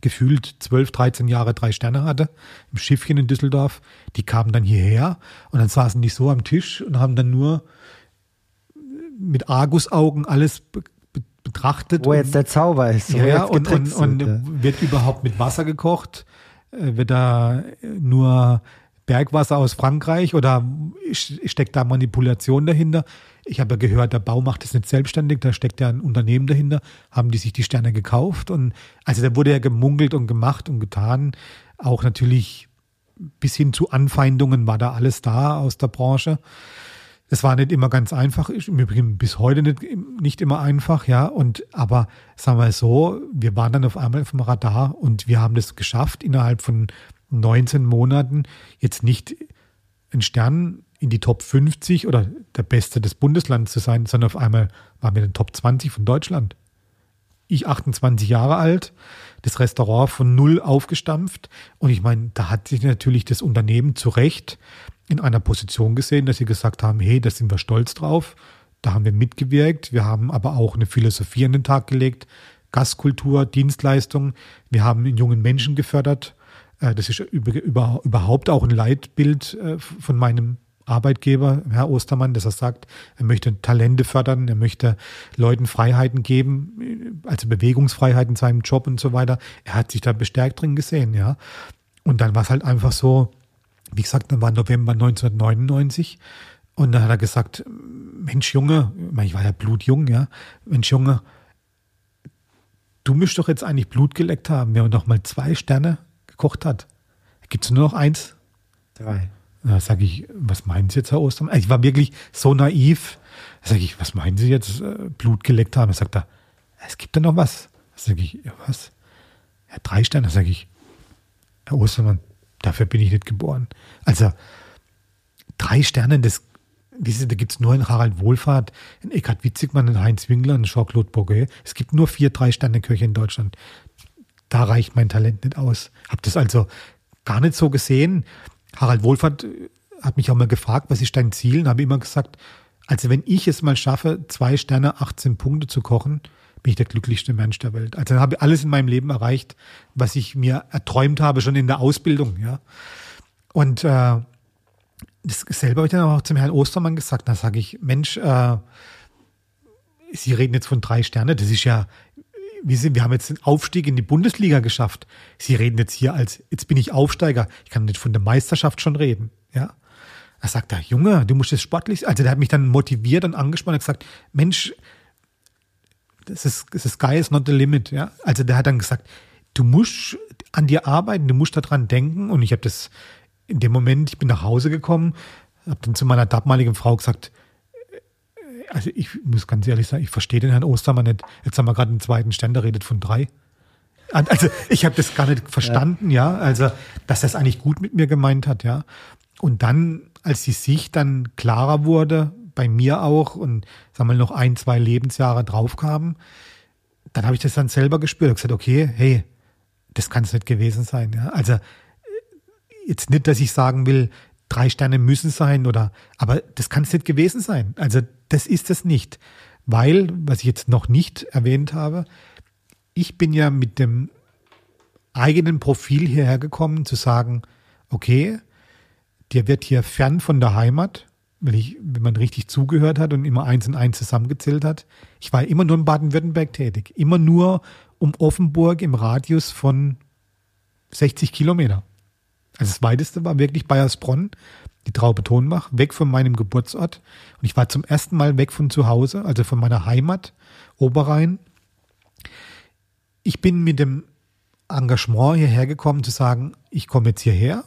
gefühlt 12, 13 Jahre drei Sterne hatte, im Schiffchen in Düsseldorf. Die kamen dann hierher und dann saßen die so am Tisch und haben dann nur mit Argusaugen alles be betrachtet. Wo jetzt der Zauber ist. Ja, und, und, und wird überhaupt mit Wasser gekocht? Äh, wird da nur Bergwasser aus Frankreich oder steckt da Manipulation dahinter? Ich habe ja gehört, der Bau macht es nicht selbstständig, da steckt ja ein Unternehmen dahinter. Haben die sich die Sterne gekauft? Und also da wurde ja gemungelt und gemacht und getan. Auch natürlich bis hin zu Anfeindungen war da alles da aus der Branche. Es war nicht immer ganz einfach, im Übrigen bis heute nicht, nicht immer einfach, ja. Und aber sagen wir so, wir waren dann auf einmal auf dem Radar und wir haben das geschafft, innerhalb von 19 Monaten jetzt nicht einen Stern in die Top 50 oder der Beste des Bundeslands zu sein, sondern auf einmal waren wir in den Top 20 von Deutschland. Ich 28 Jahre alt, das Restaurant von null aufgestampft. Und ich meine, da hat sich natürlich das Unternehmen zu Recht in einer Position gesehen, dass sie gesagt haben, hey, da sind wir stolz drauf. Da haben wir mitgewirkt. Wir haben aber auch eine Philosophie an den Tag gelegt. Gastkultur, Dienstleistung. Wir haben jungen Menschen gefördert. Äh, das ist überhaupt auch ein Leitbild äh, von meinem Arbeitgeber, Herr Ostermann, dass er sagt, er möchte Talente fördern, er möchte Leuten Freiheiten geben, also Bewegungsfreiheit in seinem Job und so weiter. Er hat sich da bestärkt drin gesehen, ja. Und dann war es halt einfach so, wie gesagt, dann war November 1999 und dann hat er gesagt, Mensch Junge, ich war ja blutjung, ja, Mensch Junge, du müsst doch jetzt eigentlich Blut geleckt haben, wenn man noch mal zwei Sterne gekocht hat. Gibt es nur noch eins? Drei. Da sage ich, was meinen Sie jetzt, Herr Ostermann? Ich war wirklich so naiv. Da sage ich, was meinen Sie jetzt, äh, Blut geleckt haben? Da sagt er, es gibt da noch was. Da sage ich, ja, was? Ja, drei Sterne. Da sage ich, Herr Ostermann, dafür bin ich nicht geboren. Also, drei Sterne, das, Sie, da gibt es nur in Harald Wohlfahrt, in Eckhard Witzigmann, in Heinz Winkler, in Jean-Claude Bourget. Es gibt nur vier Drei-Sterne-Köche in Deutschland. Da reicht mein Talent nicht aus. Hab das also gar nicht so gesehen. Harald Wohlfahrt äh, hat mich auch mal gefragt, was ist dein Ziel? Und habe immer gesagt, also wenn ich es mal schaffe, zwei Sterne, 18 Punkte zu kochen, bin ich der glücklichste Mensch der Welt. Also dann habe ich alles in meinem Leben erreicht, was ich mir erträumt habe, schon in der Ausbildung, ja. Und äh, das selber habe ich dann auch zum Herrn Ostermann gesagt. Da sage ich, Mensch, äh, Sie reden jetzt von drei Sterne, das ist ja wir, sind, wir haben jetzt den Aufstieg in die Bundesliga geschafft. Sie reden jetzt hier als, jetzt bin ich Aufsteiger. Ich kann nicht von der Meisterschaft schon reden. Ja. Da sagt er, Junge, du musst jetzt sportlich, also der hat mich dann motiviert und angespannt und gesagt, Mensch, das ist, das ist sky is not the limit. Ja. Also der hat dann gesagt, du musst an dir arbeiten, du musst daran denken. Und ich habe das in dem Moment, ich bin nach Hause gekommen, habe dann zu meiner damaligen Frau gesagt, also ich muss ganz ehrlich sagen, ich verstehe den Herrn Ostermann nicht. Jetzt haben wir gerade einen zweiten Stand, der redet von drei. Also ich habe das gar nicht verstanden, ja. ja. Also, dass das eigentlich gut mit mir gemeint hat, ja. Und dann, als die Sicht dann klarer wurde, bei mir auch, und sagen wir noch ein, zwei Lebensjahre draufkamen, dann habe ich das dann selber gespürt. Ich gesagt, okay, hey, das kann es nicht gewesen sein. Ja. Also jetzt nicht, dass ich sagen will, drei Sterne müssen sein oder, aber das kann es nicht gewesen sein. Also das ist es nicht. Weil, was ich jetzt noch nicht erwähnt habe, ich bin ja mit dem eigenen Profil hierher gekommen, zu sagen, okay, der wird hier fern von der Heimat, wenn, ich, wenn man richtig zugehört hat und immer eins und eins zusammengezählt hat. Ich war immer nur in Baden-Württemberg tätig, immer nur um Offenburg im Radius von 60 Kilometer. Also das weiteste war wirklich Bayersbronn, die Traube Tonbach, weg von meinem Geburtsort. Und ich war zum ersten Mal weg von zu Hause, also von meiner Heimat, Oberrhein. Ich bin mit dem Engagement hierher gekommen, zu sagen, ich komme jetzt hierher,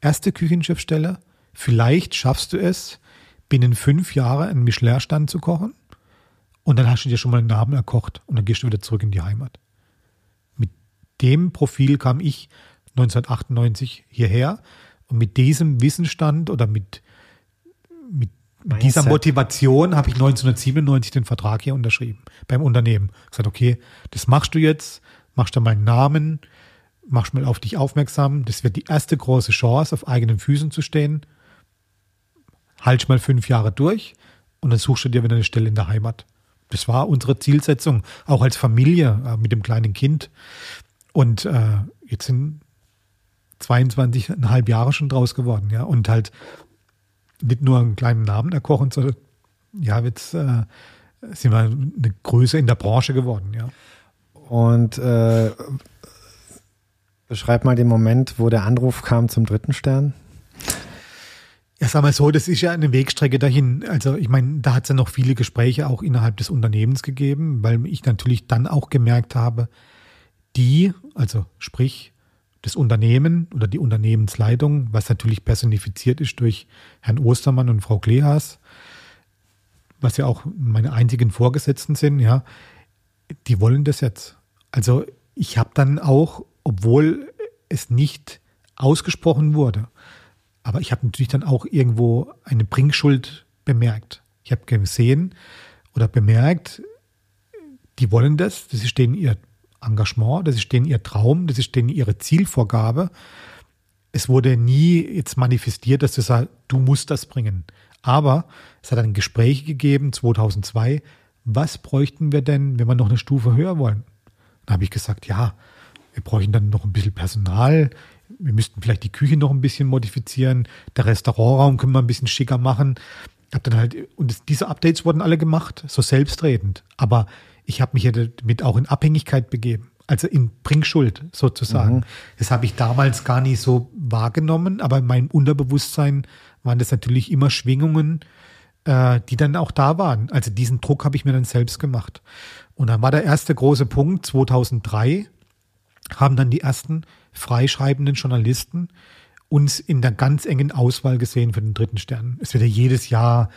erste Küchenchefstelle, vielleicht schaffst du es, binnen fünf Jahren einen Michelin-Stand zu kochen. Und dann hast du dir schon mal einen Namen erkocht und dann gehst du wieder zurück in die Heimat. Mit dem Profil kam ich 1998 hierher und mit diesem Wissensstand oder mit, mit, mit dieser Motivation habe ich 1997 den Vertrag hier unterschrieben beim Unternehmen. Gesagt, okay, das machst du jetzt, machst du meinen Namen, machst mal auf dich aufmerksam. Das wird die erste große Chance, auf eigenen Füßen zu stehen. Halt mal fünf Jahre durch und dann suchst du dir wieder eine Stelle in der Heimat. Das war unsere Zielsetzung, auch als Familie äh, mit dem kleinen Kind. Und äh, jetzt sind 22,5 Jahre schon draus geworden, ja. Und halt nicht nur einen kleinen Namen erkochen, sondern ja, jetzt äh, sind wir eine Größe in der Branche geworden, ja. Und äh, beschreib mal den Moment, wo der Anruf kam zum dritten Stern. Ja, sag mal so, das ist ja eine Wegstrecke dahin. Also ich meine, da hat es ja noch viele Gespräche auch innerhalb des Unternehmens gegeben, weil ich natürlich dann auch gemerkt habe, die, also sprich das Unternehmen oder die Unternehmensleitung, was natürlich personifiziert ist durch Herrn Ostermann und Frau Klehas, was ja auch meine einzigen Vorgesetzten sind, ja, die wollen das jetzt. Also ich habe dann auch, obwohl es nicht ausgesprochen wurde, aber ich habe natürlich dann auch irgendwo eine Bringschuld bemerkt. Ich habe gesehen oder bemerkt, die wollen das, ist denen ihr Engagement, das ist denen ihr Traum, das ist denen ihre Zielvorgabe. Es wurde nie jetzt manifestiert, dass du sagst, du musst das bringen. Aber es hat dann Gespräche gegeben, 2002, was bräuchten wir denn, wenn wir noch eine Stufe höher wollen? Dann habe ich gesagt, ja, wir bräuchten dann noch ein bisschen Personal, wir müssten vielleicht die Küche noch ein bisschen modifizieren, der Restaurantraum können wir ein bisschen schicker machen. Hab dann halt, und diese Updates wurden alle gemacht, so selbstredend. Aber ich habe mich ja damit auch in Abhängigkeit begeben, also in Bringschuld sozusagen. Mhm. Das habe ich damals gar nicht so wahrgenommen, aber in meinem Unterbewusstsein waren das natürlich immer Schwingungen, äh, die dann auch da waren. Also diesen Druck habe ich mir dann selbst gemacht. Und dann war der erste große Punkt 2003, haben dann die ersten freischreibenden Journalisten uns in der ganz engen Auswahl gesehen für den dritten Stern. Es wird ja jedes Jahr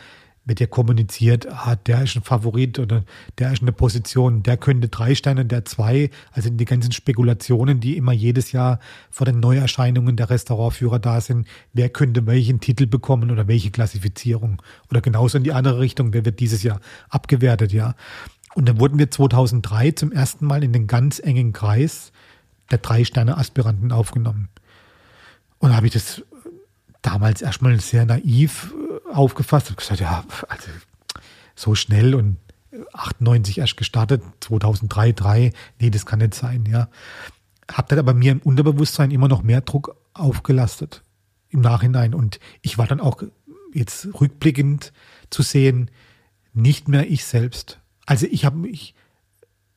wird ja kommuniziert, ah, der ist ein Favorit oder der ist eine Position, der könnte drei Sterne, der zwei. Also die ganzen Spekulationen, die immer jedes Jahr vor den Neuerscheinungen der Restaurantführer da sind, wer könnte welchen Titel bekommen oder welche Klassifizierung. Oder genauso in die andere Richtung, wer wird dieses Jahr abgewertet, ja. Und dann wurden wir 2003 zum ersten Mal in den ganz engen Kreis der drei Sterne Aspiranten aufgenommen. Und da habe ich das damals erstmal sehr naiv äh, aufgefasst und gesagt, ja, also so schnell und 98 erst gestartet, 2003, 3, nee, das kann nicht sein, ja. Hab dann aber mir im Unterbewusstsein immer noch mehr Druck aufgelastet im Nachhinein und ich war dann auch jetzt rückblickend zu sehen, nicht mehr ich selbst. Also ich habe mich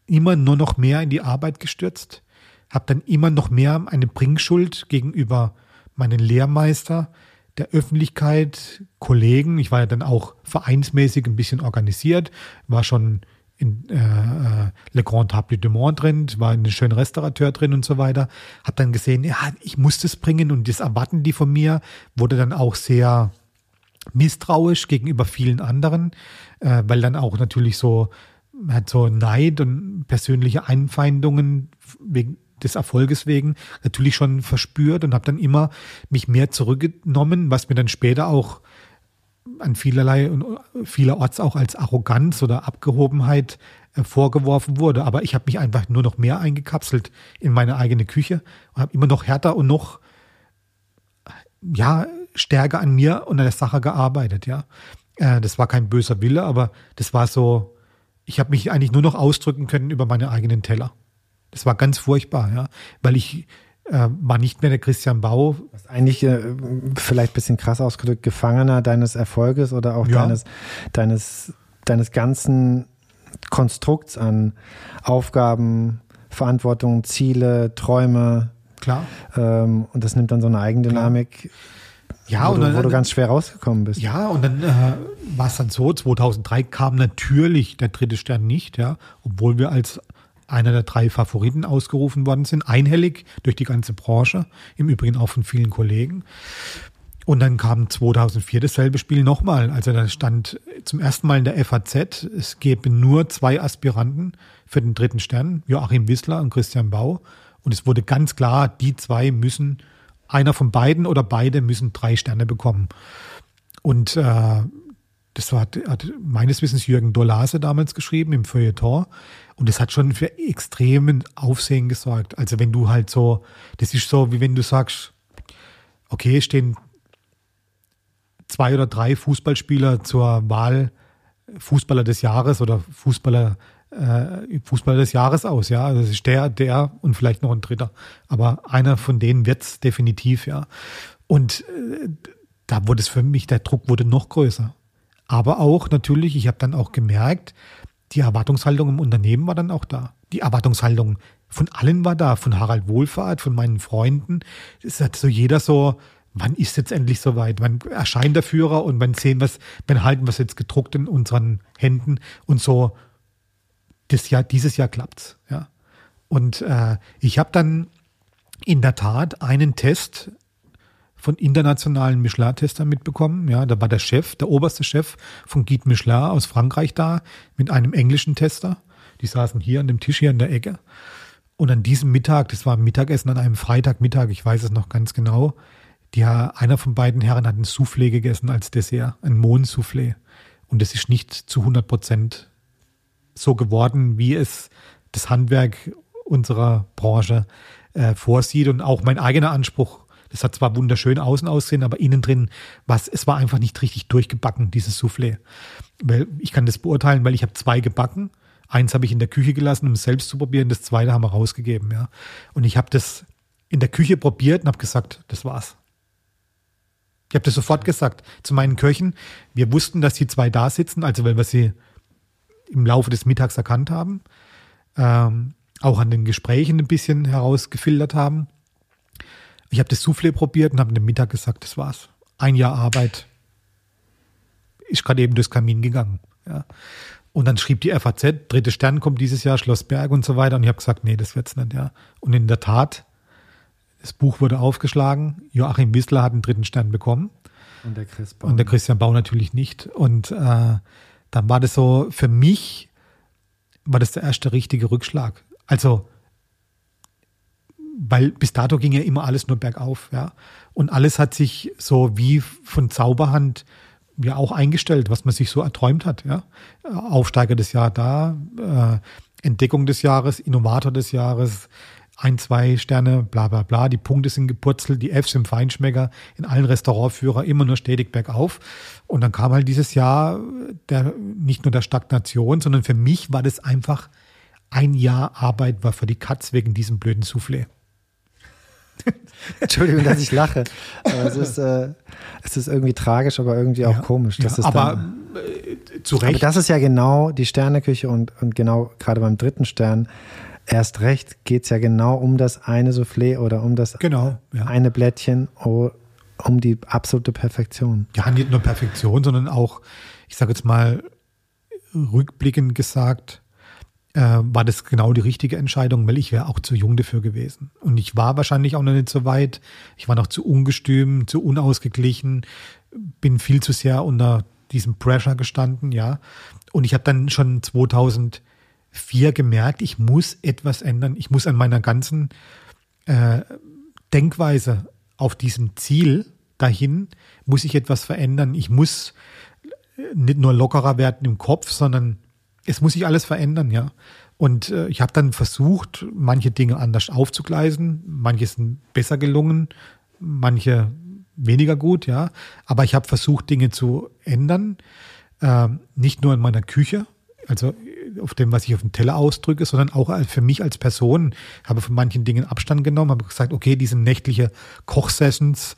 immer nur noch mehr in die Arbeit gestürzt, habe dann immer noch mehr eine Bringschuld gegenüber meinen Lehrmeister, der Öffentlichkeit, Kollegen. Ich war ja dann auch vereinsmäßig ein bisschen organisiert, war schon in äh, äh Le Grand Table du Monde drin, war ein schöner Restaurateur drin und so weiter. Hab dann gesehen, ja, ich muss das bringen und das erwarten die von mir. Wurde dann auch sehr misstrauisch gegenüber vielen anderen, äh, weil dann auch natürlich so hat so Neid und persönliche Einfeindungen wegen des Erfolges wegen natürlich schon verspürt und habe dann immer mich mehr zurückgenommen, was mir dann später auch an vielerlei und vielerorts auch als Arroganz oder Abgehobenheit äh, vorgeworfen wurde. Aber ich habe mich einfach nur noch mehr eingekapselt in meine eigene Küche und habe immer noch härter und noch ja stärker an mir und an der Sache gearbeitet. Ja, äh, das war kein böser Wille, aber das war so. Ich habe mich eigentlich nur noch ausdrücken können über meine eigenen Teller. Das war ganz furchtbar, ja, weil ich äh, war nicht mehr der Christian Bau. Was eigentlich äh, vielleicht ein bisschen krass ausgedrückt, Gefangener deines Erfolges oder auch ja. deines, deines, deines ganzen Konstrukts an Aufgaben, Verantwortung, Ziele, Träume. Klar. Ähm, und das nimmt dann so eine Eigendynamik. Ja, wo, und dann, du, wo du ganz schwer rausgekommen bist. Ja, und dann äh, war es dann so, 2003 kam natürlich der dritte Stern nicht, ja, obwohl wir als einer der drei Favoriten ausgerufen worden sind, einhellig durch die ganze Branche, im Übrigen auch von vielen Kollegen. Und dann kam 2004 dasselbe Spiel nochmal. Also da stand zum ersten Mal in der FAZ, es gäbe nur zwei Aspiranten für den dritten Stern, Joachim Wissler und Christian Bau. Und es wurde ganz klar, die zwei müssen, einer von beiden oder beide müssen drei Sterne bekommen. Und äh, das war, hat meines Wissens Jürgen Dolase damals geschrieben im Feuilleton. Und das hat schon für extremen Aufsehen gesorgt. Also wenn du halt so, das ist so, wie wenn du sagst, okay, stehen zwei oder drei Fußballspieler zur Wahl Fußballer des Jahres oder Fußballer, äh, Fußballer des Jahres aus, ja. Also das ist der, der und vielleicht noch ein dritter. Aber einer von denen wird's definitiv, ja. Und äh, da wurde es für mich, der Druck wurde noch größer. Aber auch natürlich, ich habe dann auch gemerkt, die Erwartungshaltung im Unternehmen war dann auch da. Die Erwartungshaltung von allen war da, von Harald Wohlfahrt, von meinen Freunden. Es hat so jeder so, wann ist jetzt endlich soweit? Wann erscheint der Führer und wann sehen es, wann halten wir es jetzt gedruckt in unseren Händen und so, das Jahr, dieses Jahr klappt's, ja. Und äh, ich habe dann in der Tat einen Test von internationalen Michelin-Testern mitbekommen. Ja, da war der Chef, der oberste Chef von Guide Michelin aus Frankreich da mit einem englischen Tester. Die saßen hier an dem Tisch hier in der Ecke. Und an diesem Mittag, das war Mittagessen an einem Freitagmittag, ich weiß es noch ganz genau, die, einer von beiden Herren hat ein Soufflé gegessen als Dessert, ein Mohnsoufflé. Und es ist nicht zu 100 Prozent so geworden, wie es das Handwerk unserer Branche äh, vorsieht und auch mein eigener Anspruch das hat zwar wunderschön außen aussehen, aber innen drin, was, es war einfach nicht richtig durchgebacken, dieses Soufflé. Weil ich kann das beurteilen, weil ich habe zwei gebacken. Eins habe ich in der Küche gelassen, um es selbst zu probieren. Das zweite haben wir rausgegeben, ja. Und ich habe das in der Küche probiert und habe gesagt, das war's. Ich habe das sofort gesagt zu meinen Köchen. Wir wussten, dass die zwei da sitzen, also weil wir sie im Laufe des Mittags erkannt haben, ähm, auch an den Gesprächen ein bisschen herausgefiltert haben. Ich habe das Soufflé probiert und habe am Mittag gesagt, das war's. Ein Jahr Arbeit ist gerade eben durchs Kamin gegangen. Ja. Und dann schrieb die FAZ, dritte Stern kommt dieses Jahr, Schlossberg und so weiter. Und ich habe gesagt, nee, das wird's nicht, ja. Und in der Tat, das Buch wurde aufgeschlagen. Joachim Wissler hat einen dritten Stern bekommen. Und der, Chris Bau. und der Christian Bau natürlich nicht. Und äh, dann war das so, für mich war das der erste richtige Rückschlag. Also, weil bis dato ging ja immer alles nur bergauf, ja. Und alles hat sich so wie von Zauberhand ja auch eingestellt, was man sich so erträumt hat, ja. Aufsteiger des Jahres da, äh, Entdeckung des Jahres, Innovator des Jahres, ein, zwei Sterne, bla bla bla. Die Punkte sind gepurzelt, die Fs im Feinschmecker, in allen Restaurantführer immer nur stetig bergauf. Und dann kam halt dieses Jahr der, nicht nur der Stagnation, sondern für mich war das einfach ein Jahr Arbeit war für die Katz wegen diesem blöden Soufflé. Entschuldigung, dass ich lache. es, ist, äh, es ist irgendwie tragisch, aber irgendwie auch ja, komisch. Ja, aber dann, äh, zu Recht. Aber das ist ja genau die Sterneküche und, und genau gerade beim dritten Stern erst recht geht es ja genau um das eine Soufflé oder um das genau, ja. eine Blättchen, um die absolute Perfektion. Ja, nicht nur Perfektion, sondern auch, ich sage jetzt mal, rückblickend gesagt, äh, war das genau die richtige Entscheidung, weil ich wäre auch zu jung dafür gewesen. Und ich war wahrscheinlich auch noch nicht so weit. Ich war noch zu ungestüm, zu unausgeglichen, bin viel zu sehr unter diesem Pressure gestanden, ja. Und ich habe dann schon 2000 vier gemerkt, ich muss etwas ändern. Ich muss an meiner ganzen äh, Denkweise auf diesem Ziel dahin, muss ich etwas verändern. Ich muss nicht nur lockerer werden im Kopf, sondern es muss sich alles verändern, ja. Und äh, ich habe dann versucht, manche Dinge anders aufzugleisen. Manche sind besser gelungen, manche weniger gut, ja. Aber ich habe versucht, Dinge zu ändern. Äh, nicht nur in meiner Küche, also auf dem, was ich auf dem Teller ausdrücke, sondern auch für mich als Person. Habe von manchen Dingen Abstand genommen, habe gesagt, okay, diese nächtliche Kochsessions,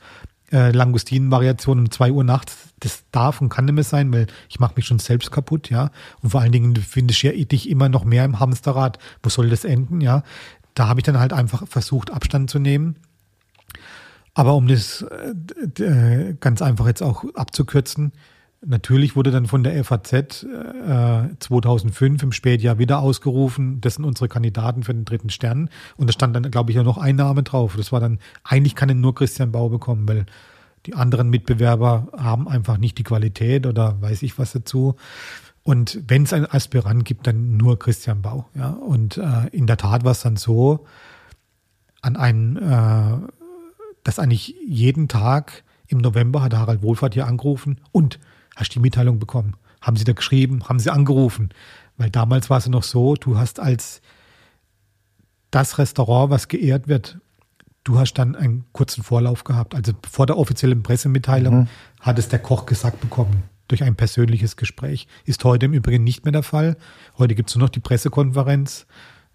äh, Langustinen-Variationen um zwei Uhr nachts, das darf und kann nicht mehr sein, weil ich mache mich schon selbst kaputt, ja. Und vor allen Dingen finde ich dich immer noch mehr im Hamsterrad. Wo soll das enden, ja? Da habe ich dann halt einfach versucht, Abstand zu nehmen. Aber um das äh, äh ganz einfach jetzt auch abzukürzen, Natürlich wurde dann von der FAZ äh, 2005 im Spätjahr wieder ausgerufen, das sind unsere Kandidaten für den dritten Stern. Und da stand dann, glaube ich, ja noch ein Name drauf. Das war dann, eigentlich kann ihn nur Christian Bau bekommen, weil die anderen Mitbewerber haben einfach nicht die Qualität oder weiß ich was dazu. Und wenn es einen Aspirant gibt, dann nur Christian Bau. Ja? Und äh, in der Tat war es dann so, an einen, äh, dass eigentlich jeden Tag im November hat Harald Wohlfahrt hier angerufen und Hast du die Mitteilung bekommen? Haben sie da geschrieben? Haben sie angerufen? Weil damals war es noch so, du hast als das Restaurant, was geehrt wird, du hast dann einen kurzen Vorlauf gehabt. Also vor der offiziellen Pressemitteilung mhm. hat es der Koch gesagt bekommen durch ein persönliches Gespräch. Ist heute im Übrigen nicht mehr der Fall. Heute gibt es nur noch die Pressekonferenz,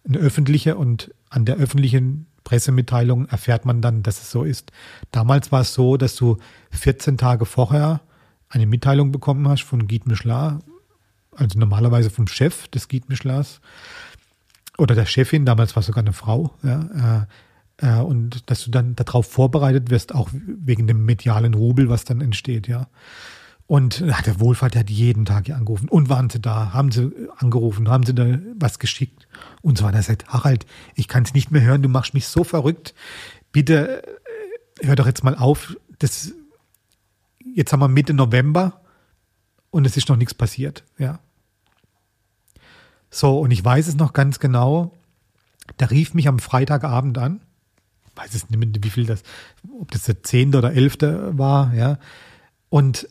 eine öffentliche und an der öffentlichen Pressemitteilung erfährt man dann, dass es so ist. Damals war es so, dass du 14 Tage vorher eine Mitteilung bekommen hast von Guy Michelin, also normalerweise vom Chef des Guy Michelins oder der Chefin, damals war es sogar eine Frau, ja, äh, äh, und dass du dann darauf vorbereitet wirst, auch wegen dem medialen Rubel, was dann entsteht, ja. Und ja, der Wohlfahrt hat jeden Tag hier angerufen. Und waren sie da? Haben sie angerufen? Haben sie da was geschickt? Und so weiter. Er sagt, Harald, ich kann es nicht mehr hören. Du machst mich so verrückt. Bitte äh, hör doch jetzt mal auf. Das jetzt haben wir Mitte November und es ist noch nichts passiert, ja. So, und ich weiß es noch ganz genau. Der rief mich am Freitagabend an. Ich weiß es nicht mehr, wie viel das, ob das der 10. oder 11. war, ja. Und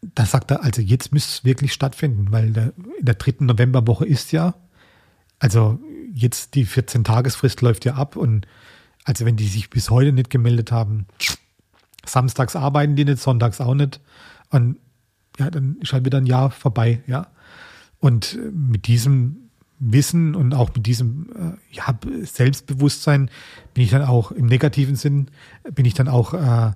da sagt er, also jetzt müsste es wirklich stattfinden, weil der, in der dritten Novemberwoche ist ja, also jetzt die 14-Tagesfrist läuft ja ab und also wenn die sich bis heute nicht gemeldet haben, Samstags arbeiten die nicht, sonntags auch nicht. Und ja, dann ist halt wieder ein Jahr vorbei, ja. Und mit diesem Wissen und auch mit diesem äh, ja, Selbstbewusstsein bin ich dann auch im negativen Sinn, bin ich dann auch äh,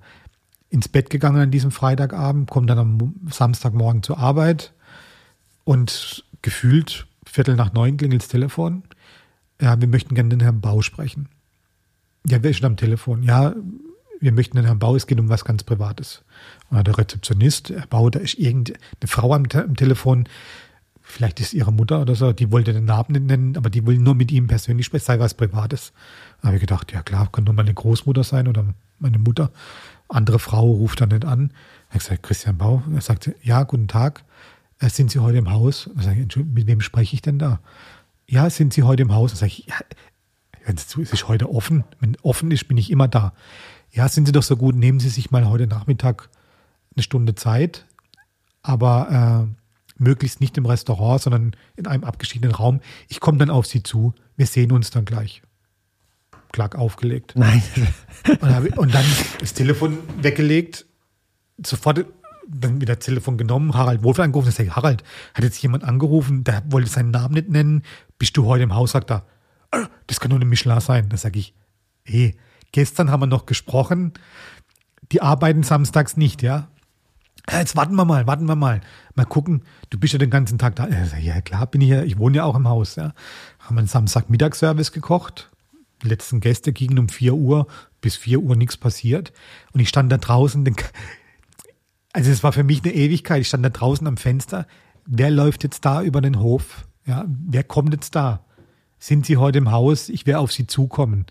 ins Bett gegangen an diesem Freitagabend, komme dann am Samstagmorgen zur Arbeit und gefühlt Viertel nach neun klingelt das Telefon. Ja, wir möchten gerne den Herrn Bau sprechen. Ja, wer ist schon am Telefon? Ja, wir möchten den Herrn Bau, es geht um was ganz Privates. Und der Rezeptionist, Herr Bau, da ist irgendeine Frau am, am Telefon, vielleicht ist ihre Mutter oder so, die wollte den Namen nicht nennen, aber die will nur mit ihm persönlich sprechen, sei was Privates. Da habe ich gedacht, ja klar, kann nur meine Großmutter sein oder meine Mutter. Andere Frau ruft dann nicht an. Ich habe gesagt, Christian Bau. Er sagte, ja, guten Tag. Äh, sind Sie heute im Haus? Da sage ich, mit wem spreche ich denn da? Ja, sind Sie heute im Haus? Da sage ich, ja, hören Sie zu, es ist heute offen. Wenn offen ist, bin ich immer da. Ja, sind Sie doch so gut, nehmen Sie sich mal heute Nachmittag eine Stunde Zeit, aber äh, möglichst nicht im Restaurant, sondern in einem abgeschiedenen Raum. Ich komme dann auf Sie zu. Wir sehen uns dann gleich. Klack aufgelegt. Nein. und, dann das Telefon weggelegt, sofort dann wieder das Telefon genommen, Harald Wolf angerufen. Ich sage, Harald, hat jetzt jemand angerufen, der wollte seinen Namen nicht nennen. Bist du heute im Haus? Sagt er, ah, das kann nur eine Michelin sein. Da sage ich, hey, gestern haben wir noch gesprochen, die arbeiten samstags nicht, ja jetzt warten wir mal, warten wir mal. Mal gucken, du bist ja den ganzen Tag da. Ja, klar bin ich ja, ich wohne ja auch im Haus. Ja. Haben einen Samstag-Mittagsservice gekocht. Die letzten Gäste gingen um 4 Uhr, bis 4 Uhr nichts passiert. Und ich stand da draußen, also es war für mich eine Ewigkeit. Ich stand da draußen am Fenster. Wer läuft jetzt da über den Hof? Ja, wer kommt jetzt da? Sind Sie heute im Haus? Ich werde auf Sie zukommen.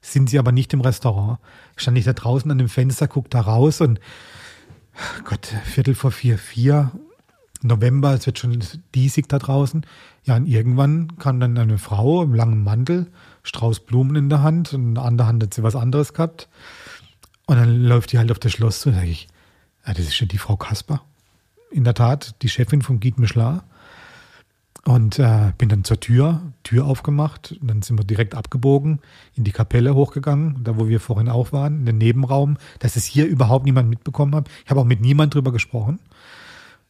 Sind Sie aber nicht im Restaurant? Stand ich da draußen an dem Fenster, guck da raus und Gott, Viertel vor vier, vier, November, es wird schon diesig da draußen. Ja, und irgendwann kam dann eine Frau im langen Mantel, Strauß Blumen in der Hand und in der anderen Hand hat sie was anderes gehabt. Und dann läuft die halt auf das Schloss zu und sage ich, ja, das ist schon die Frau Kasper. In der Tat, die Chefin von Guy Michelin. Und äh, bin dann zur Tür, Tür aufgemacht. Und dann sind wir direkt abgebogen, in die Kapelle hochgegangen, da wo wir vorhin auch waren, in den Nebenraum, dass es hier überhaupt niemand mitbekommen hat. Ich habe auch mit niemand drüber gesprochen.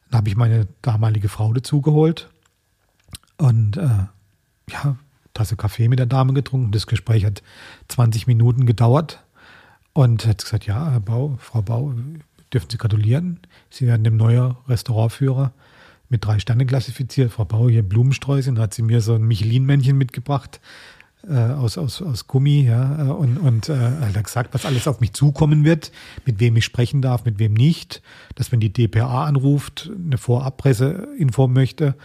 Dann habe ich meine damalige Frau dazugeholt und äh, ja, Tasse Kaffee mit der Dame getrunken. Das Gespräch hat 20 Minuten gedauert und hat gesagt, ja, Herr Bau, Frau Bau, dürfen Sie gratulieren. Sie werden dem neuen Restaurantführer mit drei Sternen klassifiziert. Frau Bauer hier Blumensträuße, da hat sie mir so ein Michelin-Männchen mitgebracht. Äh, aus, aus, aus Gummi, ja, äh, und, und äh, hat gesagt, was alles auf mich zukommen wird, mit wem ich sprechen darf, mit wem nicht, dass wenn die DPA anruft, eine Vorabpresseinfo möchte,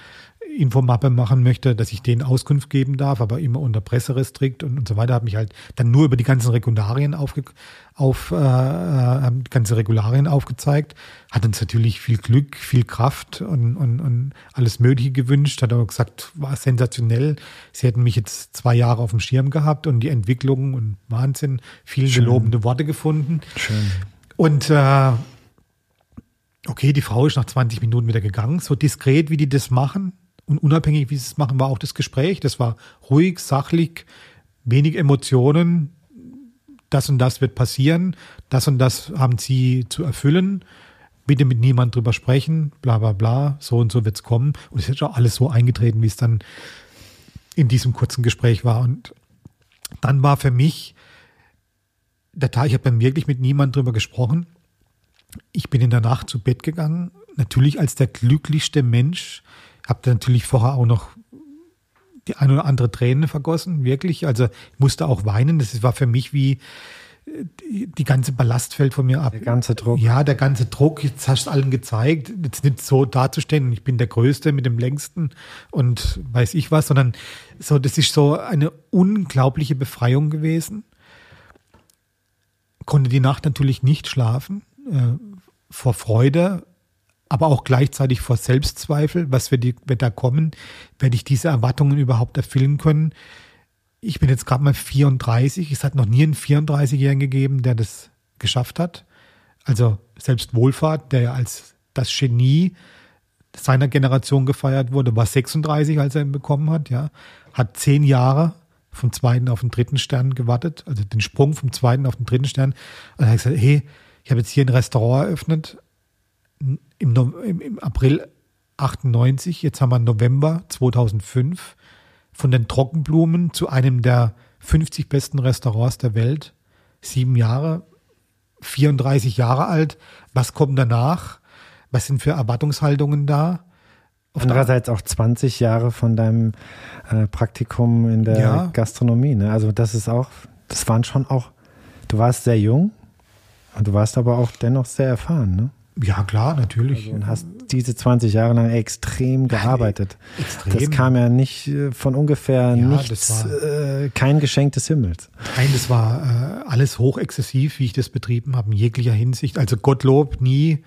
Infomappe machen möchte, dass ich denen Auskunft geben darf, aber immer unter Presserestrikt und, und so weiter, habe mich halt dann nur über die ganzen Regularien aufge, auf äh, äh, ganze Regularien aufgezeigt, hat uns natürlich viel Glück, viel Kraft und, und, und alles Mögliche gewünscht, hat aber gesagt, war sensationell. Sie hätten mich jetzt zwei Jahre auf dem Schirm gehabt und die Entwicklung und Wahnsinn, viele Schön. gelobende Worte gefunden. Schön. Und äh, okay, die Frau ist nach 20 Minuten wieder gegangen, so diskret, wie die das machen, und unabhängig, wie sie es machen, war auch das Gespräch. Das war ruhig, sachlich, wenig Emotionen. Das und das wird passieren. Das und das haben sie zu erfüllen. Bitte mit niemand drüber sprechen. Bla, bla, bla. So und so wird es kommen. Und es ist auch alles so eingetreten, wie es dann in diesem kurzen Gespräch war. Und dann war für mich der Tag, ich habe dann wirklich mit niemand drüber gesprochen. Ich bin in der Nacht zu Bett gegangen, natürlich als der glücklichste Mensch, habe natürlich vorher auch noch die ein oder andere Tränen vergossen, wirklich. Also ich musste auch weinen. Das war für mich wie die, die ganze Ballast fällt von mir ab. Der ganze Druck. Ja, der ganze Druck. Jetzt hast du allen gezeigt, jetzt nicht so dazustehen, ich bin der Größte mit dem längsten und weiß ich was, sondern so, das ist so eine unglaubliche Befreiung gewesen. Konnte die Nacht natürlich nicht schlafen, äh, vor Freude, aber auch gleichzeitig vor Selbstzweifel, was wird, die, wird da kommen, werde ich diese Erwartungen überhaupt erfüllen können. Ich bin jetzt gerade mal 34, es hat noch nie einen 34-Jährigen gegeben, der das geschafft hat. Also selbst Wohlfahrt, der ja als das Genie seiner Generation gefeiert wurde, war 36, als er ihn bekommen hat, ja, hat zehn Jahre vom zweiten auf den dritten Stern gewartet, also den Sprung vom zweiten auf den dritten Stern. Und er hat gesagt, hey, ich habe jetzt hier ein Restaurant eröffnet, im, im, im April 98, jetzt haben wir November 2005, von den Trockenblumen zu einem der 50 besten Restaurants der Welt. Sieben Jahre, 34 Jahre alt. Was kommt danach? Was sind für Erwartungshaltungen da? Andererseits auch 20 Jahre von deinem äh, Praktikum in der ja. Gastronomie. Ne? Also das ist auch, das waren schon auch, du warst sehr jung und du warst aber auch dennoch sehr erfahren. Ne? Ja, klar, natürlich. Also, und hast diese 20 Jahre lang extrem gearbeitet. Extrem. Das kam ja nicht äh, von ungefähr ja, nichts, war, äh, kein Geschenk des Himmels. Nein, das war äh, alles hochexzessiv, wie ich das betrieben habe, in jeglicher Hinsicht. Also Gottlob nie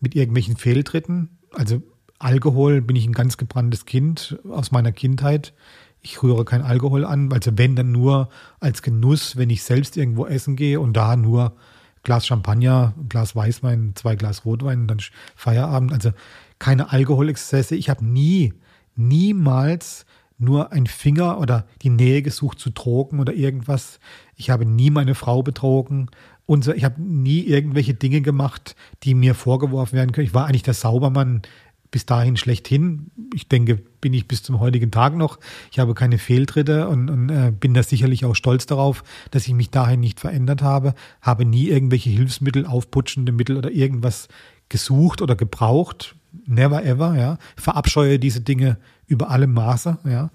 mit irgendwelchen Fehltritten. Also Alkohol bin ich ein ganz gebranntes Kind aus meiner Kindheit. Ich rühre kein Alkohol an, also wenn dann nur als Genuss, wenn ich selbst irgendwo essen gehe und da nur Glas Champagner, Glas Weißwein, zwei Glas Rotwein dann Feierabend. Also keine Alkoholexzesse. Ich habe nie, niemals nur ein Finger oder die Nähe gesucht zu drogen oder irgendwas. Ich habe nie meine Frau betrogen. Und ich habe nie irgendwelche Dinge gemacht, die mir vorgeworfen werden können. Ich war eigentlich der Saubermann bis dahin schlechthin. Ich denke, bin ich bis zum heutigen Tag noch. Ich habe keine Fehltritte und, und äh, bin da sicherlich auch stolz darauf, dass ich mich dahin nicht verändert habe. Habe nie irgendwelche Hilfsmittel, aufputschende Mittel oder irgendwas gesucht oder gebraucht. Never ever, ja. Verabscheue diese Dinge über alle Maße, ja.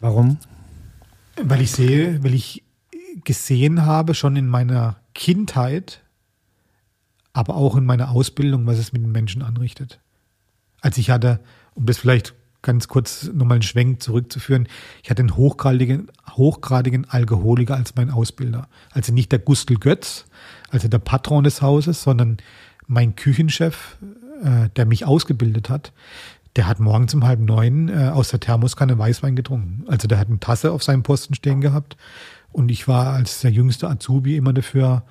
Warum? Weil ich sehe, weil ich gesehen habe, schon in meiner Kindheit, aber auch in meiner Ausbildung, was es mit den Menschen anrichtet als ich hatte, um das vielleicht ganz kurz nochmal einen Schwenk zurückzuführen, ich hatte einen hochgradigen, hochgradigen Alkoholiker als mein Ausbilder. Also nicht der Gustl Götz, also der Patron des Hauses, sondern mein Küchenchef, äh, der mich ausgebildet hat, der hat morgens um halb neun äh, aus der Thermoskanne Weißwein getrunken. Also der hat eine Tasse auf seinem Posten stehen gehabt und ich war als der jüngste Azubi immer dafür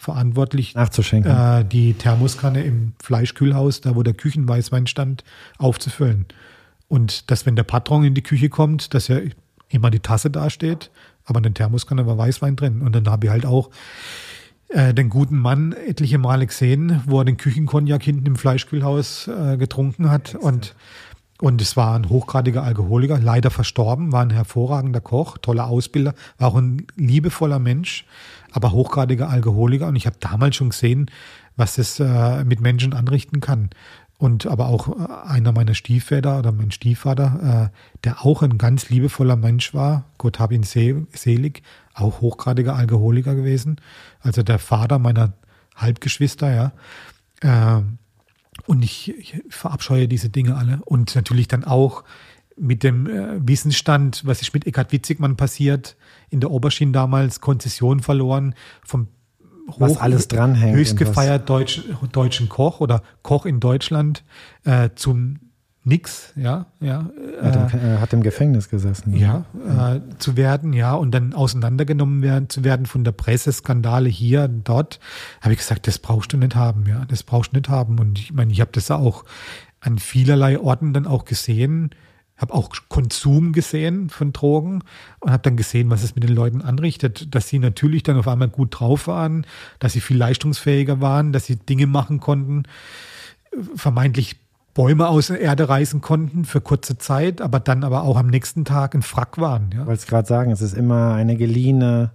verantwortlich, nachzuschenken. Äh, die Thermoskanne im Fleischkühlhaus, da wo der Küchenweißwein stand, aufzufüllen. Und dass, wenn der Patron in die Küche kommt, dass ja immer die Tasse dasteht, aber in der Thermoskanne war Weißwein drin. Und dann habe ich halt auch äh, den guten Mann etliche Male gesehen, wo er den Küchenkognak hinten im Fleischkühlhaus äh, getrunken hat. Und, und es war ein hochgradiger Alkoholiker, leider verstorben, war ein hervorragender Koch, toller Ausbilder, war auch ein liebevoller Mensch aber hochgradiger Alkoholiker. Und ich habe damals schon gesehen, was das äh, mit Menschen anrichten kann. Und aber auch äh, einer meiner Stiefväter oder mein Stiefvater, äh, der auch ein ganz liebevoller Mensch war, Gott hab ihn selig, auch hochgradiger Alkoholiker gewesen. Also der Vater meiner Halbgeschwister, ja. Äh, und ich, ich verabscheue diese Dinge alle. Und natürlich dann auch mit dem äh, Wissensstand, was ist mit Eckhard Witzigmann passiert, in der Oberschiene damals Konzession verloren vom Hoch, was alles dranhängt. Höchst gefeiert Deutsch, deutschen Koch oder Koch in Deutschland äh, zum Nix, ja, ja. Hat, im, äh, hat im Gefängnis gesessen. Ja, ja. Äh, zu werden, ja, und dann auseinandergenommen werden, zu werden von der Presse, Skandale hier, dort, habe ich gesagt, das brauchst du nicht haben, ja, das brauchst du nicht haben. Und ich meine, ich habe das auch an vielerlei Orten dann auch gesehen, habe auch Konsum gesehen von Drogen und habe dann gesehen, was es mit den Leuten anrichtet, dass sie natürlich dann auf einmal gut drauf waren, dass sie viel leistungsfähiger waren, dass sie Dinge machen konnten, vermeintlich Bäume aus der Erde reißen konnten für kurze Zeit, aber dann aber auch am nächsten Tag ein Frack waren. Ja. Ich wollte es gerade sagen, es ist immer eine geliehene,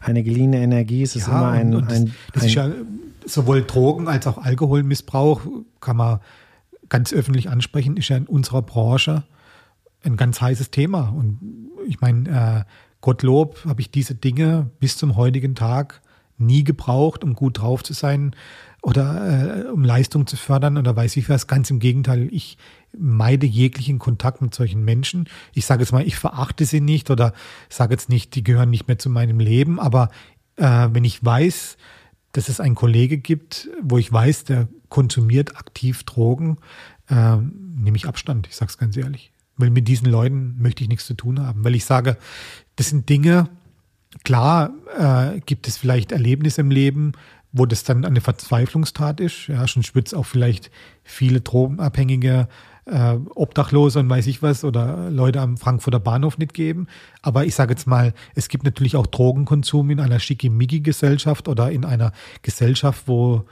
eine geliehene Energie, es ist ja, immer ein, und, das, ein, das ein, ist ja sowohl Drogen als auch Alkoholmissbrauch, kann man ganz öffentlich ansprechen, ist ja in unserer Branche ein ganz heißes Thema. Und ich meine, äh, Gottlob habe ich diese Dinge bis zum heutigen Tag nie gebraucht, um gut drauf zu sein oder äh, um Leistung zu fördern oder weiß ich was. Ganz im Gegenteil, ich meide jeglichen Kontakt mit solchen Menschen. Ich sage jetzt mal, ich verachte sie nicht oder sage jetzt nicht, die gehören nicht mehr zu meinem Leben, aber äh, wenn ich weiß, dass es einen Kollege gibt, wo ich weiß, der konsumiert aktiv Drogen, äh, nehme ich Abstand. Ich sage es ganz ehrlich. Weil mit diesen Leuten möchte ich nichts zu tun haben. Weil ich sage, das sind Dinge, klar äh, gibt es vielleicht Erlebnisse im Leben, wo das dann eine Verzweiflungstat ist. Ja, schon spürt auch vielleicht viele Drogenabhängige, äh, Obdachlose und weiß ich was oder Leute am Frankfurter Bahnhof nicht geben. Aber ich sage jetzt mal, es gibt natürlich auch Drogenkonsum in einer Schickimicki-Gesellschaft oder in einer Gesellschaft, wo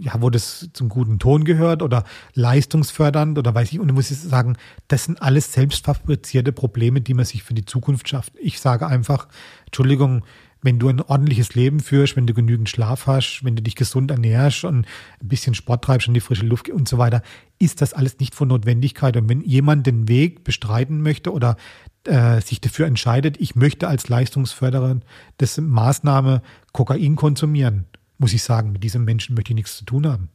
ja, wo das zum guten Ton gehört oder leistungsfördernd oder weiß ich. Und da muss ich sagen, das sind alles selbstfabrizierte Probleme, die man sich für die Zukunft schafft. Ich sage einfach, Entschuldigung, wenn du ein ordentliches Leben führst, wenn du genügend Schlaf hast, wenn du dich gesund ernährst und ein bisschen Sport treibst und die frische Luft und so weiter, ist das alles nicht von Notwendigkeit. Und wenn jemand den Weg bestreiten möchte oder äh, sich dafür entscheidet, ich möchte als Leistungsförderer das Maßnahme Kokain konsumieren, muss ich sagen, mit diesem Menschen möchte ich nichts zu tun haben.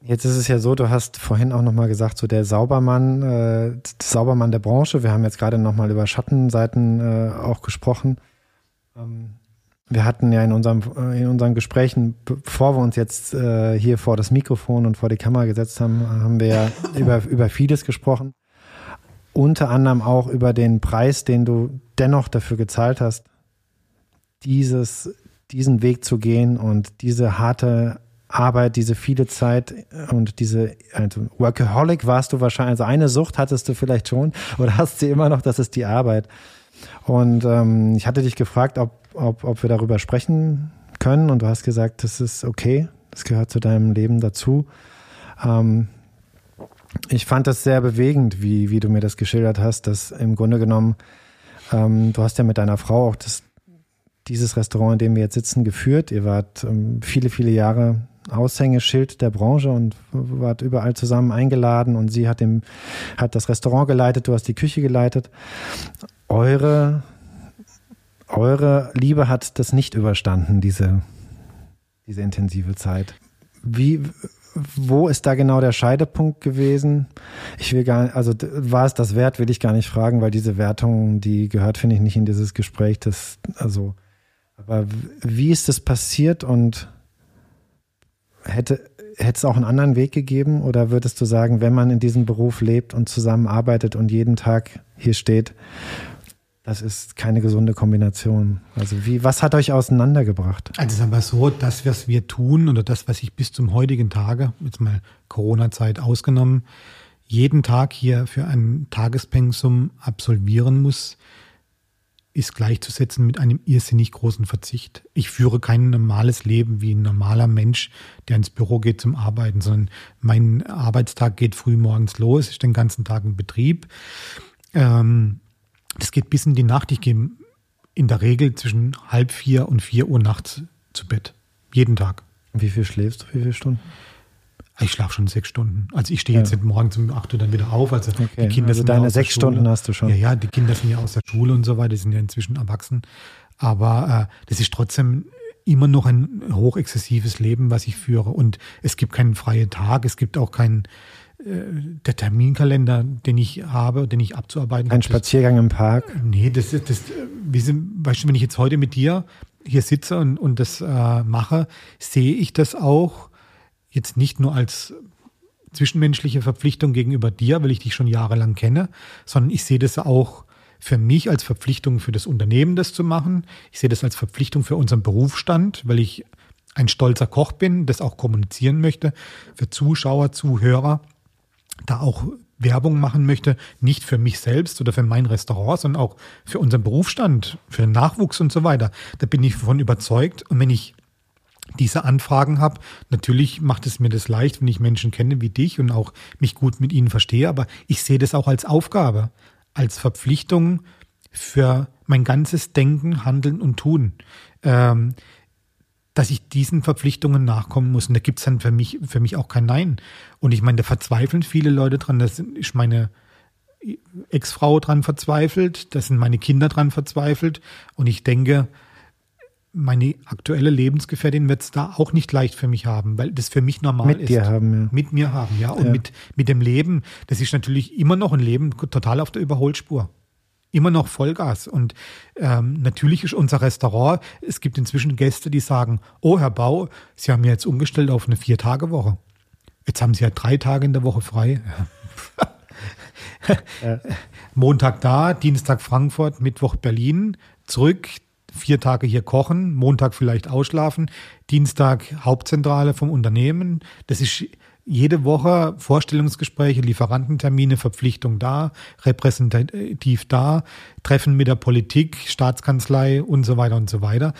Jetzt ist es ja so, du hast vorhin auch nochmal gesagt, so der Saubermann, äh, der Saubermann der Branche. Wir haben jetzt gerade nochmal über Schattenseiten äh, auch gesprochen. Ähm, wir hatten ja in, unserem, äh, in unseren Gesprächen, bevor wir uns jetzt äh, hier vor das Mikrofon und vor die Kamera gesetzt haben, haben wir ja über, über vieles gesprochen. Unter anderem auch über den Preis, den du dennoch dafür gezahlt hast, dieses, diesen Weg zu gehen und diese harte Arbeit, diese viele Zeit und diese also Workaholic warst du wahrscheinlich, also eine Sucht hattest du vielleicht schon oder hast sie immer noch, das ist die Arbeit. Und ähm, ich hatte dich gefragt, ob, ob, ob wir darüber sprechen können und du hast gesagt, das ist okay, das gehört zu deinem Leben dazu. Ähm, ich fand das sehr bewegend, wie, wie du mir das geschildert hast, dass im Grunde genommen, ähm, du hast ja mit deiner Frau auch das, dieses Restaurant, in dem wir jetzt sitzen, geführt. Ihr wart ähm, viele, viele Jahre Aushängeschild der Branche und wart überall zusammen eingeladen und sie hat, dem, hat das Restaurant geleitet, du hast die Küche geleitet. Eure, eure Liebe hat das nicht überstanden, diese, diese intensive Zeit. Wie, wo ist da genau der Scheidepunkt gewesen? Ich will gar nicht, also war es das wert, will ich gar nicht fragen, weil diese Wertung, die gehört, finde ich, nicht in dieses Gespräch. Das, also, aber wie ist das passiert und hätte, hätte es auch einen anderen Weg gegeben? Oder würdest du sagen, wenn man in diesem Beruf lebt und zusammenarbeitet und jeden Tag hier steht, das ist keine gesunde Kombination. Also wie, was hat euch auseinandergebracht? Also sagen wir so, das, was wir tun oder das, was ich bis zum heutigen Tage, jetzt mal Corona-Zeit ausgenommen, jeden Tag hier für ein Tagespensum absolvieren muss, ist gleichzusetzen mit einem irrsinnig großen Verzicht. Ich führe kein normales Leben wie ein normaler Mensch, der ins Büro geht zum Arbeiten, sondern mein Arbeitstag geht früh morgens los, ich den ganzen Tag im Betrieb. Ähm, das geht bis in die Nacht. Ich gehe in der Regel zwischen halb vier und vier Uhr nachts zu Bett. Jeden Tag. Wie viel schläfst du? Wie viele Stunden? Ich schlafe schon sechs Stunden. Also ich stehe jetzt ja. morgens um acht Uhr dann wieder auf. Also okay. die Kinder also sind deine ja sechs Stunden hast du schon. Ja, ja, die Kinder sind ja aus der Schule und so weiter, die sind ja inzwischen erwachsen. Aber äh, das ist trotzdem immer noch ein hochexzessives Leben, was ich führe. Und es gibt keinen freien Tag, es gibt auch keinen äh, der Terminkalender, den ich habe, den ich abzuarbeiten habe. Ein Spaziergang im Park? Nee, das ist, das, wie sind, weißt du, wenn ich jetzt heute mit dir hier sitze und, und das äh, mache, sehe ich das auch jetzt nicht nur als zwischenmenschliche Verpflichtung gegenüber dir, weil ich dich schon jahrelang kenne, sondern ich sehe das auch für mich als Verpflichtung für das Unternehmen, das zu machen. Ich sehe das als Verpflichtung für unseren Berufsstand, weil ich ein stolzer Koch bin, das auch kommunizieren möchte, für Zuschauer, Zuhörer, da auch Werbung machen möchte, nicht für mich selbst oder für mein Restaurant, sondern auch für unseren Berufsstand, für den Nachwuchs und so weiter. Da bin ich davon überzeugt. Und wenn ich diese Anfragen habe. Natürlich macht es mir das leicht, wenn ich Menschen kenne wie dich und auch mich gut mit ihnen verstehe, aber ich sehe das auch als Aufgabe, als Verpflichtung für mein ganzes Denken, Handeln und Tun, ähm, dass ich diesen Verpflichtungen nachkommen muss. Und da gibt's dann für mich, für mich auch kein Nein. Und ich meine, da verzweifeln viele Leute dran. Da ist meine Ex-Frau dran verzweifelt, da sind meine Kinder dran verzweifelt. Und ich denke, meine aktuelle Lebensgefährtin wird es da auch nicht leicht für mich haben, weil das für mich normal mit ist. Mit dir haben, ja. Mit mir haben, ja. Und ja. Mit, mit dem Leben, das ist natürlich immer noch ein Leben total auf der Überholspur. Immer noch Vollgas. Und ähm, natürlich ist unser Restaurant, es gibt inzwischen Gäste, die sagen, oh Herr Bau, Sie haben jetzt umgestellt auf eine Vier-Tage-Woche. Jetzt haben Sie ja drei Tage in der Woche frei. ja. Montag da, Dienstag Frankfurt, Mittwoch Berlin, zurück, vier Tage hier kochen, Montag vielleicht ausschlafen, Dienstag Hauptzentrale vom Unternehmen. Das ist jede Woche Vorstellungsgespräche, Lieferantentermine, Verpflichtung da, repräsentativ da, Treffen mit der Politik, Staatskanzlei und so weiter und so weiter.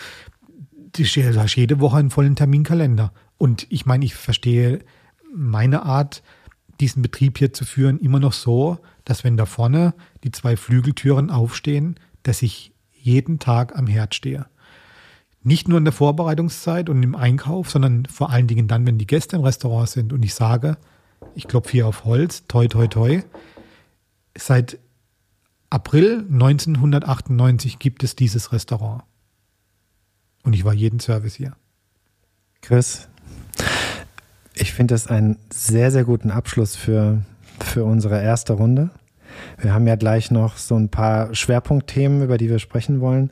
du hast jede Woche einen vollen Terminkalender. Und ich meine, ich verstehe meine Art, diesen Betrieb hier zu führen, immer noch so, dass wenn da vorne die zwei Flügeltüren aufstehen, dass ich jeden Tag am Herd stehe. Nicht nur in der Vorbereitungszeit und im Einkauf, sondern vor allen Dingen dann, wenn die Gäste im Restaurant sind und ich sage, ich klopfe hier auf Holz, toi, toi, toi. Seit April 1998 gibt es dieses Restaurant. Und ich war jeden Service hier. Chris, ich finde das einen sehr, sehr guten Abschluss für, für unsere erste Runde. Wir haben ja gleich noch so ein paar Schwerpunktthemen, über die wir sprechen wollen.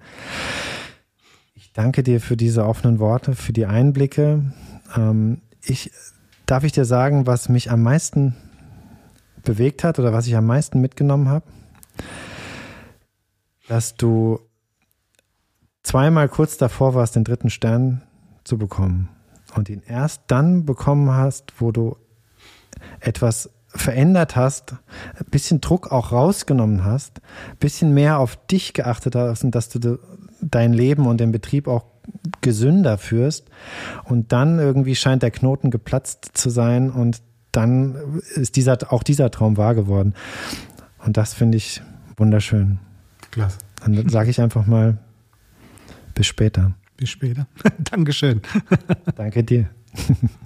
Ich danke dir für diese offenen Worte, für die Einblicke. Ähm, ich, darf ich dir sagen, was mich am meisten bewegt hat oder was ich am meisten mitgenommen habe? Dass du zweimal kurz davor warst, den dritten Stern zu bekommen und ihn erst dann bekommen hast, wo du etwas verändert hast, ein bisschen Druck auch rausgenommen hast, ein bisschen mehr auf dich geachtet hast und dass du dein Leben und den Betrieb auch gesünder führst. Und dann irgendwie scheint der Knoten geplatzt zu sein und dann ist dieser, auch dieser Traum wahr geworden. Und das finde ich wunderschön. Klasse. Dann sage ich einfach mal, bis später. Bis später. Dankeschön. Danke dir.